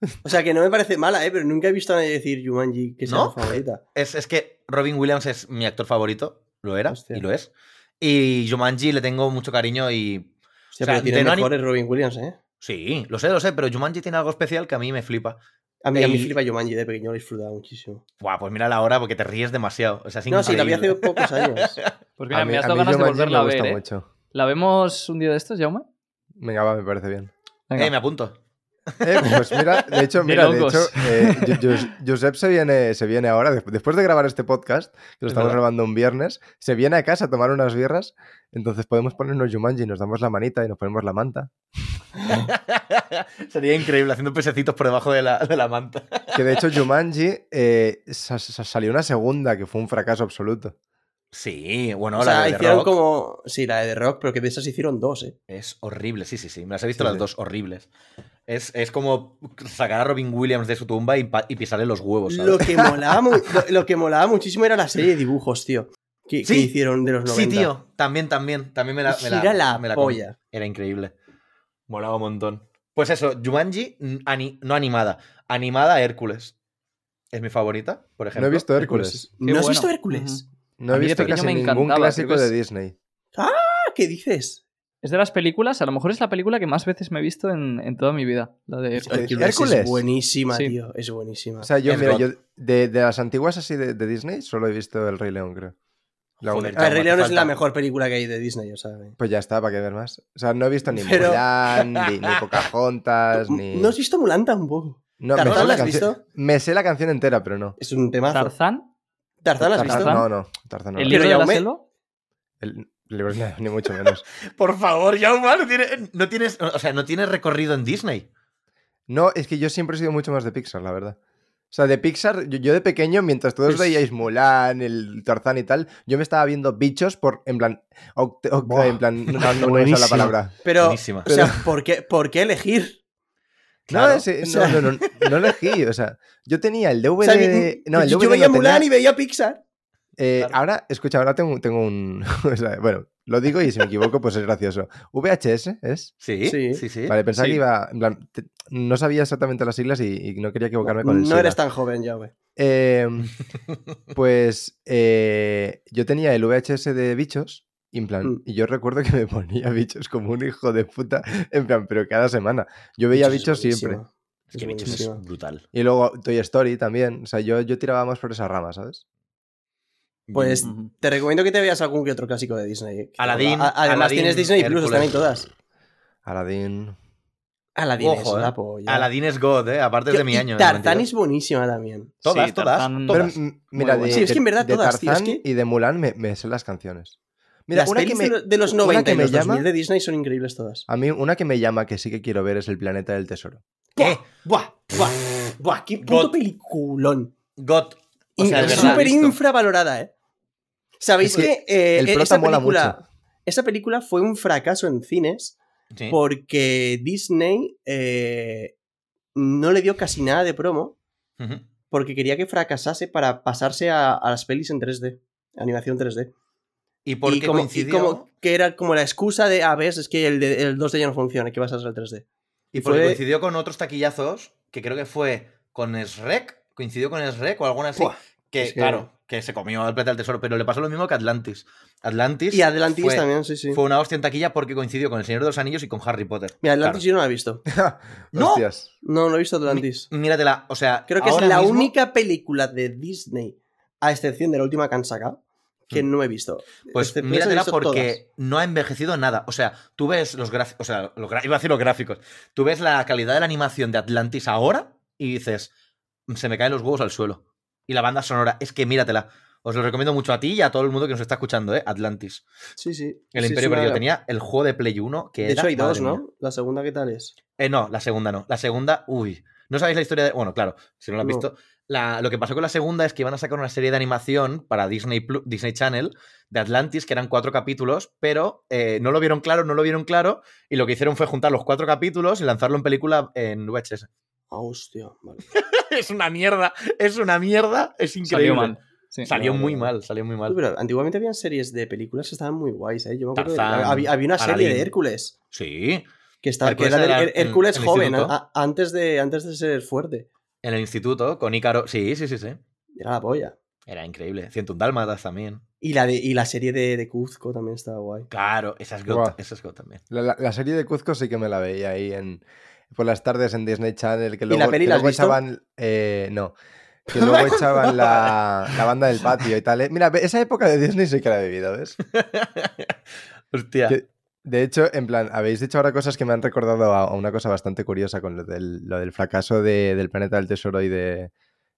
O sea, que no me parece mala, ¿eh? Pero nunca he visto a nadie decir Jumanji que sea ¿No? favorita. Es, es que Robin Williams es mi actor favorito. Lo era Hostia. y lo es. Y Jumanji le tengo mucho cariño y. Hostia, O sea, pero tiene mejores Robin Williams, ¿eh? Sí, lo sé, lo sé, pero Jumanji tiene algo especial que a mí me flipa. A mí, a mí flipa Jumanji de pequeño, lo disfrutaba muchísimo. Buah, pues mírala ahora porque te ríes demasiado. O sea, es No, sí, la vi hace pocos años. Pues mira, a mí, me has dado ganas de volverla a me ver, gusta ¿eh? ¿La vemos un día de estos, Jaume? Venga, va, me parece bien. Venga. Eh, me apunto. Eh, pues mira, de hecho, mira, de hecho, eh, Josep se viene, se viene ahora, de- después de grabar este podcast, que lo Es estamos verdad. grabando un viernes, se viene a casa a tomar unas birras, entonces podemos ponernos Jumanji, nos damos la manita y nos ponemos la manta. Sería increíble haciendo pesecitos por debajo de la, de la manta. Que de hecho Jumanji eh, sa- sa- salió una segunda, que fue un fracaso absoluto. Sí, bueno, o la sea, de The hicieron Rock como. Sí, la de The Rock, pero que de esas hicieron dos, ¿eh? es horrible. Sí, sí, sí. Me las he visto Sí, las sí. dos horribles. Es, es como sacar a Robin Williams de su tumba y, pisarle los huevos. ¿sabes? Lo que, molaba lo, lo que molaba muchísimo era la serie de dibujos, tío. Que, que Sí. hicieron de los 90. Sí, tío. También, también. También me la. Me la Era la me la polla. Era increíble. Molaba un montón. Pues eso, Jumanji, ani- no animada. Animada Hércules. Es mi favorita, por No ejemplo. he visto Hércules. ¿No has bueno. visto Hércules? No he visto casi me ningún clásico de Disney. Ah, ¿qué dices? Es de las películas, a lo mejor es la película que más veces me he visto en, en toda mi vida. La de Hércules. Es buenísima, Sí. tío. Es buenísima. O sea, yo, mira, yo de, de las antiguas así de, de Disney solo he visto El Rey León, creo. La Joder, única. A ver, Rey León es la mejor película que hay de Disney, o sea. Pues ya está, ¿para qué ver más? O sea, no he visto ni Pero- Mulan, ni, ni Pocahontas, ni... ¿No has visto Mulan tampoco? No, me, ¿Tarzán sé la has canción, visto? me sé la canción entera, pero no. Es un temazo. Tarzán, ¿Tarzán la has Tarzán, visto? No, no, Tarzán no. el libro de la selva. El libro no, ni mucho menos. Por favor, Jaume, no tienes, no tienes. O sea, no tienes recorrido en Disney. No, es que yo siempre he sido mucho más de Pixar, la verdad. O sea, de Pixar, yo, yo de pequeño, mientras todos Es- veíais Mulan, el Tarzán y tal, yo me estaba viendo bichos por, en plan, en plan, no, no, no sale la palabra. Pero, Buenísima. o sea, ¿por qué, ¿por qué elegir? Claro, no, ese- o sea- no, no, no, no elegí, o sea, yo tenía el DVD O sea, mi- de... No, el yo DVD veía no, tenía- Mulan y veía Pixar. Eh, Claro. Ahora, escucha, ahora tengo, tengo un. o sea, bueno, lo digo y si me equivoco, pues es gracioso. ¿VHS es? Sí, sí, Sí. sí. Vale, pensaba Sí. que iba. En plan, te- no sabía exactamente las siglas y, y no quería equivocarme con el No eres tan joven ya, güey. Eh, pues eh, yo tenía el VHS de bichos. Y, en plan, Mm. y yo recuerdo que me ponía bichos como un hijo de puta. En plan, pero cada semana. Yo veía bichos es siempre. Es que bichos es brutal. Y luego Toy Story también. O sea, yo, yo tiraba más por esa rama, ¿sabes? Pues Ujú. te recomiendo que te veas algún que otro clásico de Disney. Aladín, A- Además tienes Disney Plus, Hércules. están ahí todas. Aladdin. Aladín es la eh. polla. Aladdin es God, ¿eh? Aparte de mi año. Tarzán 92. es buenísima también. Todas, Sí, todas, todas. Pero, mm, mira, de. Sí, es que en de- verdad de todas, tío, es Tarzán que- y de Mulan me, me sé las canciones. Mira, Las una que me, de lo- de los una 90 que y me los 2000 llama, de Disney son increíbles todas. a mí una que me llama que sí que quiero ver es El planeta del tesoro. ¿Qué? Buah, buah, buah, qué puto God. peliculón. God. O sea. Súper infravalorada, ¿eh? ¿Sabéis Es que, que eh, el prota esa, mola película, mucho. esa película fue un fracaso en cines Sí. porque Disney eh, no le dio casi nada de promo Ujú. porque quería que fracasase para pasarse a, a las pelis en 3D, animación 3D. ¿Y por y qué como, y coincidió? como que era como la excusa de, ah, ves, es que el, de- el 2D ya no funciona, que vas a hacer el 3D. Y porque fue- coincidió con otros taquillazos, que creo que fue con Shrek, coincidió con Shrek o alguna así, que, es que- claro, que se comió el plata del tesoro, pero le pasó lo mismo que Atlantis. Atlantis Y Atlantis fue, también, sí, sí. fue una hostia en taquilla porque coincidió con El Señor de los Anillos y con Harry Potter. Mira, Atlantis Claro. yo no la he visto. ¡No! Hostias. No, no he visto Atlantis. Míratela, o sea, Creo que es la mismo- única película de Disney, a excepción de la última que han sacado, que no he visto. Pues he míratela porque no ha envejecido nada. O sea, tú ves los gráficos, o sea, los iba a decir los gráficos, tú ves la calidad de la animación de Atlantis ahora y dices, se me caen los huevos al suelo. Y la banda sonora, es que míratela. Os lo recomiendo mucho a ti y a todo el mundo que nos está escuchando, ¿eh? Atlantis. Sí, sí. El Sí, Imperio Perdido tenía el juego de Play 1 que De era, hecho hay dos, ¿no? mía. La segunda, ¿qué tal es? Eh, no, la segunda no. La segunda, uy. ¿No sabéis la historia de.? Bueno, claro, si no la has No. visto. La- lo que pasó con la segunda es que iban a sacar una serie de animación para Disney, Disney Channel de Atlantis, que eran cuatro capítulos, pero eh, no lo vieron claro, no lo vieron claro, y lo que hicieron fue juntar los cuatro capítulos y lanzarlo en película en VHS. Ah, hostia. Vale. es una mierda, es una mierda, es increíble. Salió mal. Sí. Salió Vale, muy mal, salió muy Uy, mal. pero antiguamente habían series de películas que estaban muy guays, ¿eh? Yo me acuerdo de- había, había una serie Aladdin. de Hércules. Sí, Que, está, que Hércules era de en- Hércules en joven, a- antes, de, antes de ser fuerte. En el instituto, con Ícaro. Sí, sí, sí, sí. Era la polla. Era increíble. 101 Dálmatas también. Y la, de, y la serie de, de Cuzco también estaba guay. Claro, esa es Guau. God, esa es God también. La, la- la serie de Cuzco sí que me la veía ahí en, por las tardes en Disney Channel. Que ¿Y luego, la peli que la has luego visto? echaban. eh, no. Que luego echaban la, la banda del patio y tal. ¿eh? Mira, esa época de Disney sí que la he vivido, ¿ves? Hostia. Que- De hecho, en plan, habéis dicho ahora cosas que me han recordado a, una cosa bastante curiosa con lo del, lo del fracaso de- del planeta del tesoro y de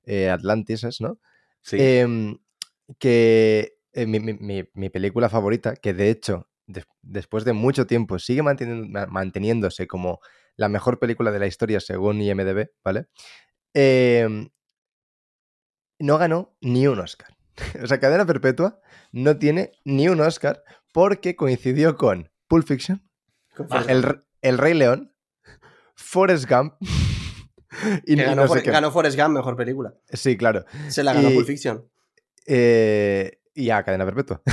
eh, Atlantis, ¿es, ¿no? Sí. Em, que eh, mi, mi- mi- mi película favorita, que de hecho, des- después de mucho tiempo, sigue manteniendo- manteniéndose como la mejor película de la historia según IMDB, ¿vale? Em, no ganó ni un Oscar. o sea, Cadena Perpetua no tiene ni un Oscar porque coincidió con Pulp Fiction, El, Re- El Rey León, Forrest Gump y, Que ganó, no sé For- qué. ganó Forrest Gump, mejor película. Sí, claro. Se la ganó Y- Pulp Fiction. Eh, y a Cadena Perpetua.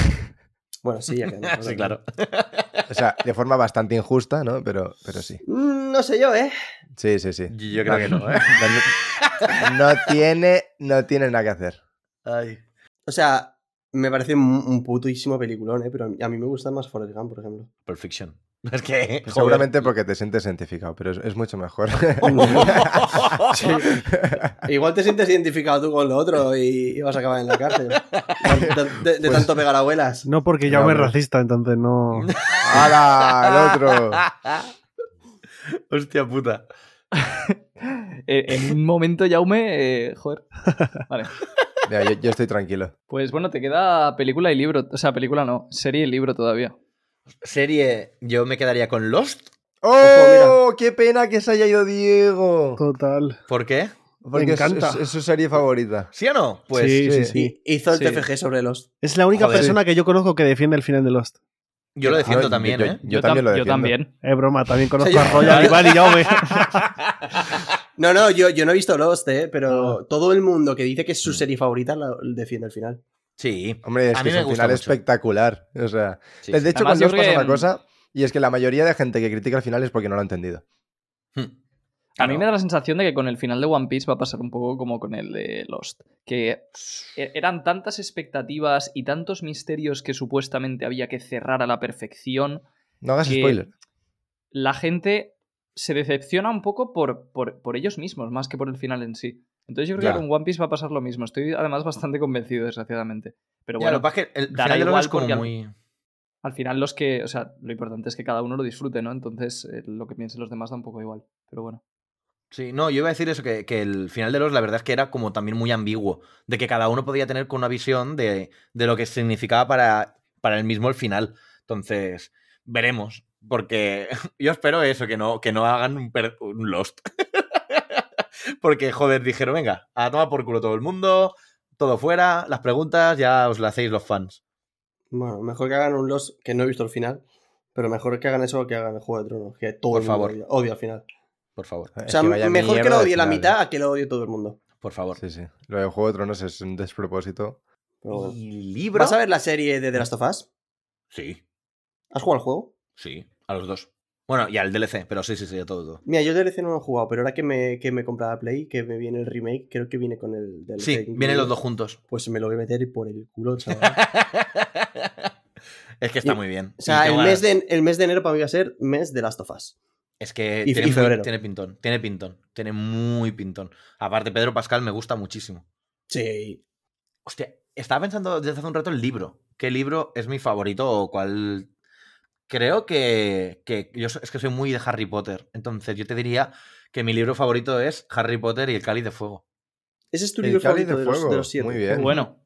Bueno, sí, ya que no, sí, claro. O sea, de forma bastante injusta, ¿no? Pero, pero sí. Mm, No sé yo, ¿eh? Sí, sí, sí. Yo creo que no, ¿eh? No, no tiene, no tiene nada que hacer. Ay. O sea, me parece un, un putísimo peliculón, ¿eh? Pero a mí me gusta más Forrest Gump, por ejemplo. Pulp Fiction. Es que. Seguramente porque te sientes identificado, pero es, es mucho mejor. Sí. Igual te sientes identificado tú con lo otro y, y vas a acabar en la cárcel. De, de- de Pues- tanto pegar abuelas. No, porque ya me hombre. racista, entonces no. ¡Hala! El otro. Hostia puta. Eh, en un momento, Jaume, eh, joder. Vale. Mira, yo, yo estoy tranquilo. Pues bueno, te queda película y libro. O sea, película no, serie y libro todavía. Serie, yo me quedaría con Lost. ¡Oh! ¡Qué pena que se haya ido Diego! Total. ¿Por qué? Porque es- encanta. Es, es su serie favorita. ¿Sí o no? Pues sí, sí, sí. Hizo el Sí. TFG sobre los. Es la única Joder. persona que yo conozco que defiende el final de Lost. yo lo defiendo Ah, también, yo- ¿eh? Yo, también lo tam- Yo defiendo. también. Es broma, también conozco a Royal Iván y Jaume. No, no, yo, yo no he visto Lost, ¿eh? Pero todo el mundo que dice que es su serie favorita la defiende el final. Sí. Hombre, es A que mí es un gusta final mucho. espectacular. O sea, sí, de sí. hecho, Además, Dios creo pasa que, una mm, cosa, y es que la mayoría de gente que critica el final es porque no lo ha entendido. Hmm. A mí me da la sensación de que con el final de One Piece va a pasar un poco como con el de Lost. Que e- eran tantas expectativas y tantos misterios que supuestamente había que cerrar a la perfección. No hagas Que- spoiler. La gente se decepciona un poco por, por, por ellos mismos, más que por el final en sí. Entonces yo creo Ya. que con One Piece va a pasar lo mismo. Estoy además bastante convencido, desgraciadamente. Pero Ya, bueno, lo pasa que el final igual es como al- muy. al final los que... O sea, lo importante es que cada uno lo disfrute, ¿no? Entonces eh, lo que piensen los demás da un poco igual. Pero bueno. Sí, no, yo iba a decir eso, que, que el final de los, la verdad es que era como también muy ambiguo, de que cada uno podía tener con una visión de, de lo que significaba para, para el mismo el final. Entonces, veremos, porque yo espero eso, que no, que no hagan un, per- un Lost. porque, joder, dijeron, venga, a tomar por culo todo el mundo, todo fuera, las preguntas ya os las hacéis los fans. Bueno, mejor que hagan un Lost, que no he visto el final, pero mejor que hagan eso que hagan el Juego de Tronos, que todo Por el mundo favor. odia, odia al final. Por favor, O Es sea, que vaya mejor que lo odie la final. mitad a que lo odie todo el mundo. por favor. Sí, sí. Lo de Juego de Tronos es un despropósito. Pero bueno. ¿Y libro? ¿Vas a ver la serie de The Last of Us? Sí, ¿Has jugado al juego? sí, a los dos. Bueno, y al DLC, pero sí, sí, sí, a todo. todo. Mira, yo DLC no lo he jugado, pero ahora que me, que me compraba Play, que me viene el remake, creo que viene con el DLC. Sí, vienen los dos juntos. Pues me lo voy a meter por el culo, chaval. es que está Y- muy bien. O sea, el mes, de, el mes de enero para mí va a ser mes de Last of Us. Es que y- tiene, y febrero. tiene pintón, tiene pintón, tiene muy pintón. Aparte, Pedro Pascal me gusta muchísimo. Sí. Hostia, estaba pensando desde hace un rato el libro. ¿Qué libro es mi favorito o cuál? Creo que, que yo es que soy muy de Harry Potter. Entonces yo te diría que mi libro favorito es Harry Potter y el Cáliz de Fuego. Ese es tu El libro favorito de de, los, Fuego, de los siete. muy bien. Bueno.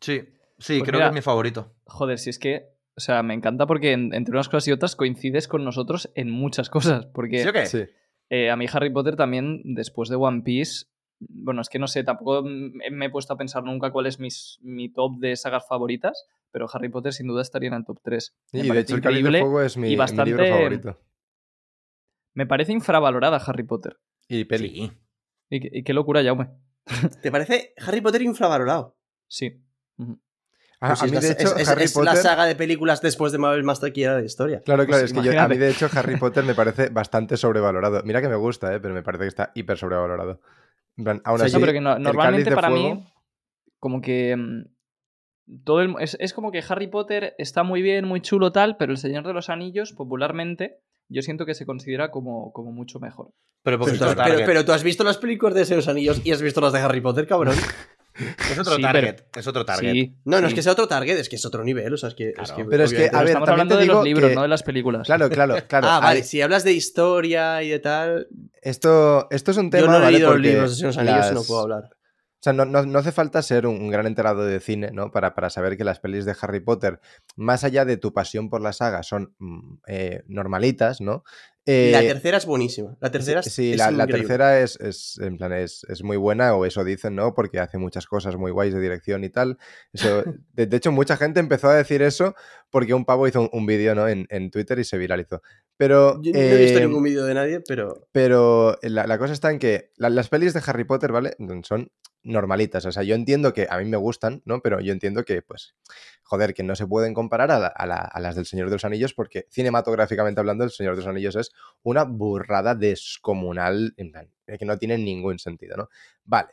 Sí, sí, Pues creo mira, que es mi favorito. Joder, si es que, o sea, me encanta porque en- entre unas cosas y otras coincides con nosotros en muchas cosas. Porque ¿Sí o qué? Sí. eh, a mí Harry Potter también, después de One Piece, bueno, es que no sé, tampoco me he puesto a pensar nunca cuál es mis, mi top de sagas favoritas, pero Harry Potter sin duda estaría en el top 3. Me Y de hecho, el Cáliz de Fuego es mi, y mi bastante- libro favorito. Me parece infravalorada Harry Potter. Y peli. Sí. Y, qué- y qué locura, Jaume. ¿Te parece Harry Potter infravalorado? Sí. Ah, Pues a es mí, la- de hecho, es, es- Harry es Potter... la saga de películas después de Marvel más taquillera de la historia. Claro, claro, Pues es que yo, a mí de hecho Harry Potter me parece bastante sobrevalorado. Mira que me gusta, ¿eh? pero me parece que está hiper sobrevalorado. Aún O sea, así, No, pero que no- normalmente para Fuego- mí, como que. Todo el, es, es como que Harry Potter está muy bien, muy chulo, tal, pero El Señor de los Anillos, popularmente, yo siento que se considera como, como mucho mejor. Pero porque Pero, es pero- tú has visto las películas de Seus Anillos y has visto las de Harry Potter, cabrón. Es otro Sí, target. Es otro target. Sí, No, no es que sea otro target, es que es otro nivel. O sea, es que. Claro. Pero es que, a no ver, Estamos hablando te de los libros, que- no de las películas. Claro, claro, claro. Ah, vale, si hablas de historia y de tal. Esto, esto es un tema. Yo no he ¿vale? leído los libros de Seus Anillos y no puedo hablar. O sea, no, no- no hace falta ser un, un gran enterado de cine, ¿no? Para, para saber que las pelis de Harry Potter, más allá de tu pasión por la saga, son mm, eh, normalitas, ¿no? Eh, la tercera es buenísima. La tercera sí, es, sí, es la, la tercera es, es, en plan, es, es muy buena, o eso dicen, ¿no? Porque hace muchas cosas muy guays de dirección y tal. Eso, de, de hecho, mucha gente empezó a decir eso porque un pavo hizo un, un vídeo, ¿no? En, en Twitter y se viralizó. Pero. Yo no he visto eh, ningún vídeo de nadie, pero. pero la, la cosa está en que la- las pelis de Harry Potter, ¿vale? Son normalitas. O sea, yo entiendo que a mí me gustan, ¿no? Pero yo entiendo que, pues, joder, que no se pueden comparar a, la- a a las del Señor de los Anillos porque cinematográficamente hablando, el Señor de los Anillos es una burrada descomunal, en plan, que no tiene ningún sentido, ¿no? Vale.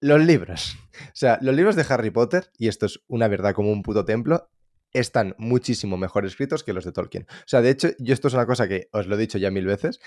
Los libros. O sea, los libros de Harry Potter, y esto es una verdad como un puto templo, están muchísimo mejor escritos que los de Tolkien. O sea, de hecho, yo esto es una cosa que os lo he dicho ya mil veces.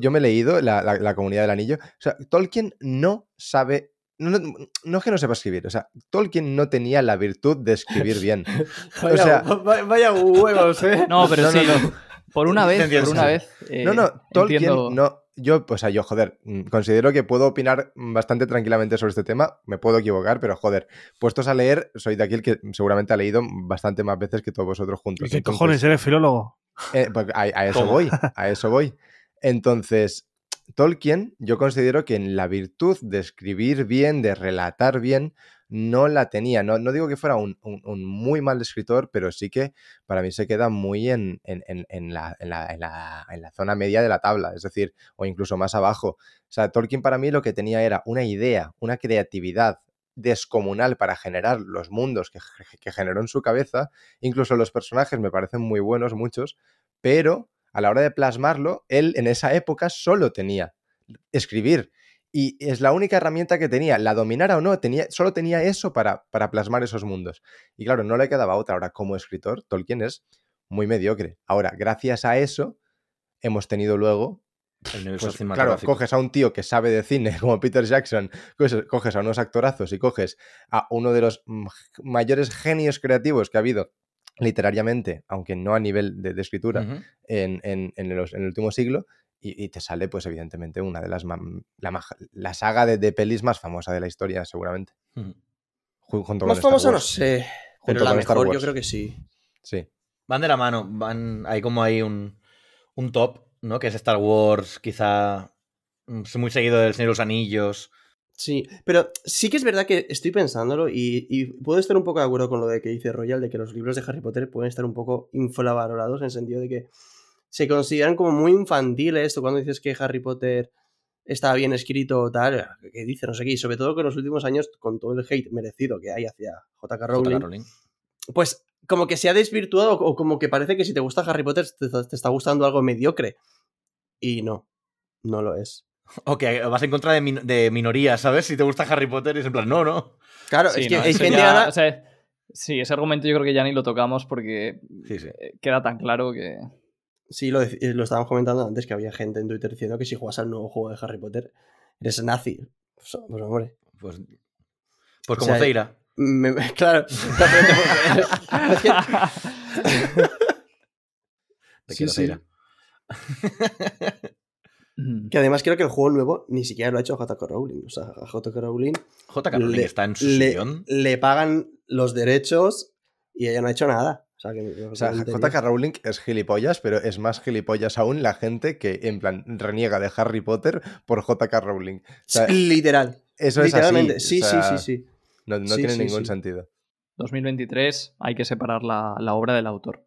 Yo me he leído la, la- la comunidad del anillo. O sea, Tolkien no sabe. No, no- no es que no sepa escribir, o sea, Tolkien no tenía la virtud de escribir bien. Vaya, sea- va- vaya huevos, ¿eh? No, pero No, no, sí. no. Por una vez, por una vez. eh, No, no, Tolkien entiendo- no. Yo, o sea, yo, joder, mm, considero que puedo opinar bastante tranquilamente sobre este tema. Me puedo equivocar, pero joder, puestos a leer, soy de aquel que seguramente ha leído bastante más veces que todos vosotros juntos. ¿Qué Entonces, cojones? ¿Eres filólogo? Eh, pues a, a eso ¿Cómo? voy, a eso voy. Entonces, Tolkien, yo considero que en la virtud de escribir bien, de relatar bien, no la tenía. No, no digo que fuera un, un- muy mal escritor, pero sí que para mí se queda muy en, en- en- la, la- la- en la zona media de la tabla, es decir, o incluso más abajo. O sea, Tolkien para mí lo que tenía era una idea, una creatividad descomunal para generar los mundos que, que generó en su cabeza. Incluso los personajes me parecen muy buenos, muchos, pero a la hora de plasmarlo, él en esa época solo tenía escribir. Y es la única herramienta que tenía, la dominara o no, tenía, solo tenía eso para, para plasmar esos mundos. Y claro, no le quedaba otra. Ahora, como escritor, Tolkien es muy mediocre. Ahora, gracias a eso, hemos tenido luego El pues, claro, coges a un tío que sabe de cine como Peter Jackson, coges, a unos actorazos y coges a uno de los mm, mayores genios creativos que ha habido literariamente, aunque no a nivel de, de escritura, en, en- en los- en el último siglo, y, y te sale, pues evidentemente, una de las... ma- La, la saga de, de pelis más famosa de la historia, seguramente. Junto con Más Star famosa no sé. Junto Pero la mejor yo creo que sí. Sí. Van de la mano, van. Hay como ahí un, un top, ¿no? Que es Star Wars, quizá. mm, Muy seguido del Señor de los Anillos. Sí, pero sí que es verdad que estoy pensándolo y, y puedo estar un poco de acuerdo con lo de que dice Royal, de que los libros de Harry Potter pueden estar un poco infravalorados en el sentido de que se consideran como muy infantiles. Tú cuando dices que Harry Potter está bien escrito o tal, que dice no sé qué, y sobre todo que en los últimos años, con todo el hate merecido que hay hacia J.K. Rowling, Rowling. pues como que se ha desvirtuado o como que parece que si te gusta Harry Potter te, te está gustando algo mediocre. Y no, no lo es. Ok, vas en contra de, min- de minorías, ¿sabes? Si te gusta Harry Potter, es en plan, no, no. Claro, Sí, es que no, hay eso gente ya- ahora- o sea, sí, ese argumento yo creo que ya ni lo tocamos porque Sí, sí. eh, queda tan claro que. Sí, lo, eh, lo estábamos comentando antes, que había gente en Twitter diciendo que si juegas al nuevo juego de Harry Potter, eres nazi. Pues, pues, hombre. Pues, pues como sea, Zeira. me- me- claro. Te- quiero, sí. Zeira. Que además creo que el juego nuevo ni siquiera lo ha hecho J.K. Rowling. O sea, a J.K. Rowling J.K. Rowling le, está en su le- sillón. le pagan los derechos y ella no ha hecho nada. O sea, que, O sea, J.K. Rowling es gilipollas, pero es más gilipollas aún la gente que, en plan, reniega de Harry Potter por J.K. Rowling. O sea, Literal. eso es Literalmente. así. Sí, o sea, sí, sí, sí. No, no Sí, tiene sí, ningún sí. sentido. 2023 hay que separar la, la obra del autor.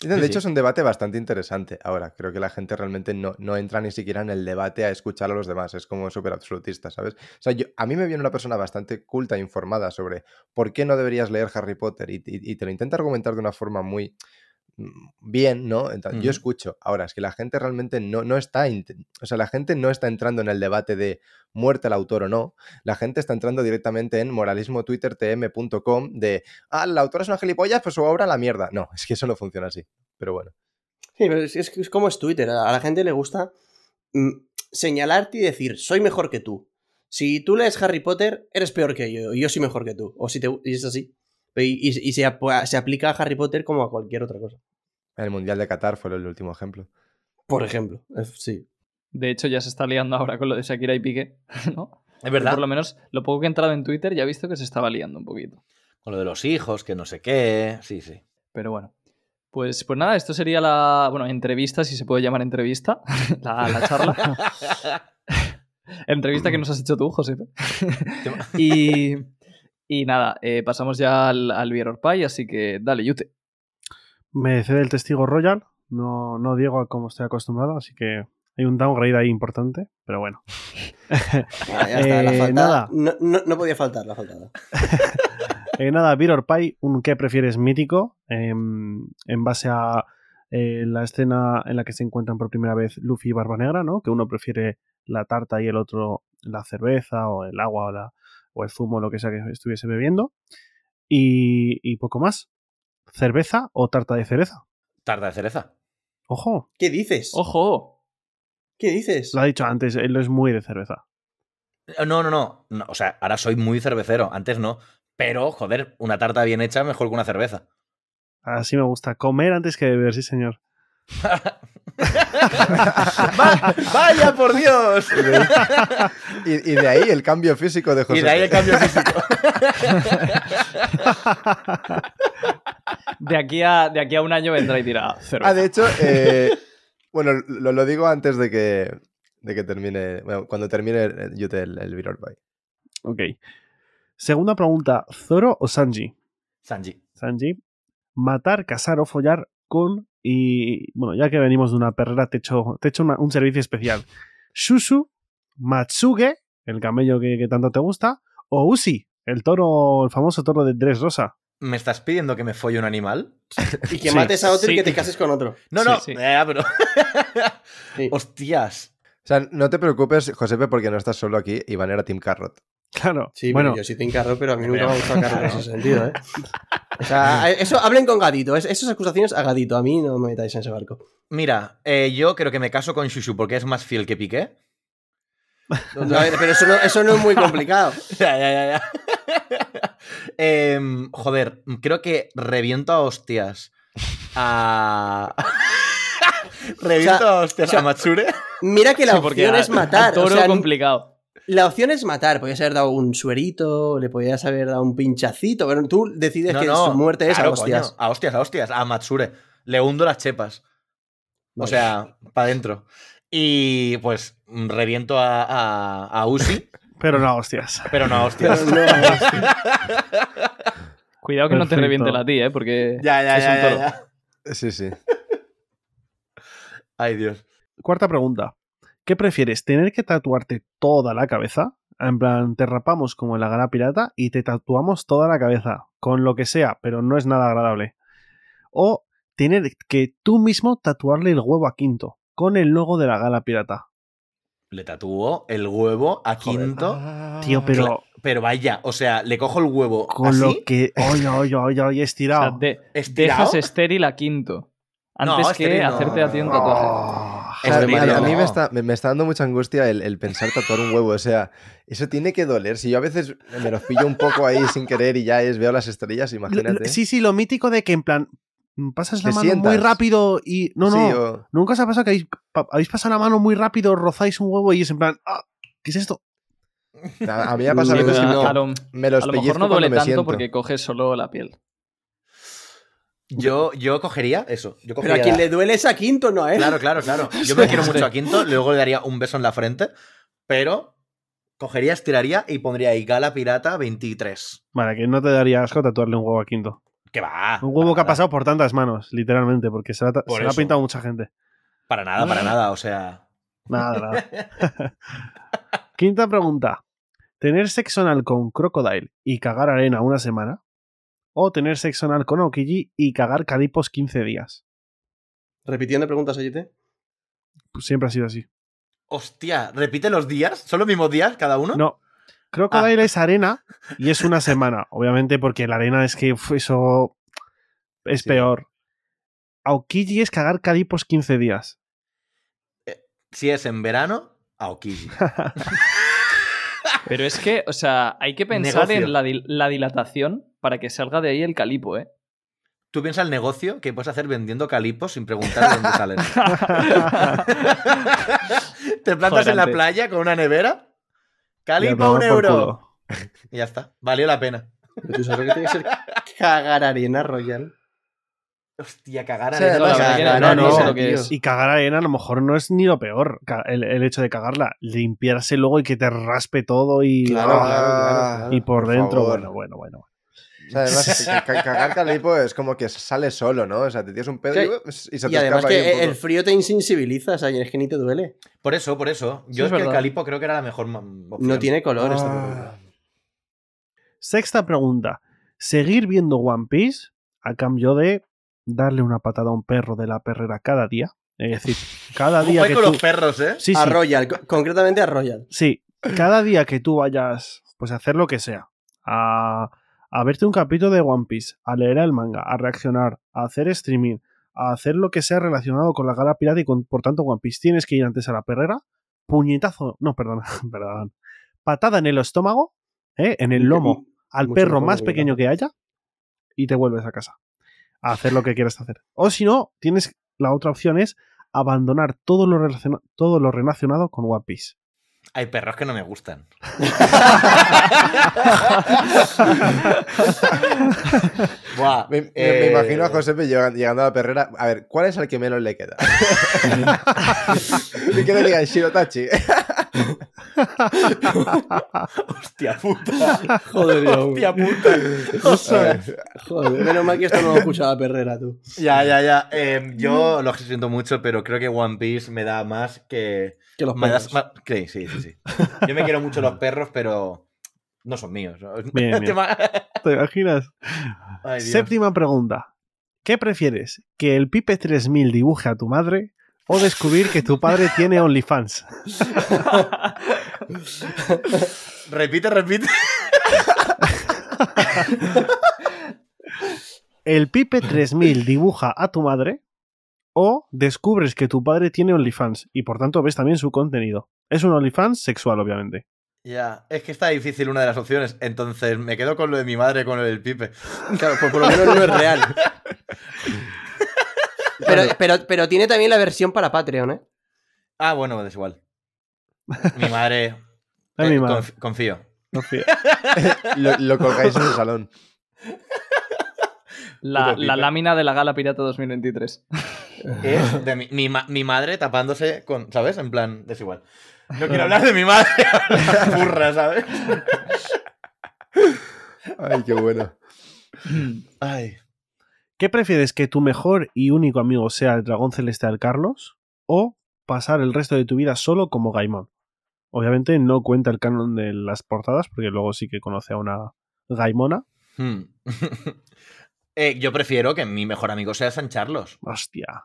De Sí, hecho, sí. es un debate bastante interesante. Ahora, creo que la gente realmente no, no entra ni siquiera en el debate a escuchar a los demás. Es como súper absolutista, ¿sabes? O sea, yo, a mí me viene una persona bastante culta e informada sobre por qué no deberías leer Harry Potter y, y- y te lo intenta argumentar de una forma muy bien, ¿no? Entonces, Yo escucho. Ahora, es que la gente realmente no, no está... O sea, la gente no está entrando en el debate de muerte al autor o no. La gente está entrando directamente en moralismotwittertm.com de, ah, la autora es una gilipollas, pues su obra la mierda. No, es que eso no funciona así. Pero bueno. Sí, pero es, es- es como es Twitter. A la gente le gusta mm, señalarte y decir, soy mejor que tú. Si tú lees Harry Potter, eres peor que yo, y yo soy mejor que tú. O si te, y es así. Y, y- y se, ap- se aplica a Harry Potter como a cualquier otra cosa. El Mundial de Qatar fue el último ejemplo. Por ejemplo. Es- Sí. De hecho, ya se está liando ahora con lo de Shakira y Piqué, ¿no? Es verdad. Por lo menos, lo poco que he entrado en Twitter ya he visto que se estaba liando un poquito. Con lo de los hijos, que no sé qué. Sí, sí. Pero bueno. Pues, pues nada, esto sería la. Bueno, entrevista, si se puede llamar entrevista. la, la charla. entrevista que nos has hecho tú, José. y, y nada, eh, pasamos ya al, al Beer Pie, así que dale, Yute. Me cede el testigo Royal, no, no Diego como estoy acostumbrado, así que hay un downgrade ahí importante, pero bueno. Ah, ya está, la Eh, faltada. nada. No, no- no podía faltar la faltada. Eh, nada, Beer or Pie, un qué prefieres mítico, em, en base a eh, la escena en la que se encuentran por primera vez Luffy y Barba Negra, ¿no? Que uno prefiere la tarta y el otro la cerveza o el agua o, la- o el zumo, lo que sea que estuviese bebiendo. Y, y poco más. ¿Cerveza o tarta de cereza? Tarta de cereza. Ojo, ¿Qué dices? ¡Ojo! ¿Qué dices? lo ha dicho antes, él es muy de cerveza. Eh, No, no, no, no. O sea, ahora soy muy cervecero. Antes no. Pero, joder, una tarta bien hecha mejor que una cerveza. Así me gusta. Comer antes que beber, sí, señor. Va- ¡Vaya, por Dios! Y, y de ahí el cambio físico de José. Y de ahí el cambio físico. De aquí a, de aquí a un año vendrá y dirá cerveza. Ah, de hecho, eh, bueno, lo, lo digo antes de que, de que termine, bueno, cuando termine el, yo te- el, el Beer or Pie. Ok. Segunda pregunta, ¿Zoro o Sanji? Sanji. Sanji. Matar, casar o follar con... Y bueno, ya que venimos de una perrera, te echo, te echo una- un servicio especial. Shushu, Matsuge, el camello que, que tanto te gusta, o Uzi, el toro, el famoso toro de Dressrosa. ¿Me estás pidiendo que me folle un animal? Y que Sí, mates a otro sí. y que te cases con otro. No, Sí, no. sí. eh, pero... Sí. Hostias. O sea, no te preocupes, Josepe, porque no estás solo aquí. Iván era Team Carrot. Claro. Sí, bueno, yo sí te encarro, pero a mí nunca me ha gustado Carrot en ese sentido, ¿eh? O sea, eso, hablen con Gadito. es- esas acusaciones a Gadito. A mí no me metáis en ese barco. Mira, eh, yo creo que me caso con Shushu porque es más fiel que Piqué. Pero eso no, eso no es muy complicado. Ya, ya, ya, ya. Em, joder, creo que reviento a hostias a. reviento O sea, a hostias o sea, a Matsure. Mira que la Sí, opción es matar. toro o sea, complicado. La opción es matar. Podías haber dado un suerito, le podías haber dado un pinchacito, pero tú decides No, que no, su muerte es a hostias. coño, a hostias, a hostias, a Matsure. Le hundo las chepas. O sea, para adentro. Y pues reviento a, a, a Uzi, pero no, hostias. pero no a hostias. Pero no, Cuidado que no te reviente la tía, ¿eh? Porque ya, ya, es ya, un ya, toro. ya. Sí, sí. Ay, Dios. Cuarta pregunta. ¿Qué prefieres? ¿Tener que tatuarte toda la cabeza? En plan, te rapamos como en la gala pirata y te tatuamos toda la cabeza, con lo que sea, pero no es nada agradable. O tener que tú mismo tatuarle el huevo a Quinto, con el logo de la gala pirata. Le tatúo el huevo a Quinto. Tío, pero Pero vaya, o sea, le cojo el huevo con así, lo que... Oye, oye, oye, oye, O sea, estirado. de- estirado. dejas estéril a quinto. No, Antes que estéril no. hacerte a ti un tatuaje. Oh, A, mí me está, me, me está dando mucha angustia el, el pensar tatuar un huevo. O sea, eso tiene que doler. Si yo a veces me los pillo un poco ahí sin querer y ya es, veo las estrellas, Lo- lo- imagínate. Sí, sí, lo mítico de que en plan pasas la mano muy rápido y... No, Sí, no. o- ¿Nunca os ha pasado que habéis, pa- habéis pasado la mano muy rápido, rozáis un huevo y es en plan... "Ah, ¿Qué es esto? a, mí me ha pasado a No, veces que no. a, lo, me los a lo mejor no duele tanto siento. porque coges solo la piel. Yo, yo cogería eso. Yo Pero a cogería- quien le duele es a Quinto, ¿no él? Claro, claro, claro. Yo me quiero mucho a Quinto, luego le daría un beso en la frente, pero cogería, estiraría y pondría ahí Gala Pirata 23. Vale, que no te daría asco tatuarle un huevo a Quinto. Que va. Un huevo que ha pasado por tantas manos, literalmente, porque se lo ha, ta- Por se lo ha pintado mucha gente. Para nada, para nada. O sea. Nada, nada. Quinta pregunta. ¿Tener sexo anal con Crocodile y cagar arena una semana? ¿O tener sexo anal con Okiji y cagar calipos 15 días? Repitiendo preguntas, oyete. Pues siempre ha sido así. Hostia, repite los días. ¿Son los mismos días cada uno? No. Crocodile es arena y es una semana. Obviamente, porque la arena es que uf, eso es Sí. peor. Aokiji es cagar calipos 15 días. Si es en verano, Aokiji. Pero es que, o sea, hay que pensar Negocio. en la, dil- la dilatación para que salga de ahí el calipo, ¿eh? Tú piensas el negocio que puedes hacer vendiendo calipos sin preguntar de dónde salen. Te plantas en la playa con una nevera. Calipo un euro. Y ya está. Valió la pena. Pero tú sabes lo que tiene que ser cagar arena royal. Hostia, cagar O sea, arena. No, lo que es. Y cagar arena a lo mejor no es ni lo peor, el, el hecho de cagarla. Limpiarse luego y que te raspe todo y, Claro, Ah, claro, claro, claro. y por, por dentro. favor. Bueno, bueno, bueno. O sea, además, ca- ca- cagar calipo es como que sale solo, ¿no? O sea, te tienes un pedo Que- y, y se te Y además escapa ahí que el frío te insensibiliza, o sea, y es que ni te duele. Por eso, por eso. Sí, Yo es es, que el calipo creo que era la mejor opción. No tiene color esta Ah. pregunta. Sexta pregunta. ¿Seguir viendo One Piece a cambio de darle una patada a un perro de la perrera cada día? Es decir, cada día que con tú... los perros, ¿eh? Sí, A sí, Royal, co- concretamente a Royal. sí. Cada día que tú vayas pues a hacer lo que sea, a, a verte un capítulo de One Piece, a leer el manga, a reaccionar, a hacer streaming, a hacer lo que sea relacionado con la gala pirata y con, por tanto, One Piece, tienes que ir antes a la perrera, puñetazo, no, perdón, perdón, patada en el estómago, ¿eh? en el lomo, al mucho perro más que pequeño que haya y te vuelves a casa a hacer lo que quieras hacer. O si no, tienes la otra opción es abandonar todo lo, relaciona- todo lo relacionado con One Piece. Hay perros que no me gustan. Buah, Me, me- me eh, imagino a llegando, llegando a la perrera. A ver, ¿cuál es el que menos le queda? y que le digan Shirotachi. Hostia puta. Joder, Dios. Hostia puta. Joder, menos mal que esto no lo escuchaba Perrera, tú. Ya, ya, ya. Eh, yo lo siento mucho, pero creo que One Piece me da más que. Que los perros. que- sí, sí, sí. Yo me quiero mucho los perros, pero no son míos. ¿no? Bien, bien. Te ma- ¿Te imaginas? Ay. Séptima pregunta. ¿Qué prefieres? ¿Que el Pipe 3000 dibuje a tu madre o descubrir que tu padre tiene OnlyFans? Repite, repite. ¿El Pipe 3000 dibuja a tu madre o descubres que tu padre tiene OnlyFans y por tanto ves también su contenido? Es un OnlyFans sexual, obviamente. Ya, es que está difícil una de las opciones, entonces me quedo con lo de mi madre, con lo del pipe. Claro, pues por lo menos no es real. Pero, pero, pero tiene también la versión para Patreon, ¿eh? Ah, bueno, es igual. Mi madre. Mi eh, madre. conf- confío. Confía. lo, lo colgáis en el salón. La, la lámina de la gala pirata 2023. Es de mi, mi mi madre tapándose con. ¿Sabes? En plan, es igual. No quiero hablar de mi madre. Burra, ¿sabes? Ay, qué bueno. Ay. ¿Qué prefieres que tu mejor y único amigo sea el dragón celestial Carlos o pasar el resto de tu vida solo como Gaimon? Obviamente no cuenta el canon de las portadas porque luego sí que conoce a una Gaimona. Hmm. Eh, yo prefiero que mi mejor amigo sea San Carlos. Hostia.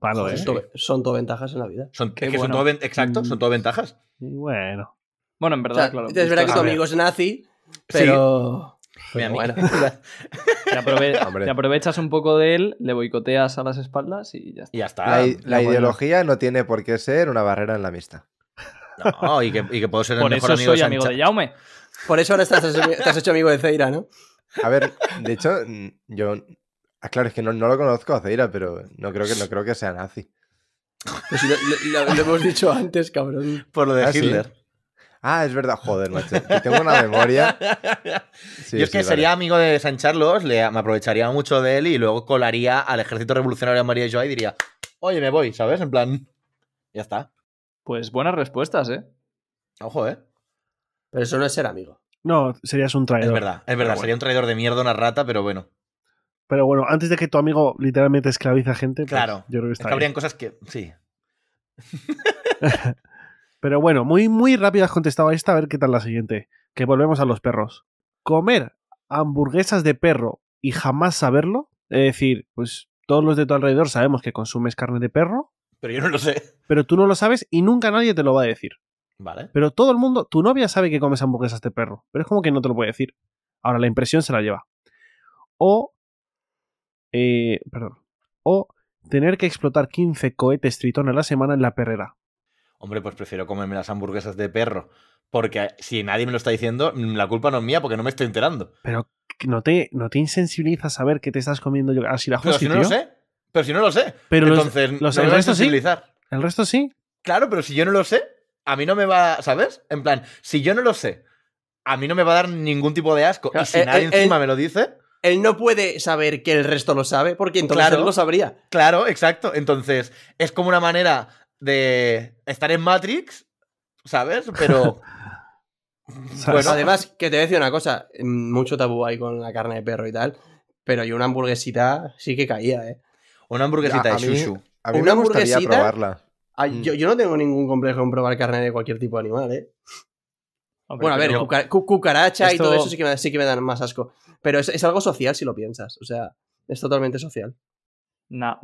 Palo, ¿eh? Son todo ventajas en la vida. Son, Qué es que son bueno. todo ven- exacto, son todo ventajas. Y bueno. Bueno, en O verdad, sea, claro. es verdad que tu ver. amigo es nazi, pero... bueno. Te, aprove- Hombre. te aprovechas un poco de él, le boicoteas a las espaldas y ya está. Y ya está. La, ideología no tiene por qué ser una barrera en la amistad. No, y que, y que puedo ser el Por mejor eso amigo soy de amigo de Jaume. Por eso ahora estás, te has hecho amigo de Zeira, ¿no? A ver, de hecho, yo. ah, claro, es que no, no lo conozco a Zeira, pero no creo que, no creo que sea nazi. Pues lo, lo- lo- lo hemos dicho antes, cabrón. Por lo de Ah, ¿sí? Hitler. Ah, es verdad, joder, macho. que tengo una memoria. Sí, Yo es que vale. sería amigo de San Carlos, le, me aprovecharía mucho de él y luego colaría al ejército revolucionario de María Joa y diría, oye, me voy, ¿sabes? En plan, ya está. Pues buenas respuestas, ¿eh? Ojo, ¿eh? Pero eso no es ser amigo. No, serías un traidor. Es verdad, es verdad. bueno. Sería un traidor de mierda, una rata, pero bueno. Pero bueno, antes de que tu amigo literalmente esclavice a gente, pues, Claro. yo creo que Es habrían cosas que. Sí. Pero bueno, muy, muy rápido has contestado esta, a ver qué tal la siguiente. Que volvemos a los perros. Comer hamburguesas de perro y jamás saberlo. Es decir, pues todos los de tu alrededor sabemos que consumes carne de perro, Pero yo no lo sé. pero tú no lo sabes y nunca nadie te lo va a decir. Vale. Pero todo el mundo, tu novia sabe que comes hamburguesas de perro, pero es como que no te lo puede decir. Ahora la impresión se la lleva. O, eh, perdón, o tener que explotar 15 cohetes Tritón a la semana en la perrera. Hombre, pues prefiero comerme las hamburguesas de perro. Porque si nadie me lo está diciendo, la culpa no es mía porque no me estoy enterando. Pero no te, no te insensibiliza saber que te estás comiendo yo. Así la Pero si no lo sé. Pero si no lo sé. Pero los- Entonces, los- no el me va a resto sí. sensibilizar. El resto sí. Claro, pero si yo no lo sé, a mí no me va, ¿sabes? En plan, si yo no lo sé, a mí no me va a dar ningún tipo de asco. Claro, y si eh, nadie eh, encima eh. me lo dice, Él no puede saber que el resto lo sabe, porque entonces Claro. él lo sabría. claro, exacto. Entonces, es como una manera de estar en Matrix, ¿sabes? Pero. bueno, Además, que te voy a decir una cosa, mm, mucho tabú hay con la carne de perro y tal, pero yo una hamburguesita sí que caía, ¿eh? una hamburguesita de mí- shushu. A mí Una me gustaría hamburguesita- probarla. Ay, Mm. yo, yo no tengo ningún complejo en probar carne de cualquier tipo de animal, ¿eh? Hombre, Bueno, a ver, cucaracha y todo eso sí que, me, sí que me dan más asco. Pero es, es algo social si lo piensas. O sea, es totalmente social. Nah,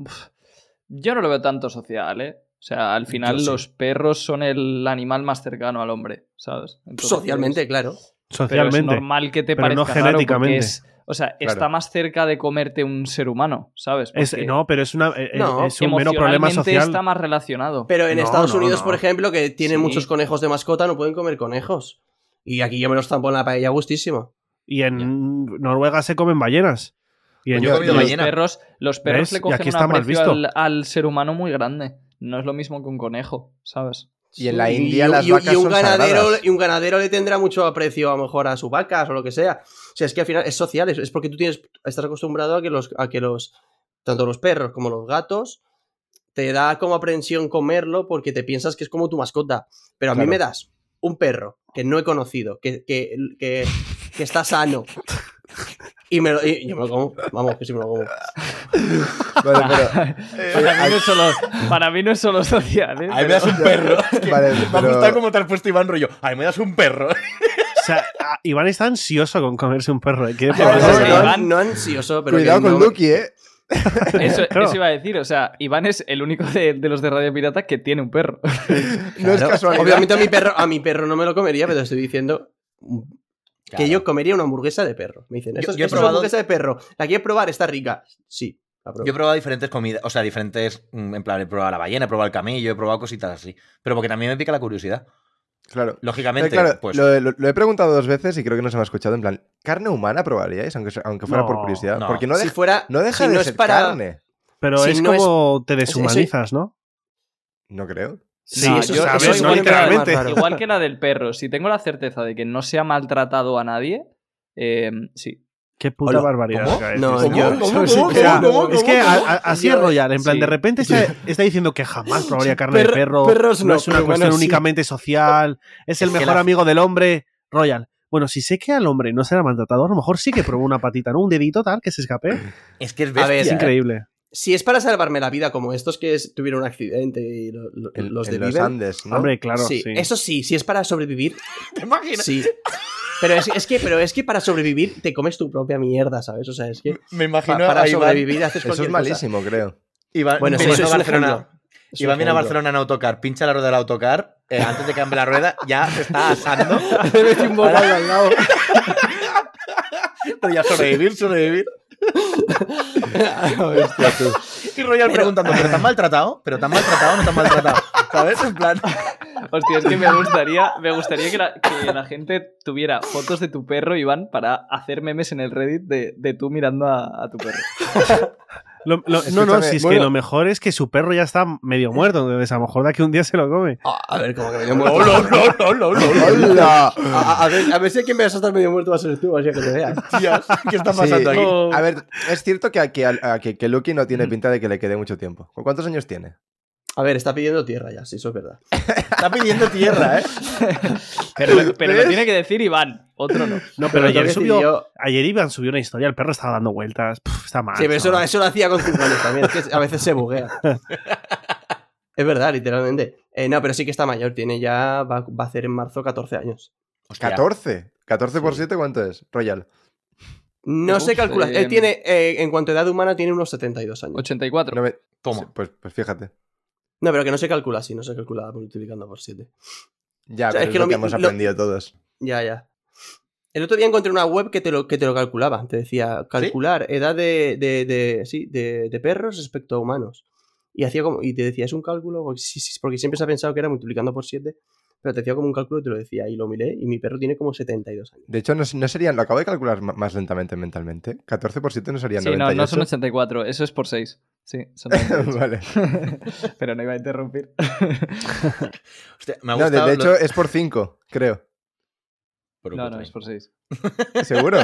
yo no lo veo tanto social, ¿eh? O sea, al final los perros son el animal más cercano al hombre, ¿sabes? Entonces, Socialmente, claro. Pero es Socialmente. normal que te pero no parezca raro porque genéticamente. es- o sea, está más cerca de comerte un ser humano, ¿sabes? Es- no, pero es, una, eh, eh, No, es un mero problema social. está más relacionado. Pero en No, Estados no, Unidos, no. por ejemplo, que tienen Sí. muchos conejos de mascota, no pueden comer conejos. Y aquí yo me los tampo en la paella gustísimo. Y en Noruega se comen ballenas. Y en, Pues yo he Yo- los ballena. perros, los perros ¿Ves? le cogen un aprecio al, al ser humano muy grande. No es lo mismo que un conejo, ¿sabes? Y en la India y, las y- vacas y un son ganadero sagradas. Y un ganadero le tendrá mucho aprecio a lo mejor a sus vacas o lo que sea. O sea, es que al final es social, es, es porque tú tienes, estás acostumbrado a que los, a que los, tanto los perros como los gatos, te da como aprensión comerlo porque te piensas que es como tu mascota. Pero a mí me das un perro que no he conocido, que, que, que, que está sano. Y, me lo, y yo me lo como, vamos, que sí me lo como. Vale, pero, para, mí no es solo, para mí no es solo social, ¿eh? Ahí me das un perro. Es que Vale, Me ha pero- gustado cómo te has puesto Iván rollo. Ahí me das un perro. O sea, Iván está ansioso con comerse un perro. ¿eh? Iván- no ansioso, pero cuidado con no- Lucky, ¿eh? Eso, Claro. eso iba a decir, o sea, Iván es el único de, de los de Radio Pirata que tiene un perro. No es casualidad. Obviamente a mi perro, a mi perro no me lo comería, pero estoy diciendo que yo comería una hamburguesa de perro. Me dicen, Yo- esto es, yo he probado- hamburguesa de perro. ¿La quieres probar? Está rica. Sí. Yo he probado diferentes comidas, o sea, diferentes, mm, en plan, he probado la ballena, he probado el camello, he probado cositas así. Pero porque también me pica la curiosidad. Claro. Lógicamente, claro, pues lo, lo- lo he preguntado dos veces y creo que no se me ha escuchado. En plan, ¿carne humana probaríais? Aunque, fuera por curiosidad. no. Porque no, si deja, fuera, no deja si de no ser es para, carne. Pero Si es no es- como te deshumanizas, ¿no? No creo. Sí, No, eso- yo- es no igual que la- literalmente. más raro. Igual que la del perro, si tengo la certeza de que no se ha maltratado a nadie, eh, sí. Qué puta Hola, barbaridad. ¿cómo? No. ¿Cómo? es que ¿Cómo? a- a- así es Royal, en plan, sí. de repente está, está diciendo que jamás probaría carne de Perro- perro, perros no, no, es una cuestión bueno, sí. únicamente social, es el Es mejor la- amigo del hombre, Royal. Bueno, si sé que al hombre no será maltratado, a lo mejor sí que probó una patita, ¿no? Un dedito tal que se escape. es que es A bestia. ver, Es ¿eh? increíble. Si es para salvarme la vida, como estos que es- tuvieron un accidente y lo- lo- En, los de los Andes, ¿no? Hombre, claro, sí, sí. eso sí, si es para sobrevivir, ¿Te imaginas? sí. Pero es, es que, pero es que para sobrevivir te comes tu propia mierda, ¿sabes? O sea, es que Me pa- imagino para a Iván, sobrevivir haces Eso cualquier es cosa. malísimo, creo. Iván, Bueno, sí, eso a es Barcelona. Es Iván viene a. Barcelona en autocar, pincha la rueda del autocar, eh, antes de que cambie la rueda, ya se está asando. Le metí un bocado al lado. Pero ya sobrevivir, sobrevivir. Hostia, tú. Y Royal preguntando, ¿pero te han maltratado? ¿Pero te han maltratado o no te han maltratado? ¿Sabes? En plan. Hostia, es que me gustaría, me gustaría que, la, que la gente tuviera fotos de tu perro, Iván, para hacer memes en el Reddit de, de tú mirando a, a tu perro. Lo- lo- no, no, si es bueno. que lo mejor es que su perro ya está medio muerto, entonces a lo mejor de aquí un día se lo come. Ah, a ver, como que medio No, muerto. no, no, no, no, no. ¡Hola! A, ver, a ver si quien me vas a estar medio muerto va a ser tú, así que te veas. ¿Qué está Sí, pasando aquí? No. A ver, es cierto que, que, a- que, que Lucky no Mm. tiene pinta de que le quede mucho tiempo. ¿Con cuántos años tiene? A ver, está pidiendo tierra ya, sí, eso es verdad. Está pidiendo tierra, ¿eh? Pero, pero lo tiene que decir Iván, otro no. No, pero que ayer subió, decidió- ayer Iván subió una historia, el perro estaba dando vueltas, puf, está mal. Sí, pero eso, lo- chaval. eso lo hacía con 5 años también, es que a veces se buguea. es verdad, literalmente. Eh, no, pero sí que está mayor, tiene ya, va, va a hacer en marzo 14 años. Hostia. ¿14? ¿14 por Sí. 7 cuánto es? Royal. No Uf, sé calcular, eh, él tiene, eh, en cuanto a edad humana, tiene unos 72 años. 84. No me- Toma. Pues, pues fíjate. No, pero que no se calcula así, no se calcula multiplicando por 7. Ya, O sea, pero es es, que lo lo que hemos lo- aprendido todos. Ya, ya. El otro día encontré una web que te lo, que te lo calculaba. Te decía, calcular edad de, de, de- sí, de, perros respecto a humanos. Y hacía como, y te decía, es un cálculo, porque, sí, porque siempre se ha pensado que era multiplicando por 7, pero te hacía como un cálculo y te lo decía. Y lo miré, y mi perro tiene como 72 años. De hecho, no, no serían, lo acabo de calcular más lentamente mentalmente. 14 por 7 no serían Sí, no, 98. no son 84, eso es por 6. Sí, son 98. vale. Pero no iba a interrumpir. Hostia, me ha No, de, gustado. de lo- hecho, es por 5, creo. Pero No, no, es por 6. ¿Seguro?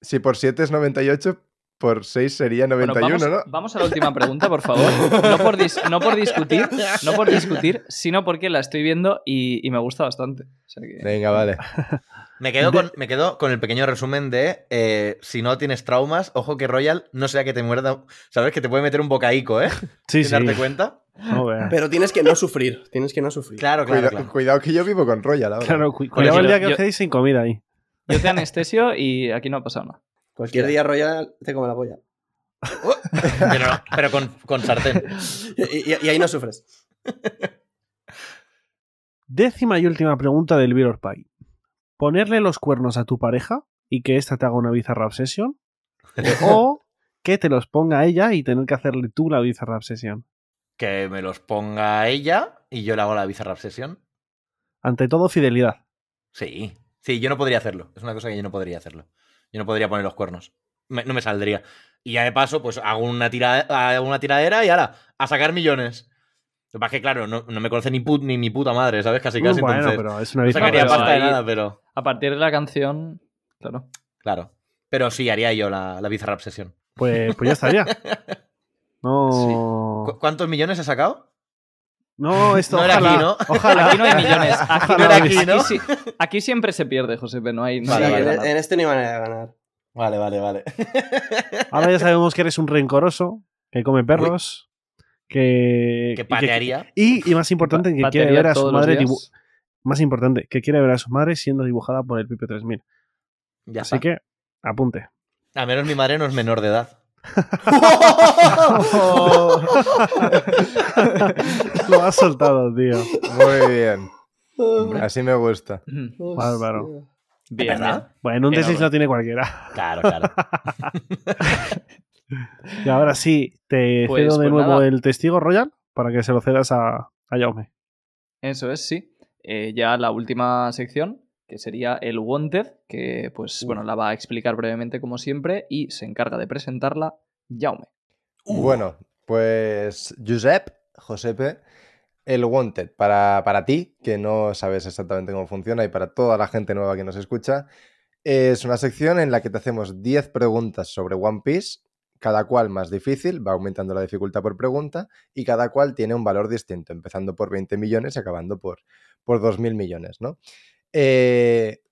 si por 7 es 98, por 6 sería 91, vamos, ¿no? vamos a la última pregunta, por favor. No por, dis- no por discutir, no por discutir, sino porque la estoy viendo y, y me gusta bastante. O sea que- Venga, vale. Me quedo, con, me quedo con el pequeño resumen de eh, si no tienes traumas, ojo que Royal no sea que te muerda. ¿Sabes? Que te puede meter un bocaico, ¿eh? Sí, Sin sí. darte cuenta. No. Pero tienes que no sufrir, tienes que no sufrir. Claro, claro, Cuida- claro. Cuidado que yo vivo con Royal ahora. Claro, cu- cuidado el día que os quedéis sin comida ahí. Yo te anestesio y aquí no ha pasado nada. Cualquier día Royal te come la polla. Pero, pero con, con sartén. Y, y- y ahí no sufres. Décima y última pregunta del Beer Pie. ¿Ponerle los cuernos a tu pareja y que ésta te haga una bizarra obsesión? ¿O que te los ponga ella y tener que hacerle tú la bizarra obsesión? Que me los ponga ella y yo le hago la bizarra obsesión. Ante todo, fidelidad. Sí. Sí, yo no podría hacerlo. Es una cosa que yo no podría hacerlo. Yo no podría poner los cuernos. Me- no me saldría. Y ya de paso, pues hago una, tira, hago una tiradera y ahora, a sacar millones. Lo que pasa es que, claro, no, no me conoce ni, put- ni mi puta madre, ¿sabes? Casi casi bueno, entonces. pero es una no bizarra sacaría pero obsesión. pasta de ahí- nada, pero. A partir de la canción, claro. Claro. Pero sí, haría yo la, la bizarra obsesión. Pues, pues ya estaría. No. ¿Cu- ¿Cuántos millones he sacado? No, esto No era ojalá. aquí, ¿no? Ojalá. Aquí no hay millones. Aquí, No era aquí, ¿no? sí- aquí siempre se pierde, José, no hay. No Vale, hay Sí, que en, este no hay manera de ganar. Vale, vale, vale. Ahora ya sabemos que eres un rencoroso, que come perros, que. Que y patearía. Y, y más importante, que quiere ver a su madre. Más importante, que quiere ver a su madre siendo dibujada por el Pipe 3000. Ya Así está. que, apunte. Al menos mi madre no es menor de edad. Lo has soltado, tío. Muy bien. Así me gusta. Bárbaro. Bien, ¿Verdad? Bueno, un Pero D6 bueno. lo tiene cualquiera. Claro, claro. Y ahora sí, te Pues- cedo de pues nuevo nada. el testigo Royal para que se lo cedas a, a Jaume. Eso es, sí. Eh, ya la última sección, que sería el Wanted, que pues bueno, la va a explicar brevemente como siempre y se encarga de presentarla Jaume. Bueno, pues Josep, Josepe, el Wanted, para, para ti, que no sabes exactamente cómo funciona, y para toda la gente nueva que nos escucha, es una sección en la que te hacemos 10 preguntas sobre One Piece, cada cual más difícil, va aumentando la dificultad por pregunta, y cada cual tiene un valor distinto, empezando por 20 millones y acabando por, por 2.000 millones, ¿no? Eh,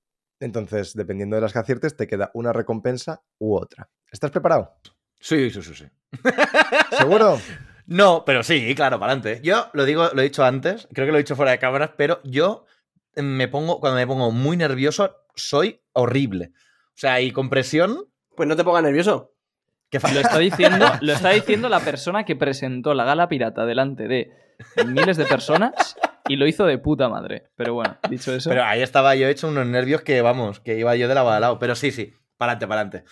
entonces, dependiendo de las que aciertes, te queda una recompensa u otra. ¿Estás preparado? Sí, sí, sí, sí. ¿Seguro? No, pero sí, claro, para adelante. Yo lo digo, lo he dicho antes, creo que lo he dicho fuera de cámaras, pero yo me pongo, cuando me pongo muy nervioso, soy horrible. O sea, y con presión, Pues no te pongas nervioso. que Lo está diciendo, lo está diciendo la persona que presentó la gala pirata delante de miles de personas y lo hizo de puta madre. Pero bueno, dicho eso. Pero ahí estaba yo hecho unos nervios que, vamos, que iba yo de lado a lado. Pero sí, sí, para adelante, para adelante.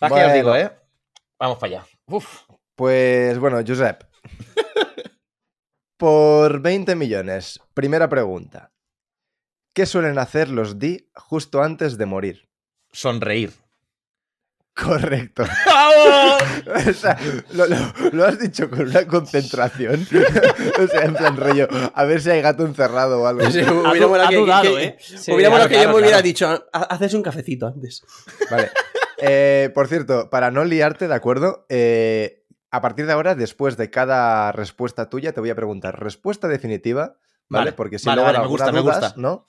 Que os digo. ¿eh? Vamos para allá. Uf. Pues bueno, Josep. Por 20 millones, primera pregunta. ¿Qué suelen hacer los Di justo antes de morir? Sonreír. Correcto. ¡Vamos! O sea, lo, lo- lo has dicho con una concentración. o sea, en plan rollo, a ver si hay gato encerrado o algo. Sí, ha que- dudado, que- ¿eh? Sí, hubiera molado claro, que yo claro, me hubiera claro. dicho, "Ha- haces un cafecito antes. Vale. Eh, por cierto, para no liarte, ¿de acuerdo? Eh, a partir de ahora, después de cada respuesta tuya, te voy a preguntar respuesta definitiva, ¿vale? Vale, Porque si vale, luego vale, me gusta, alguna me dudas, gusta. ¿no?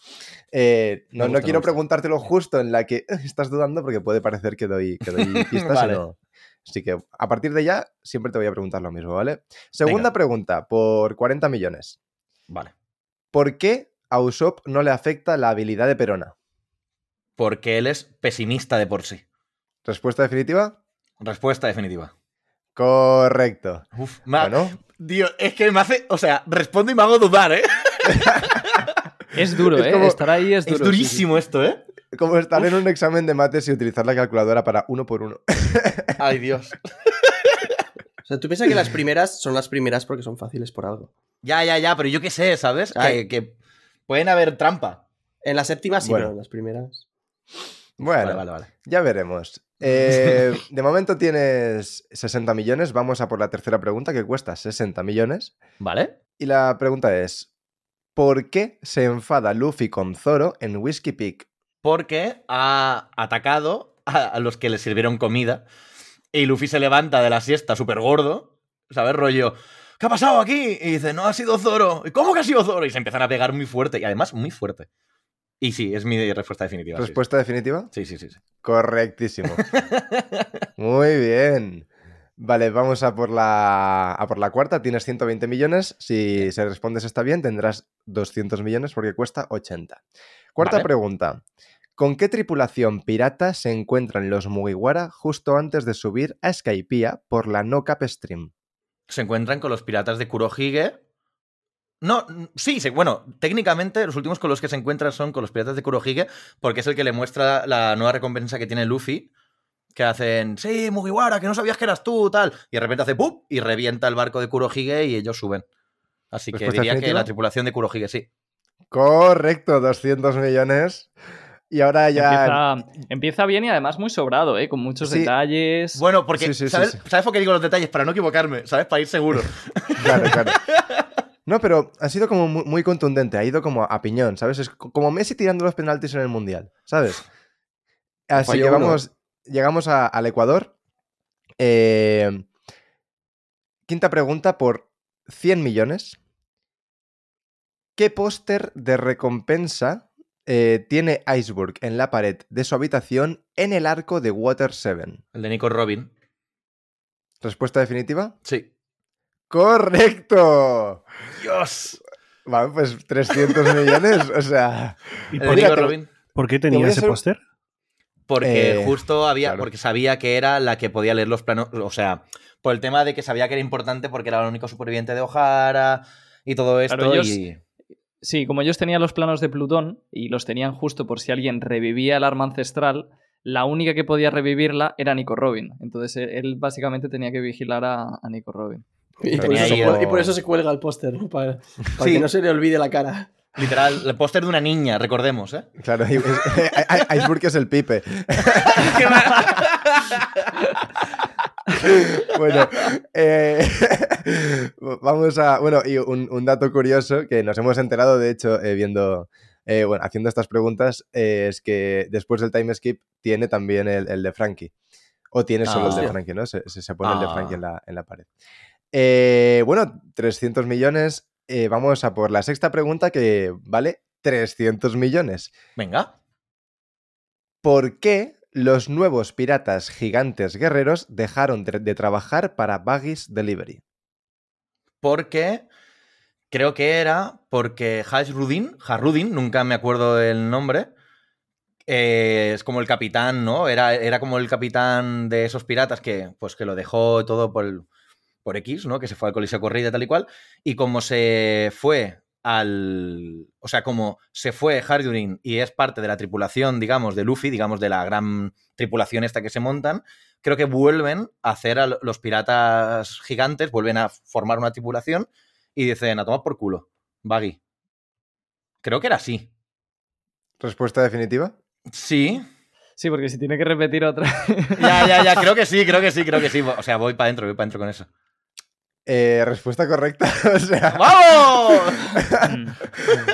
Eh, no, no gusta, me quiero preguntártelo justo en la que estás dudando, porque puede parecer que doy, que doy pistas y no. Así que a partir de ya, siempre te voy a preguntar lo mismo, ¿vale? Segunda Venga. pregunta, por 40 millones. Vale. ¿Por qué a Usopp no le afecta la habilidad de Perona? Porque él es pesimista de por sí. ¿Respuesta definitiva? Respuesta definitiva. Correcto. Uf, me ha- Bueno, Dios, es que me hace. O sea, respondo y me hago dudar, ¿eh? Es duro, Es ¿eh? como- Estar ahí es duro. Es sí, sí. durísimo esto, ¿eh? como estar en un examen de mates y utilizar la calculadora para uno por uno. Ay, Dios. O sea, tú piensas que las primeras son las primeras porque son fáciles por algo. Ya, ya, ya, pero yo qué sé, ¿sabes? Que, que pueden haber trampa. En las séptimas sí, Bueno. pero en las primeras. Bueno, Vale, vale, vale. ya veremos. Eh, de momento tienes 60 millones. Vamos a por la tercera pregunta que cuesta 60 millones. ¿Vale? Y la pregunta es: ¿Por qué se enfada Luffy con Zoro en Whiskey Peak? Porque ha atacado a, los que le sirvieron comida. Y Luffy se levanta de la siesta súper gordo. ¿Sabes? Rollo. ¿Qué ha pasado aquí? Y dice, no ha sido Zoro. ¿Y cómo que ha sido Zoro? Y se empiezan a pegar muy fuerte. Y además, muy fuerte. Y sí, es mi respuesta definitiva. sí. ¿Respuesta definitiva? Sí, sí, sí. sí. Correctísimo. Muy bien. Vale, vamos a por la, a por la cuarta. Tienes 120 millones. Si se respondes está bien, tendrás 200 millones porque cuesta 80. Cuarta Vale. pregunta. ¿Con qué tripulación pirata se encuentran los Mugiwara justo antes de subir a Skypiea por la No Cap Stream? Se encuentran con los piratas de Kurohige. No, sí, se- bueno, técnicamente los últimos con los que se encuentran son con los piratas de Kurohige, porque es el que le muestra la nueva recompensa que tiene Luffy, que hacen, sí, Mugiwara, que no sabías que eras tú, tal, y de repente hace ¡pum! y revienta el barco de Kurohige y ellos suben. Así que ¿Respuesta diría que la tripulación de Kurohige, sí. Correcto, 200 millones. Y ahora ya... Empieza, empieza bien y además muy sobrado, ¿eh? Con muchos Sí. detalles. Bueno, porque, Sí, sí, sí, ¿sabes, sí. ¿sabes por qué digo los detalles? Para no equivocarme, ¿sabes? Para ir seguro. Claro, claro. No, pero ha sido como muy, muy contundente, ha ido como a piñón, ¿sabes? Es co- como Messi tirando los penaltis en el Mundial, ¿sabes? Así Falló que uno. Llegamos a- al Ecuador. Eh, quinta pregunta por 100 millones. ¿Qué póster de recompensa eh, tiene Iceberg en la pared de su habitación en el arco de Water 7? El de Nico Robin. ¿Respuesta definitiva? Sí. ¡Correcto! ¡Dios! Vale, pues 300 millones, o sea... ¿Y por, Mira, Nico te- Robin. por qué tenía ese póster? Porque Eh, justo había, claro. porque sabía que era la que podía leer los planos, o sea, por el tema de que sabía que era importante porque era la única superviviente de O'Hara y todo esto. Claro, ellos- y... Sí, como ellos tenían los planos de Plutón y los tenían justo por si alguien revivía el arma ancestral, la única que podía revivirla era Nico Robin. Entonces él, él básicamente tenía que vigilar a, a Nico Robin. Y por, eso, se cuelga- el- y por eso se cuelga el póster, ¿no? Para, para Sí. que no se le olvide la cara. Literal, el póster de una niña, recordemos, ¿eh? Claro, es- Iceberg es el pipe. bueno, eh, vamos a. Bueno, y un, un dato curioso que nos hemos enterado, de hecho, eh, viendo. eh, bueno, haciendo estas preguntas, es que después del time skip tiene también el, el de Frankie. O tiene solo el de Ah. Frankie, ¿no? Se, se- pone el de Ah. Frankie en la, en la pared. Bueno, 300 millones. Eh, vamos a por la sexta pregunta que vale 300 millones. Venga. ¿Por qué los nuevos piratas gigantes guerreros dejaron de, de trabajar para Buggy's Delivery? Porque creo que era porque Hasrudin, Harrudin, nunca me acuerdo el nombre, eh, es como el capitán, ¿no? Era, era como el capitán de esos piratas que, pues, que lo dejó todo por, el- por X, ¿no? Que se fue al Coliseo Corrida tal y cual. Y como se fue al... O sea, como se fue Hardurin y es parte de la tripulación, digamos, de Luffy, digamos, de la gran tripulación esta que se montan, creo que vuelven a hacer a los piratas gigantes, vuelven a formar una tripulación y dicen, a tomar por culo, Buggy. Creo que era así. ¿Respuesta definitiva? Sí. Sí, porque si tiene que repetir otra. Ya, ya, ya, creo que sí, creo que sí, creo que sí. O sea, voy para adentro, voy para adentro con eso. Eh, respuesta correcta. o sea, ¡Vamos!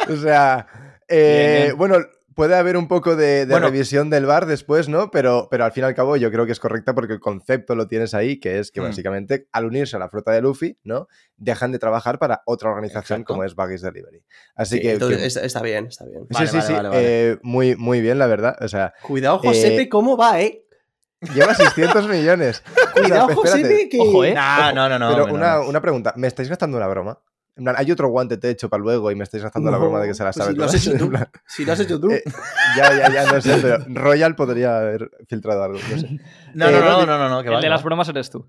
O sea, eh, Bien, bien. bueno, puede haber un poco de, de Bueno. revisión del bar después, ¿no? Pero, pero al fin y al cabo yo creo que es correcta porque el concepto lo tienes ahí, que es que Mm. básicamente al unirse a la flota de Luffy, ¿no? Dejan de trabajar para otra organización Exacto. como es Buggy's Delivery. Así Sí, que... entonces que- está, bien, está bien. Sí, Vale, sí, vale, sí. vale, vale. eh, muy, muy bien, la verdad. O sea, Cuidado, Eh, Josepe, ¿cómo va, eh? Lleva 600 millones. Cuidado. Josepe, que... Ojo, ¿eh? No, no, no, no. Pero no, una, no. una pregunta, ¿me estáis gastando una broma? En plan, hay otro guante techo para luego y me estáis gastando la broma de que se la pues sabe si lo has hecho tú. plan, Si lo has hecho tú. Eh, ya, ya, ya, no sé, pero Royal podría haber filtrado algo, no sé. No, eh, no, no, no, no, no, que el de las bromas eres tú.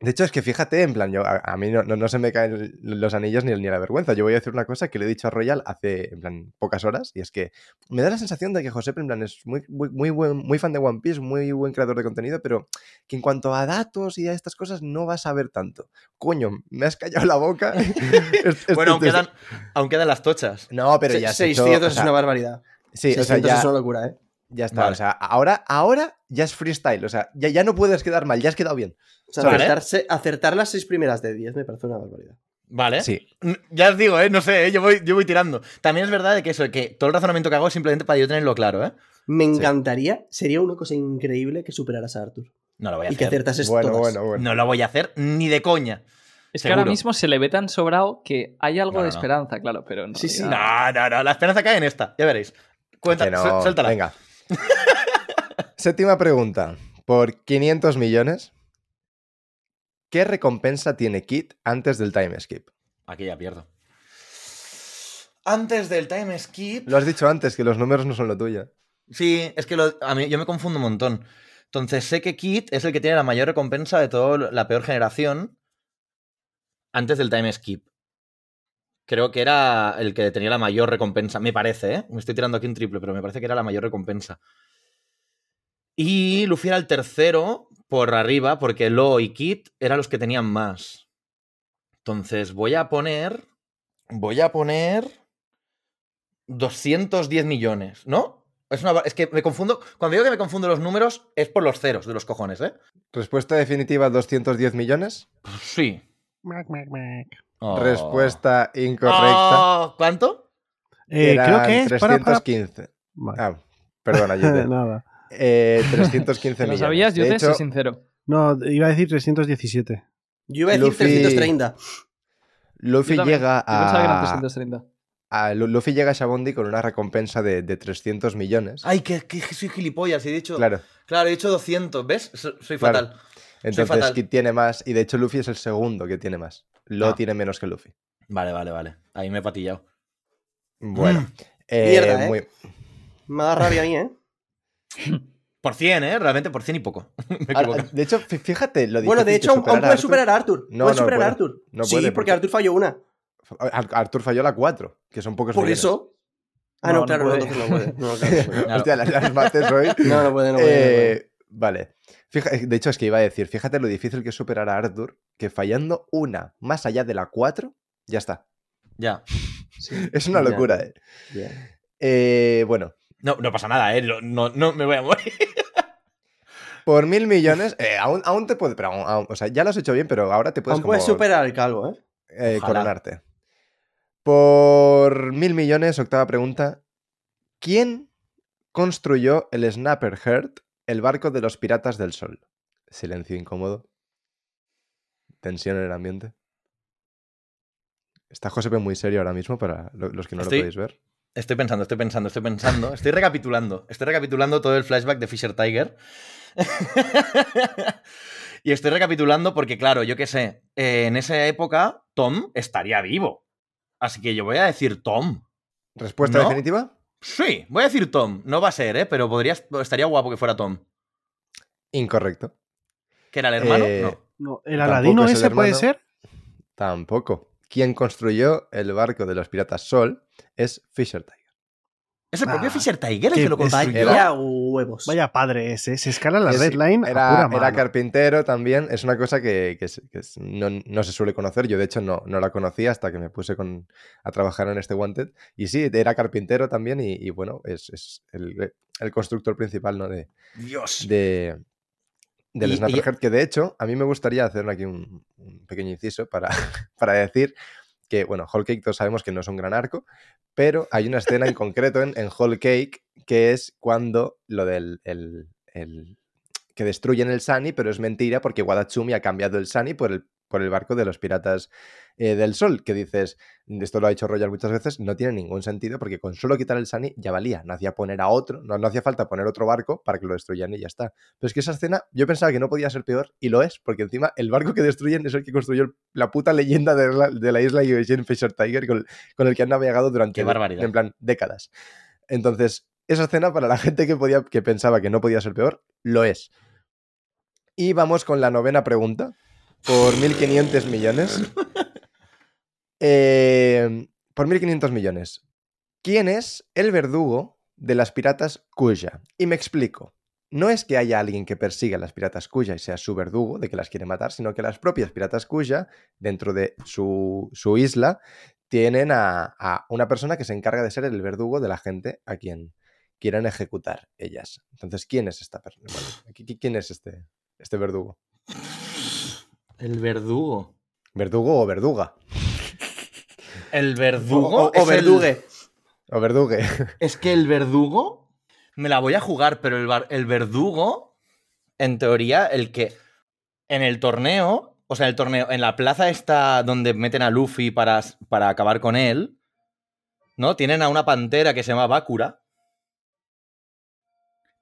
De hecho, es que fíjate, en plan, yo, a, a mí no, no, no se me caen los anillos ni, ni la vergüenza. Yo voy a decir una cosa que le he dicho a Royal hace, en plan, pocas horas, y es que me da la sensación de que José, en plan, es muy, muy, muy, buen, muy fan de One Piece, muy buen creador de contenido, pero que en cuanto a datos y a estas cosas no va a saber tanto. Coño, me has callado la boca. Es- Bueno, aún quedan, aún quedan las tochas. No, pero Se- ya has hecho, 600 o sea, es una barbaridad. Sí, o sea, 600 ya, es una locura, ¿eh? Ya está. Vale. O sea, ahora, ahora ya es freestyle. O sea, ya, ya no puedes quedar mal, ya has quedado bien. O sea, acertarse- acertar las seis primeras de 10 me parece una barbaridad. Vale. Sí. Mm, Ya os digo, ¿eh? No sé, ¿eh? Yo, voy, yo voy tirando. También es verdad de que eso, que todo el razonamiento que hago es simplemente para yo tenerlo claro, ¿eh? Me encantaría, sería una cosa increíble que superaras a Arthur. No lo voy a Y que hacer. acertases Bueno, todas. bueno, bueno. No lo voy a hacer ni de coña. Es que ahora mismo se le ve tan sobrado que hay algo No, de no. esperanza, claro, pero no. Sí, sí. ya- No, no, no. La esperanza cae en esta. Ya veréis. Cuenta, suéltala. Venga. Séptima pregunta. Por 500 millones, ¿qué recompensa tiene Kit antes del time skip? Aquí ya pierdo. Antes del time skip. Lo has dicho antes, que los números no son lo tuyo. Sí, es que lo- a mí yo me confundo un montón. Entonces sé que Kit es el que tiene la mayor recompensa de toda la peor generación antes del time skip. Creo que era el que tenía la mayor recompensa, me parece, ¿eh? Me estoy tirando aquí un triple, pero me parece que era la mayor recompensa. Y Luffy era el tercero por arriba, porque Lo y Kit eran los que tenían más. Entonces voy a poner. Voy a poner. 210 millones, ¿no? Es, una, es que me confundo. Cuando digo que me confundo los números, es por los ceros de los cojones, ¿eh? Respuesta definitiva, 210 millones. Sí. Oh. Respuesta incorrecta. Oh, ¿Cuánto? Eh, creo que es para, para- 315. Vale. Ah, perdona. Nada. Eh, 315 ¿Te lo millones. sabías? Yo de te hecho, soy sincero. No, iba a decir 317. Yo iba a decir Luffy- 330. Luffy llega Yo pensaba que eran a, 330. a- Lu- Luffy llega a Shabondi con una recompensa de, de 300 millones. Ay, que, que soy gilipollas. He dicho. Claro. Claro, he dicho 200. ¿Ves? So- Soy Claro. fatal. Entonces fatal. Kid tiene más. Y de hecho Luffy es el segundo que tiene más. Lo Ah. tiene menos que Luffy. Vale, vale, vale. Ahí me he patillado. Bueno. Mm. eh, Mierda, ¿eh? muy- Me da rabia a mí, ¿eh? Por 100, ¿eh? Realmente por 100 y poco. me Ahora, de hecho, fí- fíjate lo Bueno, de hecho, aún, a puede superar a Arthur. No, puede no superar a puede. Arthur. No sí, puede, porque porque- Arthur falló una. Ar- Arthur falló la 4, que son pocos Por millones. eso. Ah, No, no, no claro, no, puede. no puede. No, claro. Hostia, las, las mates hoy. No, no puede, no puede, no puede. Eh, vale. Fija- de hecho, es que iba a decir, fíjate lo difícil que es superar a Arthur, que fallando una más allá de la 4, ya está. Ya. Es una Ya. locura, ¿eh? Ya. Eh, bueno, No, no pasa nada, ¿eh? No, no me voy a morir. por mil millones, eh, aún, aún te puede, pero aún- aún- o sea, ya lo has hecho bien, pero ahora te puedes Aún puedes superar al calvo, ¿eh? eh, coronarte. Por mil millones, octava pregunta. ¿Quién construyó el Snapper Heart, el barco de los piratas del sol? Silencio incómodo. Tensión en el ambiente. Está Josepe muy serio ahora mismo para lo- los que no Estoy- lo podéis ver. Estoy pensando, estoy pensando, estoy pensando. Estoy recapitulando. Estoy recapitulando todo el flashback de Fisher Tiger. y estoy recapitulando porque, claro, yo qué sé, eh, en esa época Tom estaría vivo. Así que yo voy a decir Tom. ¿Respuesta ¿No? definitiva? Sí, voy a decir Tom. No va a ser, ¿eh? Pero podría, estaría guapo que fuera Tom. Incorrecto. ¿Que era el hermano? Eh, No. No, ¿El Aladino es el ese puede ser? Tampoco. Quien construyó el barco de los piratas Sol es Fisher Tiger. Es el propio Ah, Fisher Tiger el que lo construyó. Vaya huevos. Vaya padre ese. Se escala la Es- red line a Era, pura era mano. carpintero también. Es una cosa que, no, no se suele conocer. Yo, de hecho, no, no la conocía hasta que me puse con, a trabajar en este Wanted. Y sí, era carpintero también. Y, y bueno, es, es el, el constructor principal ¿no? de, Dios. de, del Snapper que de hecho, a mí me gustaría hacer aquí un, un pequeño inciso para, para decir que, bueno, Whole Cake todos sabemos que no es un gran arco, pero hay una escena en concreto en, en Cake que es cuando lo del el- el- que destruyen el Sunny, pero es mentira porque Wadatsumi ha cambiado el Sunny por el, por el barco de los piratas eh, del sol, que dices, esto lo ha dicho Royal muchas veces, no tiene ningún sentido porque con solo quitar el Sunny ya valía, no hacía poner a otro, no, no hacía falta poner otro barco para que lo destruyan y ya está. Pero es que esa escena yo pensaba que no podía ser peor y lo es, porque encima el barco que destruyen es el que construyó la puta leyenda de la, de la isla Eugene Fisher Tiger con, con el que han navegado durante barbaridad. en plan décadas. Entonces, esa escena para la gente que, podía, que pensaba que no podía ser peor, lo es. Y vamos con la novena pregunta. Por 1.500 millones. Eh, por 1.500 millones. ¿Quién es el verdugo de las piratas Kuya? Y me explico. No es que haya alguien que persiga a las piratas Kuya y sea su verdugo de que las quiere matar, sino que las propias piratas Kuya, dentro de su, su isla, tienen a, a una persona que se encarga de ser el verdugo de la gente a quien quieran ejecutar ellas. Entonces, ¿quién es esta persona? Bueno, ¿qui- qui- ¿Quién es este, este verdugo? El verdugo. ¿Verdugo o verduga? El verdugo. O, o el- verdugue. O verdugue. Es que el verdugo. Me la voy a jugar, pero el, bar- el verdugo. En teoría, el que. En el torneo. O sea, el torneo. En la plaza esta donde meten a Luffy para, para acabar con él. ¿No? Tienen a una pantera que se llama Bakura.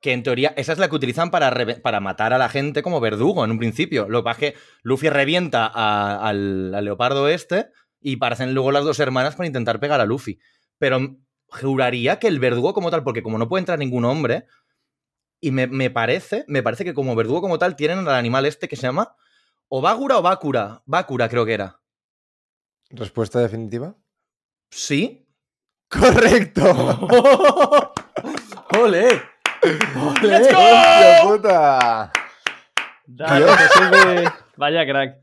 Que en teoría, esa es la que utilizan para, para matar a la gente como verdugo en un principio. Lo que pasa es que Luffy revienta a- al, al leopardo este y parecen luego las dos hermanas para intentar pegar a Luffy. Pero juraría que el verdugo como tal, porque como no puede entrar ningún hombre, y me, me parece, me parece que como verdugo como tal tienen al animal este que se llama o Bagura o Bakura. Bakura creo que era. ¿Respuesta definitiva? ¿Sí? ¡Correcto! ¡Ole! ¡Let's go! ¡Hostia puta! Dale. Vaya crack.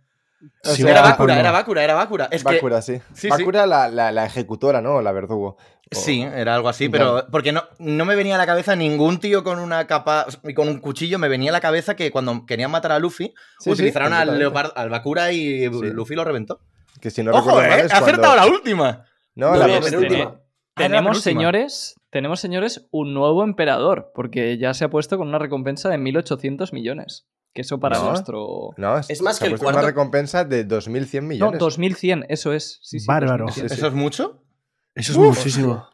O Sí, sea, era Bakura, era Bakura, era Bakura. Es que Bakura, sí. sí, sí. Bakura La, la, la ejecutora, ¿no? La verdugo. O- Sí, era algo así, Ya. pero porque no, no me venía a la cabeza ningún tío con una capa y con un cuchillo, me venía a la cabeza que cuando querían matar a Luffy, Sí, sí, utilizaron al leopardo, al Bakura y Sí. Luffy lo reventó. Que si no ¡Ojo, recuerdo mal eh! es ¡He acertado cuando- la última! No, No, la no, penúltima. Tenemos, señores, tenemos, señores, un nuevo emperador, porque ya se ha puesto con una recompensa de 1.800 millones. Que eso para No. nuestro... No, Es más se ha que el puesto cuarto. una recompensa de 2.100 No, millones. 2.100, eso es. Sí, sí, Bárbaro. 2100. ¿Eso es mucho? Eso es muchísimo.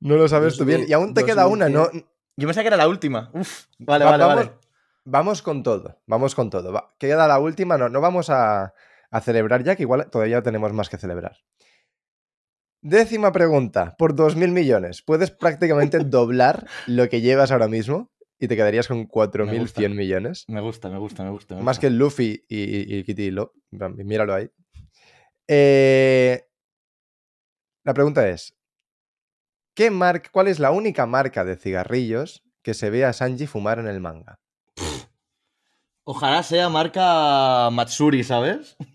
No lo sabes tú bien. Y aún te queda una, ¿no? 2100. Yo pensaba que era la última. Uf, vale, Va- vale, vamos, vale. Vamos con todo, vamos con todo. Va- Queda la última, no, no vamos a, a celebrar ya, que igual todavía tenemos más que celebrar. Décima pregunta, por 2.000 millones. Puedes prácticamente doblar lo que llevas ahora mismo y te quedarías con 4.100 millones. Me gusta, me gusta, me gusta. me Más gusta. que el Luffy y, y- y Kitty Lo. Míralo ahí. Eh, la pregunta es: ¿qué marca, ¿cuál es la única marca de cigarrillos que se ve a Sanji fumar en el manga? Ojalá sea marca Matsuri, ¿sabes?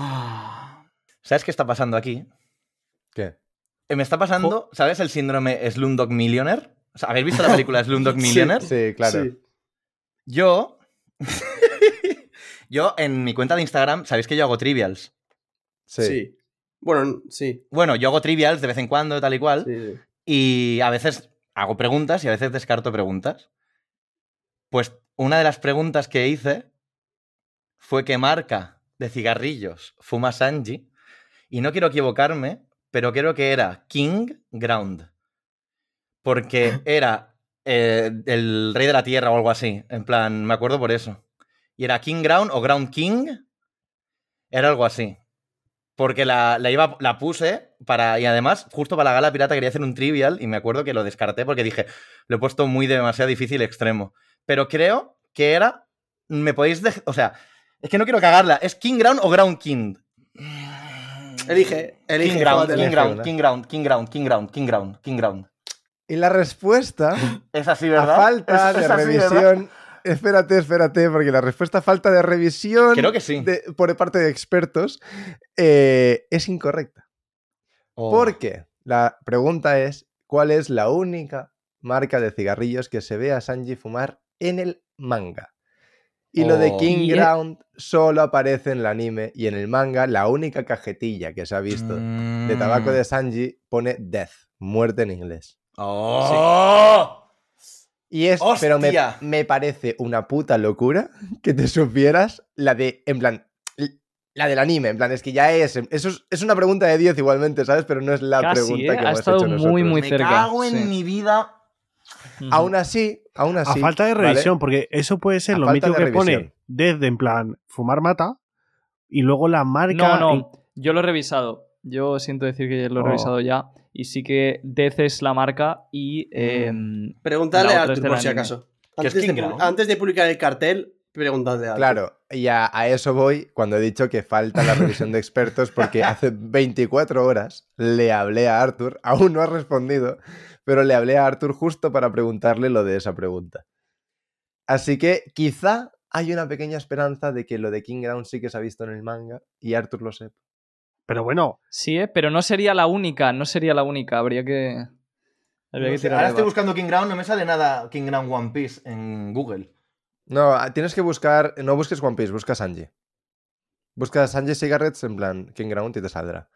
Ah. ¿Sabes qué está pasando aquí? ¿Qué? Eh, Me está pasando, ¿sabes el síndrome Slumdog Millionaire? O sea, ¿Habéis visto la película Slumdog Millionaire? Sí, claro. Sí. Yo. yo en mi cuenta de Instagram, sabéis que yo hago trivials. Sí. Sí. Bueno, sí. Bueno, yo hago trivials de vez en cuando, tal y cual. sí, sí. Y a veces hago preguntas y a veces descarto preguntas. Pues una de las preguntas que hice fue qué marca de cigarrillos fuma Sanji. Y no quiero equivocarme, pero creo que era King Ground. Porque era eh, el rey de la tierra o algo así. En plan, me acuerdo por eso. Y era King Ground o Ground King. Era algo así. Porque la, la iba, la puse para. Y además, justo para la gala pirata quería hacer un trivial. Y me acuerdo que lo descarté porque dije, lo he puesto muy demasiado difícil extremo. Pero creo que era. Me podéis. O sea, es que no quiero cagarla. ¿Es King Ground o Ground King? Elige, elige. King Ground. King Ground. King Ground, King Ground, King Ground, King Ground, King Ground. Y la respuesta, Es así, a ¿verdad? falta Es- de es así, ¿verdad? revisión. Espérate, espérate, porque la respuesta a falta de revisión Creo que sí. de- por parte de expertos eh, es incorrecta. Oh. Porque la pregunta es: ¿cuál es la única marca de cigarrillos que se ve a Sanji fumar en el manga? Y lo de Oh. King Ground solo aparece en el anime y en el manga la única cajetilla que se ha visto de tabaco Mm. de Sanji pone Death, muerte en inglés. ¡Oh! Y es, pero me, me parece una puta locura que te supieras la de, en plan, la del anime, en plan, es que ya es, eso es, es una pregunta de 10 igualmente, ¿sabes? Pero no es la Casi, pregunta ¿eh? que Ha hemos estado hecho muy, nosotros. muy Me cerca, cago en sí. mi vida. Aún así, aún A así. falta de ¿vale? revisión, porque eso puede ser A lo mítico que pone desde en plan fumar mata y luego la marca. No, no, en- yo lo he revisado. Yo siento decir que lo he Oh. revisado ya. Y sí que Death es la marca y... eh, Pregúntale a Arthur por si acaso. ¿Qué es Antes de, King pu- Ground? antes de publicar el cartel, preguntando Claro, y a, a eso voy cuando he dicho que falta la revisión de expertos porque hace 24 horas le hablé a Arthur, aún no ha respondido, pero le hablé a Arthur justo para preguntarle lo de esa pregunta. Así que quizá hay una pequeña esperanza de que lo de King Ground sí que se ha visto en el manga y Arthur lo sepa. Pero bueno, Sí, ¿eh? pero no sería la única, no sería la única. Habría que. Habría No que sé, ahora estoy buscando King Ground, no me sale nada King Ground One Piece en Google. No, ah, tienes que buscar, no busques One Piece, busca Sanji. Busca Sanji Cigarettes en plan King Ground y te saldrá.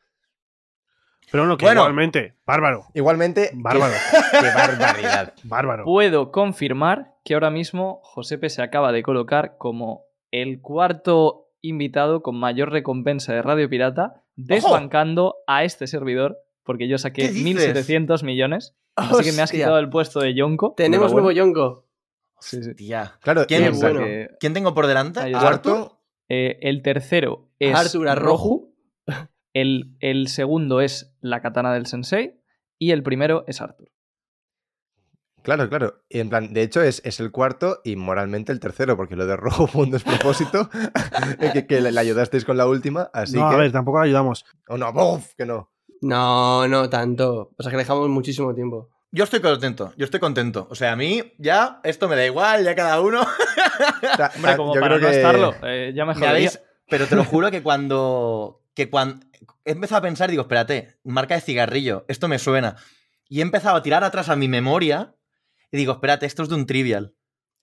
Pero no, que Bueno. igualmente, bárbaro, Igualmente, Bárbaro. qué barbaridad. bárbaro. Puedo confirmar que ahora mismo Josepe se acaba de colocar como el cuarto invitado con mayor recompensa de Radio Pirata, desbancando a este servidor, porque yo saqué ¿Qué dices? 1.700 millones. Así que me has quitado el puesto de Yonko. Tenemos nuevo Yonko. Sí, sí. Tía. Claro, ¿Quién bueno. Que, ¿Quién tengo por delante? Ahí ¿A está. Arthur? Cuarto, eh, el tercero es Arthur Arroju. El, el segundo es la katana del sensei. Y el primero es Arthur. Claro, claro. Y en plan, de hecho, es, es el cuarto y moralmente el tercero, porque lo de rojo fue un despropósito. que, que le, le ayudasteis con la última, así no, que. a ver, tampoco le ayudamos. Oh, no, ¡buf! que no. No, no tanto. O sea que dejamos muchísimo tiempo. Yo estoy contento, yo estoy contento. O sea, a mí ya esto me da igual, ya cada uno. O sea, Hombre, como yo para creo no que- estarlo, eh, ya me jodería. pero te lo juro que cuando. Que cuando. He empezado a pensar, digo, espérate, marca de cigarrillo, esto me suena. Y he empezado a tirar atrás a mi memoria y digo, espérate, esto es de un trivial.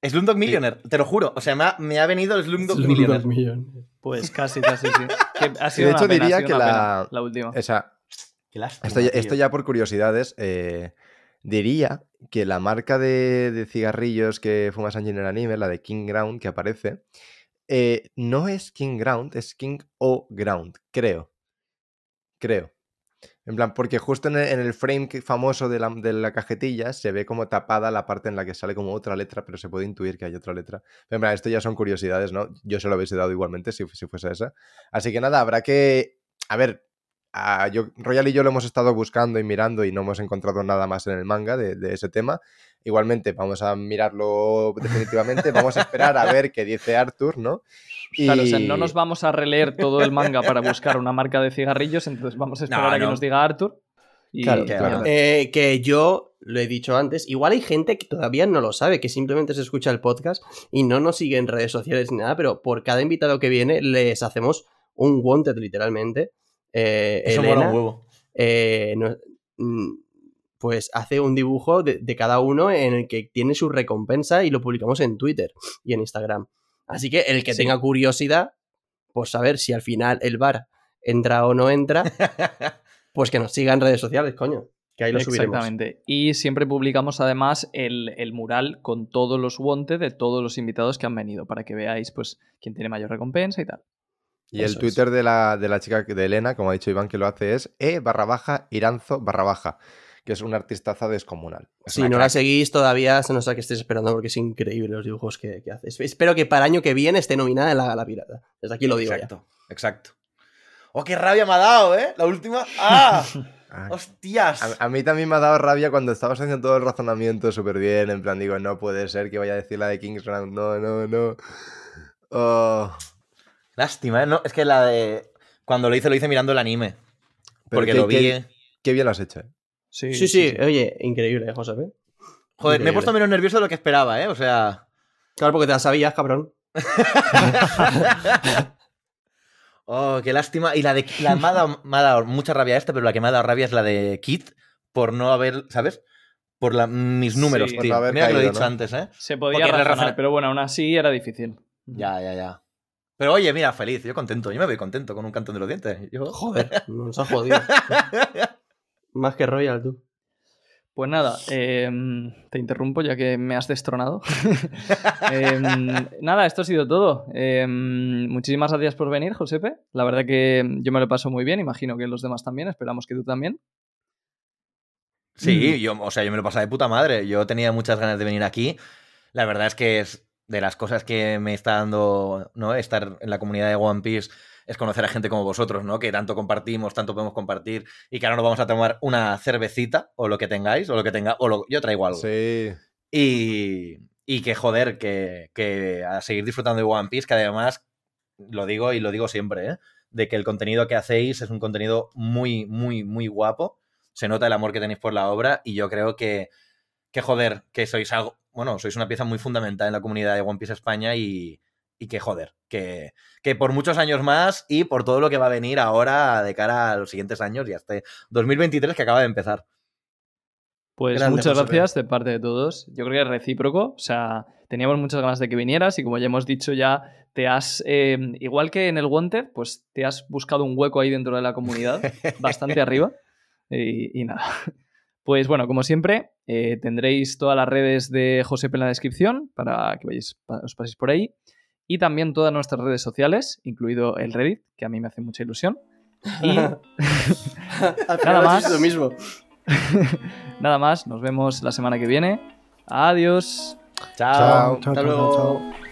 Slumdog Millionaire, te lo juro. O sea, me ha, me ha venido el Slumdog Millionaire. Pues casi, casi, sí. Que ha sido de hecho, una pena, ha diría sido que una la- pena, la última. O sea, Qué lástima, esto ya, esto ya por curiosidades, eh, diría que la marca de, de cigarrillos que fuma Sanji en el anime, la de King Ground que aparece, eh, no es King Ground, es King O Ground, creo. Creo. En plan, porque justo en el, en el frame famoso de la, cajetilla se ve como tapada la parte en la que sale como otra letra, pero se puede intuir que hay otra letra. En plan, esto ya son curiosidades, ¿no? Yo se lo hubiese dado igualmente si, fuese esa. Así que nada, habrá que... A ver, a- yo, Royal y yo lo hemos estado buscando y mirando y no hemos encontrado nada más en el manga de ese tema. Igualmente, vamos a mirarlo definitivamente. Vamos a esperar a ver qué dice Arthur, ¿no? Claro, o sea, Y- no nos vamos a releer todo el manga para buscar una marca de cigarrillos, entonces vamos a esperar No, a que no. nos diga Arthur. Y Claro, que- claro. Eh, que yo lo he dicho antes, igual hay gente que todavía no lo sabe, que simplemente se escucha el podcast y no nos sigue en redes sociales ni nada, pero por cada invitado que viene les hacemos un wanted literalmente. Eh, Eso mola Elena, un huevo. eh, no- mm, pues hace un dibujo de, de cada uno en el que tiene su recompensa y lo publicamos en Twitter y en Instagram. Así que el que Sí. tenga curiosidad, pues saber si al final el bar entra o no entra, pues que nos siga en redes sociales, coño. Que ahí lo subiremos. Exactamente. Y siempre publicamos además el, el mural con todos los wanted de todos los invitados que han venido, para que veáis pues quién tiene mayor recompensa y tal. Y el Eso. Twitter de la, de la chica de Elena, como ha dicho Iván que lo hace, es e barra baja iranzo barra baja, que es una artistaza descomunal. Es Si no crack. la seguís todavía, se nos ha que estéis esperando porque es increíble los dibujos que, que hace. Es- Espero que para el año que viene esté nominada en la Gala Pirata. Desde aquí lo digo Exacto, exacto. Oh, qué rabia me ha dado, ¿eh? La última. ¡Ah! Ah, ¡Hostias! A, a mí también me ha dado rabia cuando estabas haciendo todo el razonamiento súper bien. En plan, digo, no puede ser que vaya a decir la de King's Round. No, no, no. Oh, Lástima, ¿eh? No, es que la de. Cuando lo hice, lo hice mirando el anime. pero porque qué- lo vi. qué- eh. Qué bien lo has hecho. ¿eh? Sí. Sí, sí, oye, increíble, José. ¿eh? Joder, me he puesto menos nervioso de lo que esperaba, ¿eh? O sea. Claro, porque te la sabías, cabrón. Oh, qué lástima. Y la de. La, me, ha dado, me ha dado mucha rabia esta, pero la que me ha dado rabia es la de Kit por no haber. ¿Sabes? Por la- mis números, Sí. Tío. Mira que lo he dicho ¿no? antes, ¿eh? Se podía razonar, razona- pero bueno, aún así era difícil. Ya, ya, ya. Pero oye, mira, feliz, yo contento. Yo me voy contento con un cantón de los dientes. Yo... Joder, nos ha jodido. Más que Royal, tú. Pues nada, em, te interrumpo ya que me has destronado. Em, nada, esto ha sido todo. Em, muchísimas gracias por venir, Josepe. La verdad que yo me lo paso muy bien, imagino que los demás también, esperamos que tú también. Sí, yo, o sea, yo me lo pasaba de puta madre. Yo tenía muchas ganas de venir aquí. La verdad es que es de las cosas que me está dando, ¿no? Estar en la comunidad de One Piece es conocer a gente como vosotros, ¿no? Que tanto compartimos, tanto podemos compartir y que ahora nos vamos a tomar una cervecita o lo que tengáis o lo que tenga o lo- yo traigo algo. Sí. Y, Y que joder, que, que a seguir disfrutando de One Piece, que además, lo digo y lo digo siempre, ¿eh? de que el contenido que hacéis es un contenido muy, muy, muy guapo. Se nota el amor que tenéis por la obra y yo creo que, que joder, que sois algo, bueno, sois una pieza muy fundamental en la comunidad de One Piece España y, y que joder, que, que por muchos años más y por todo lo que va a venir ahora de cara a los siguientes años y hasta 2023 que acaba de empezar. Pues Grande, muchas gracias de parte de todos. Yo creo que es recíproco. O sea, teníamos muchas ganas de que vinieras y como ya hemos dicho ya, te has, eh, igual que en el Wanted, pues te has buscado un hueco ahí dentro de la comunidad, bastante arriba. Y, y nada. Pues bueno, como siempre, eh, tendréis todas las redes de Josepe en la descripción para que vayáis, os paséis por ahí. Y también todas nuestras redes sociales, incluido el Reddit, que a mí me hace mucha ilusión. Y Nada más. lo mismo. nada más, nos vemos la semana que viene. Adiós. Chao. Chao, Hasta chao, chao, luego. chao.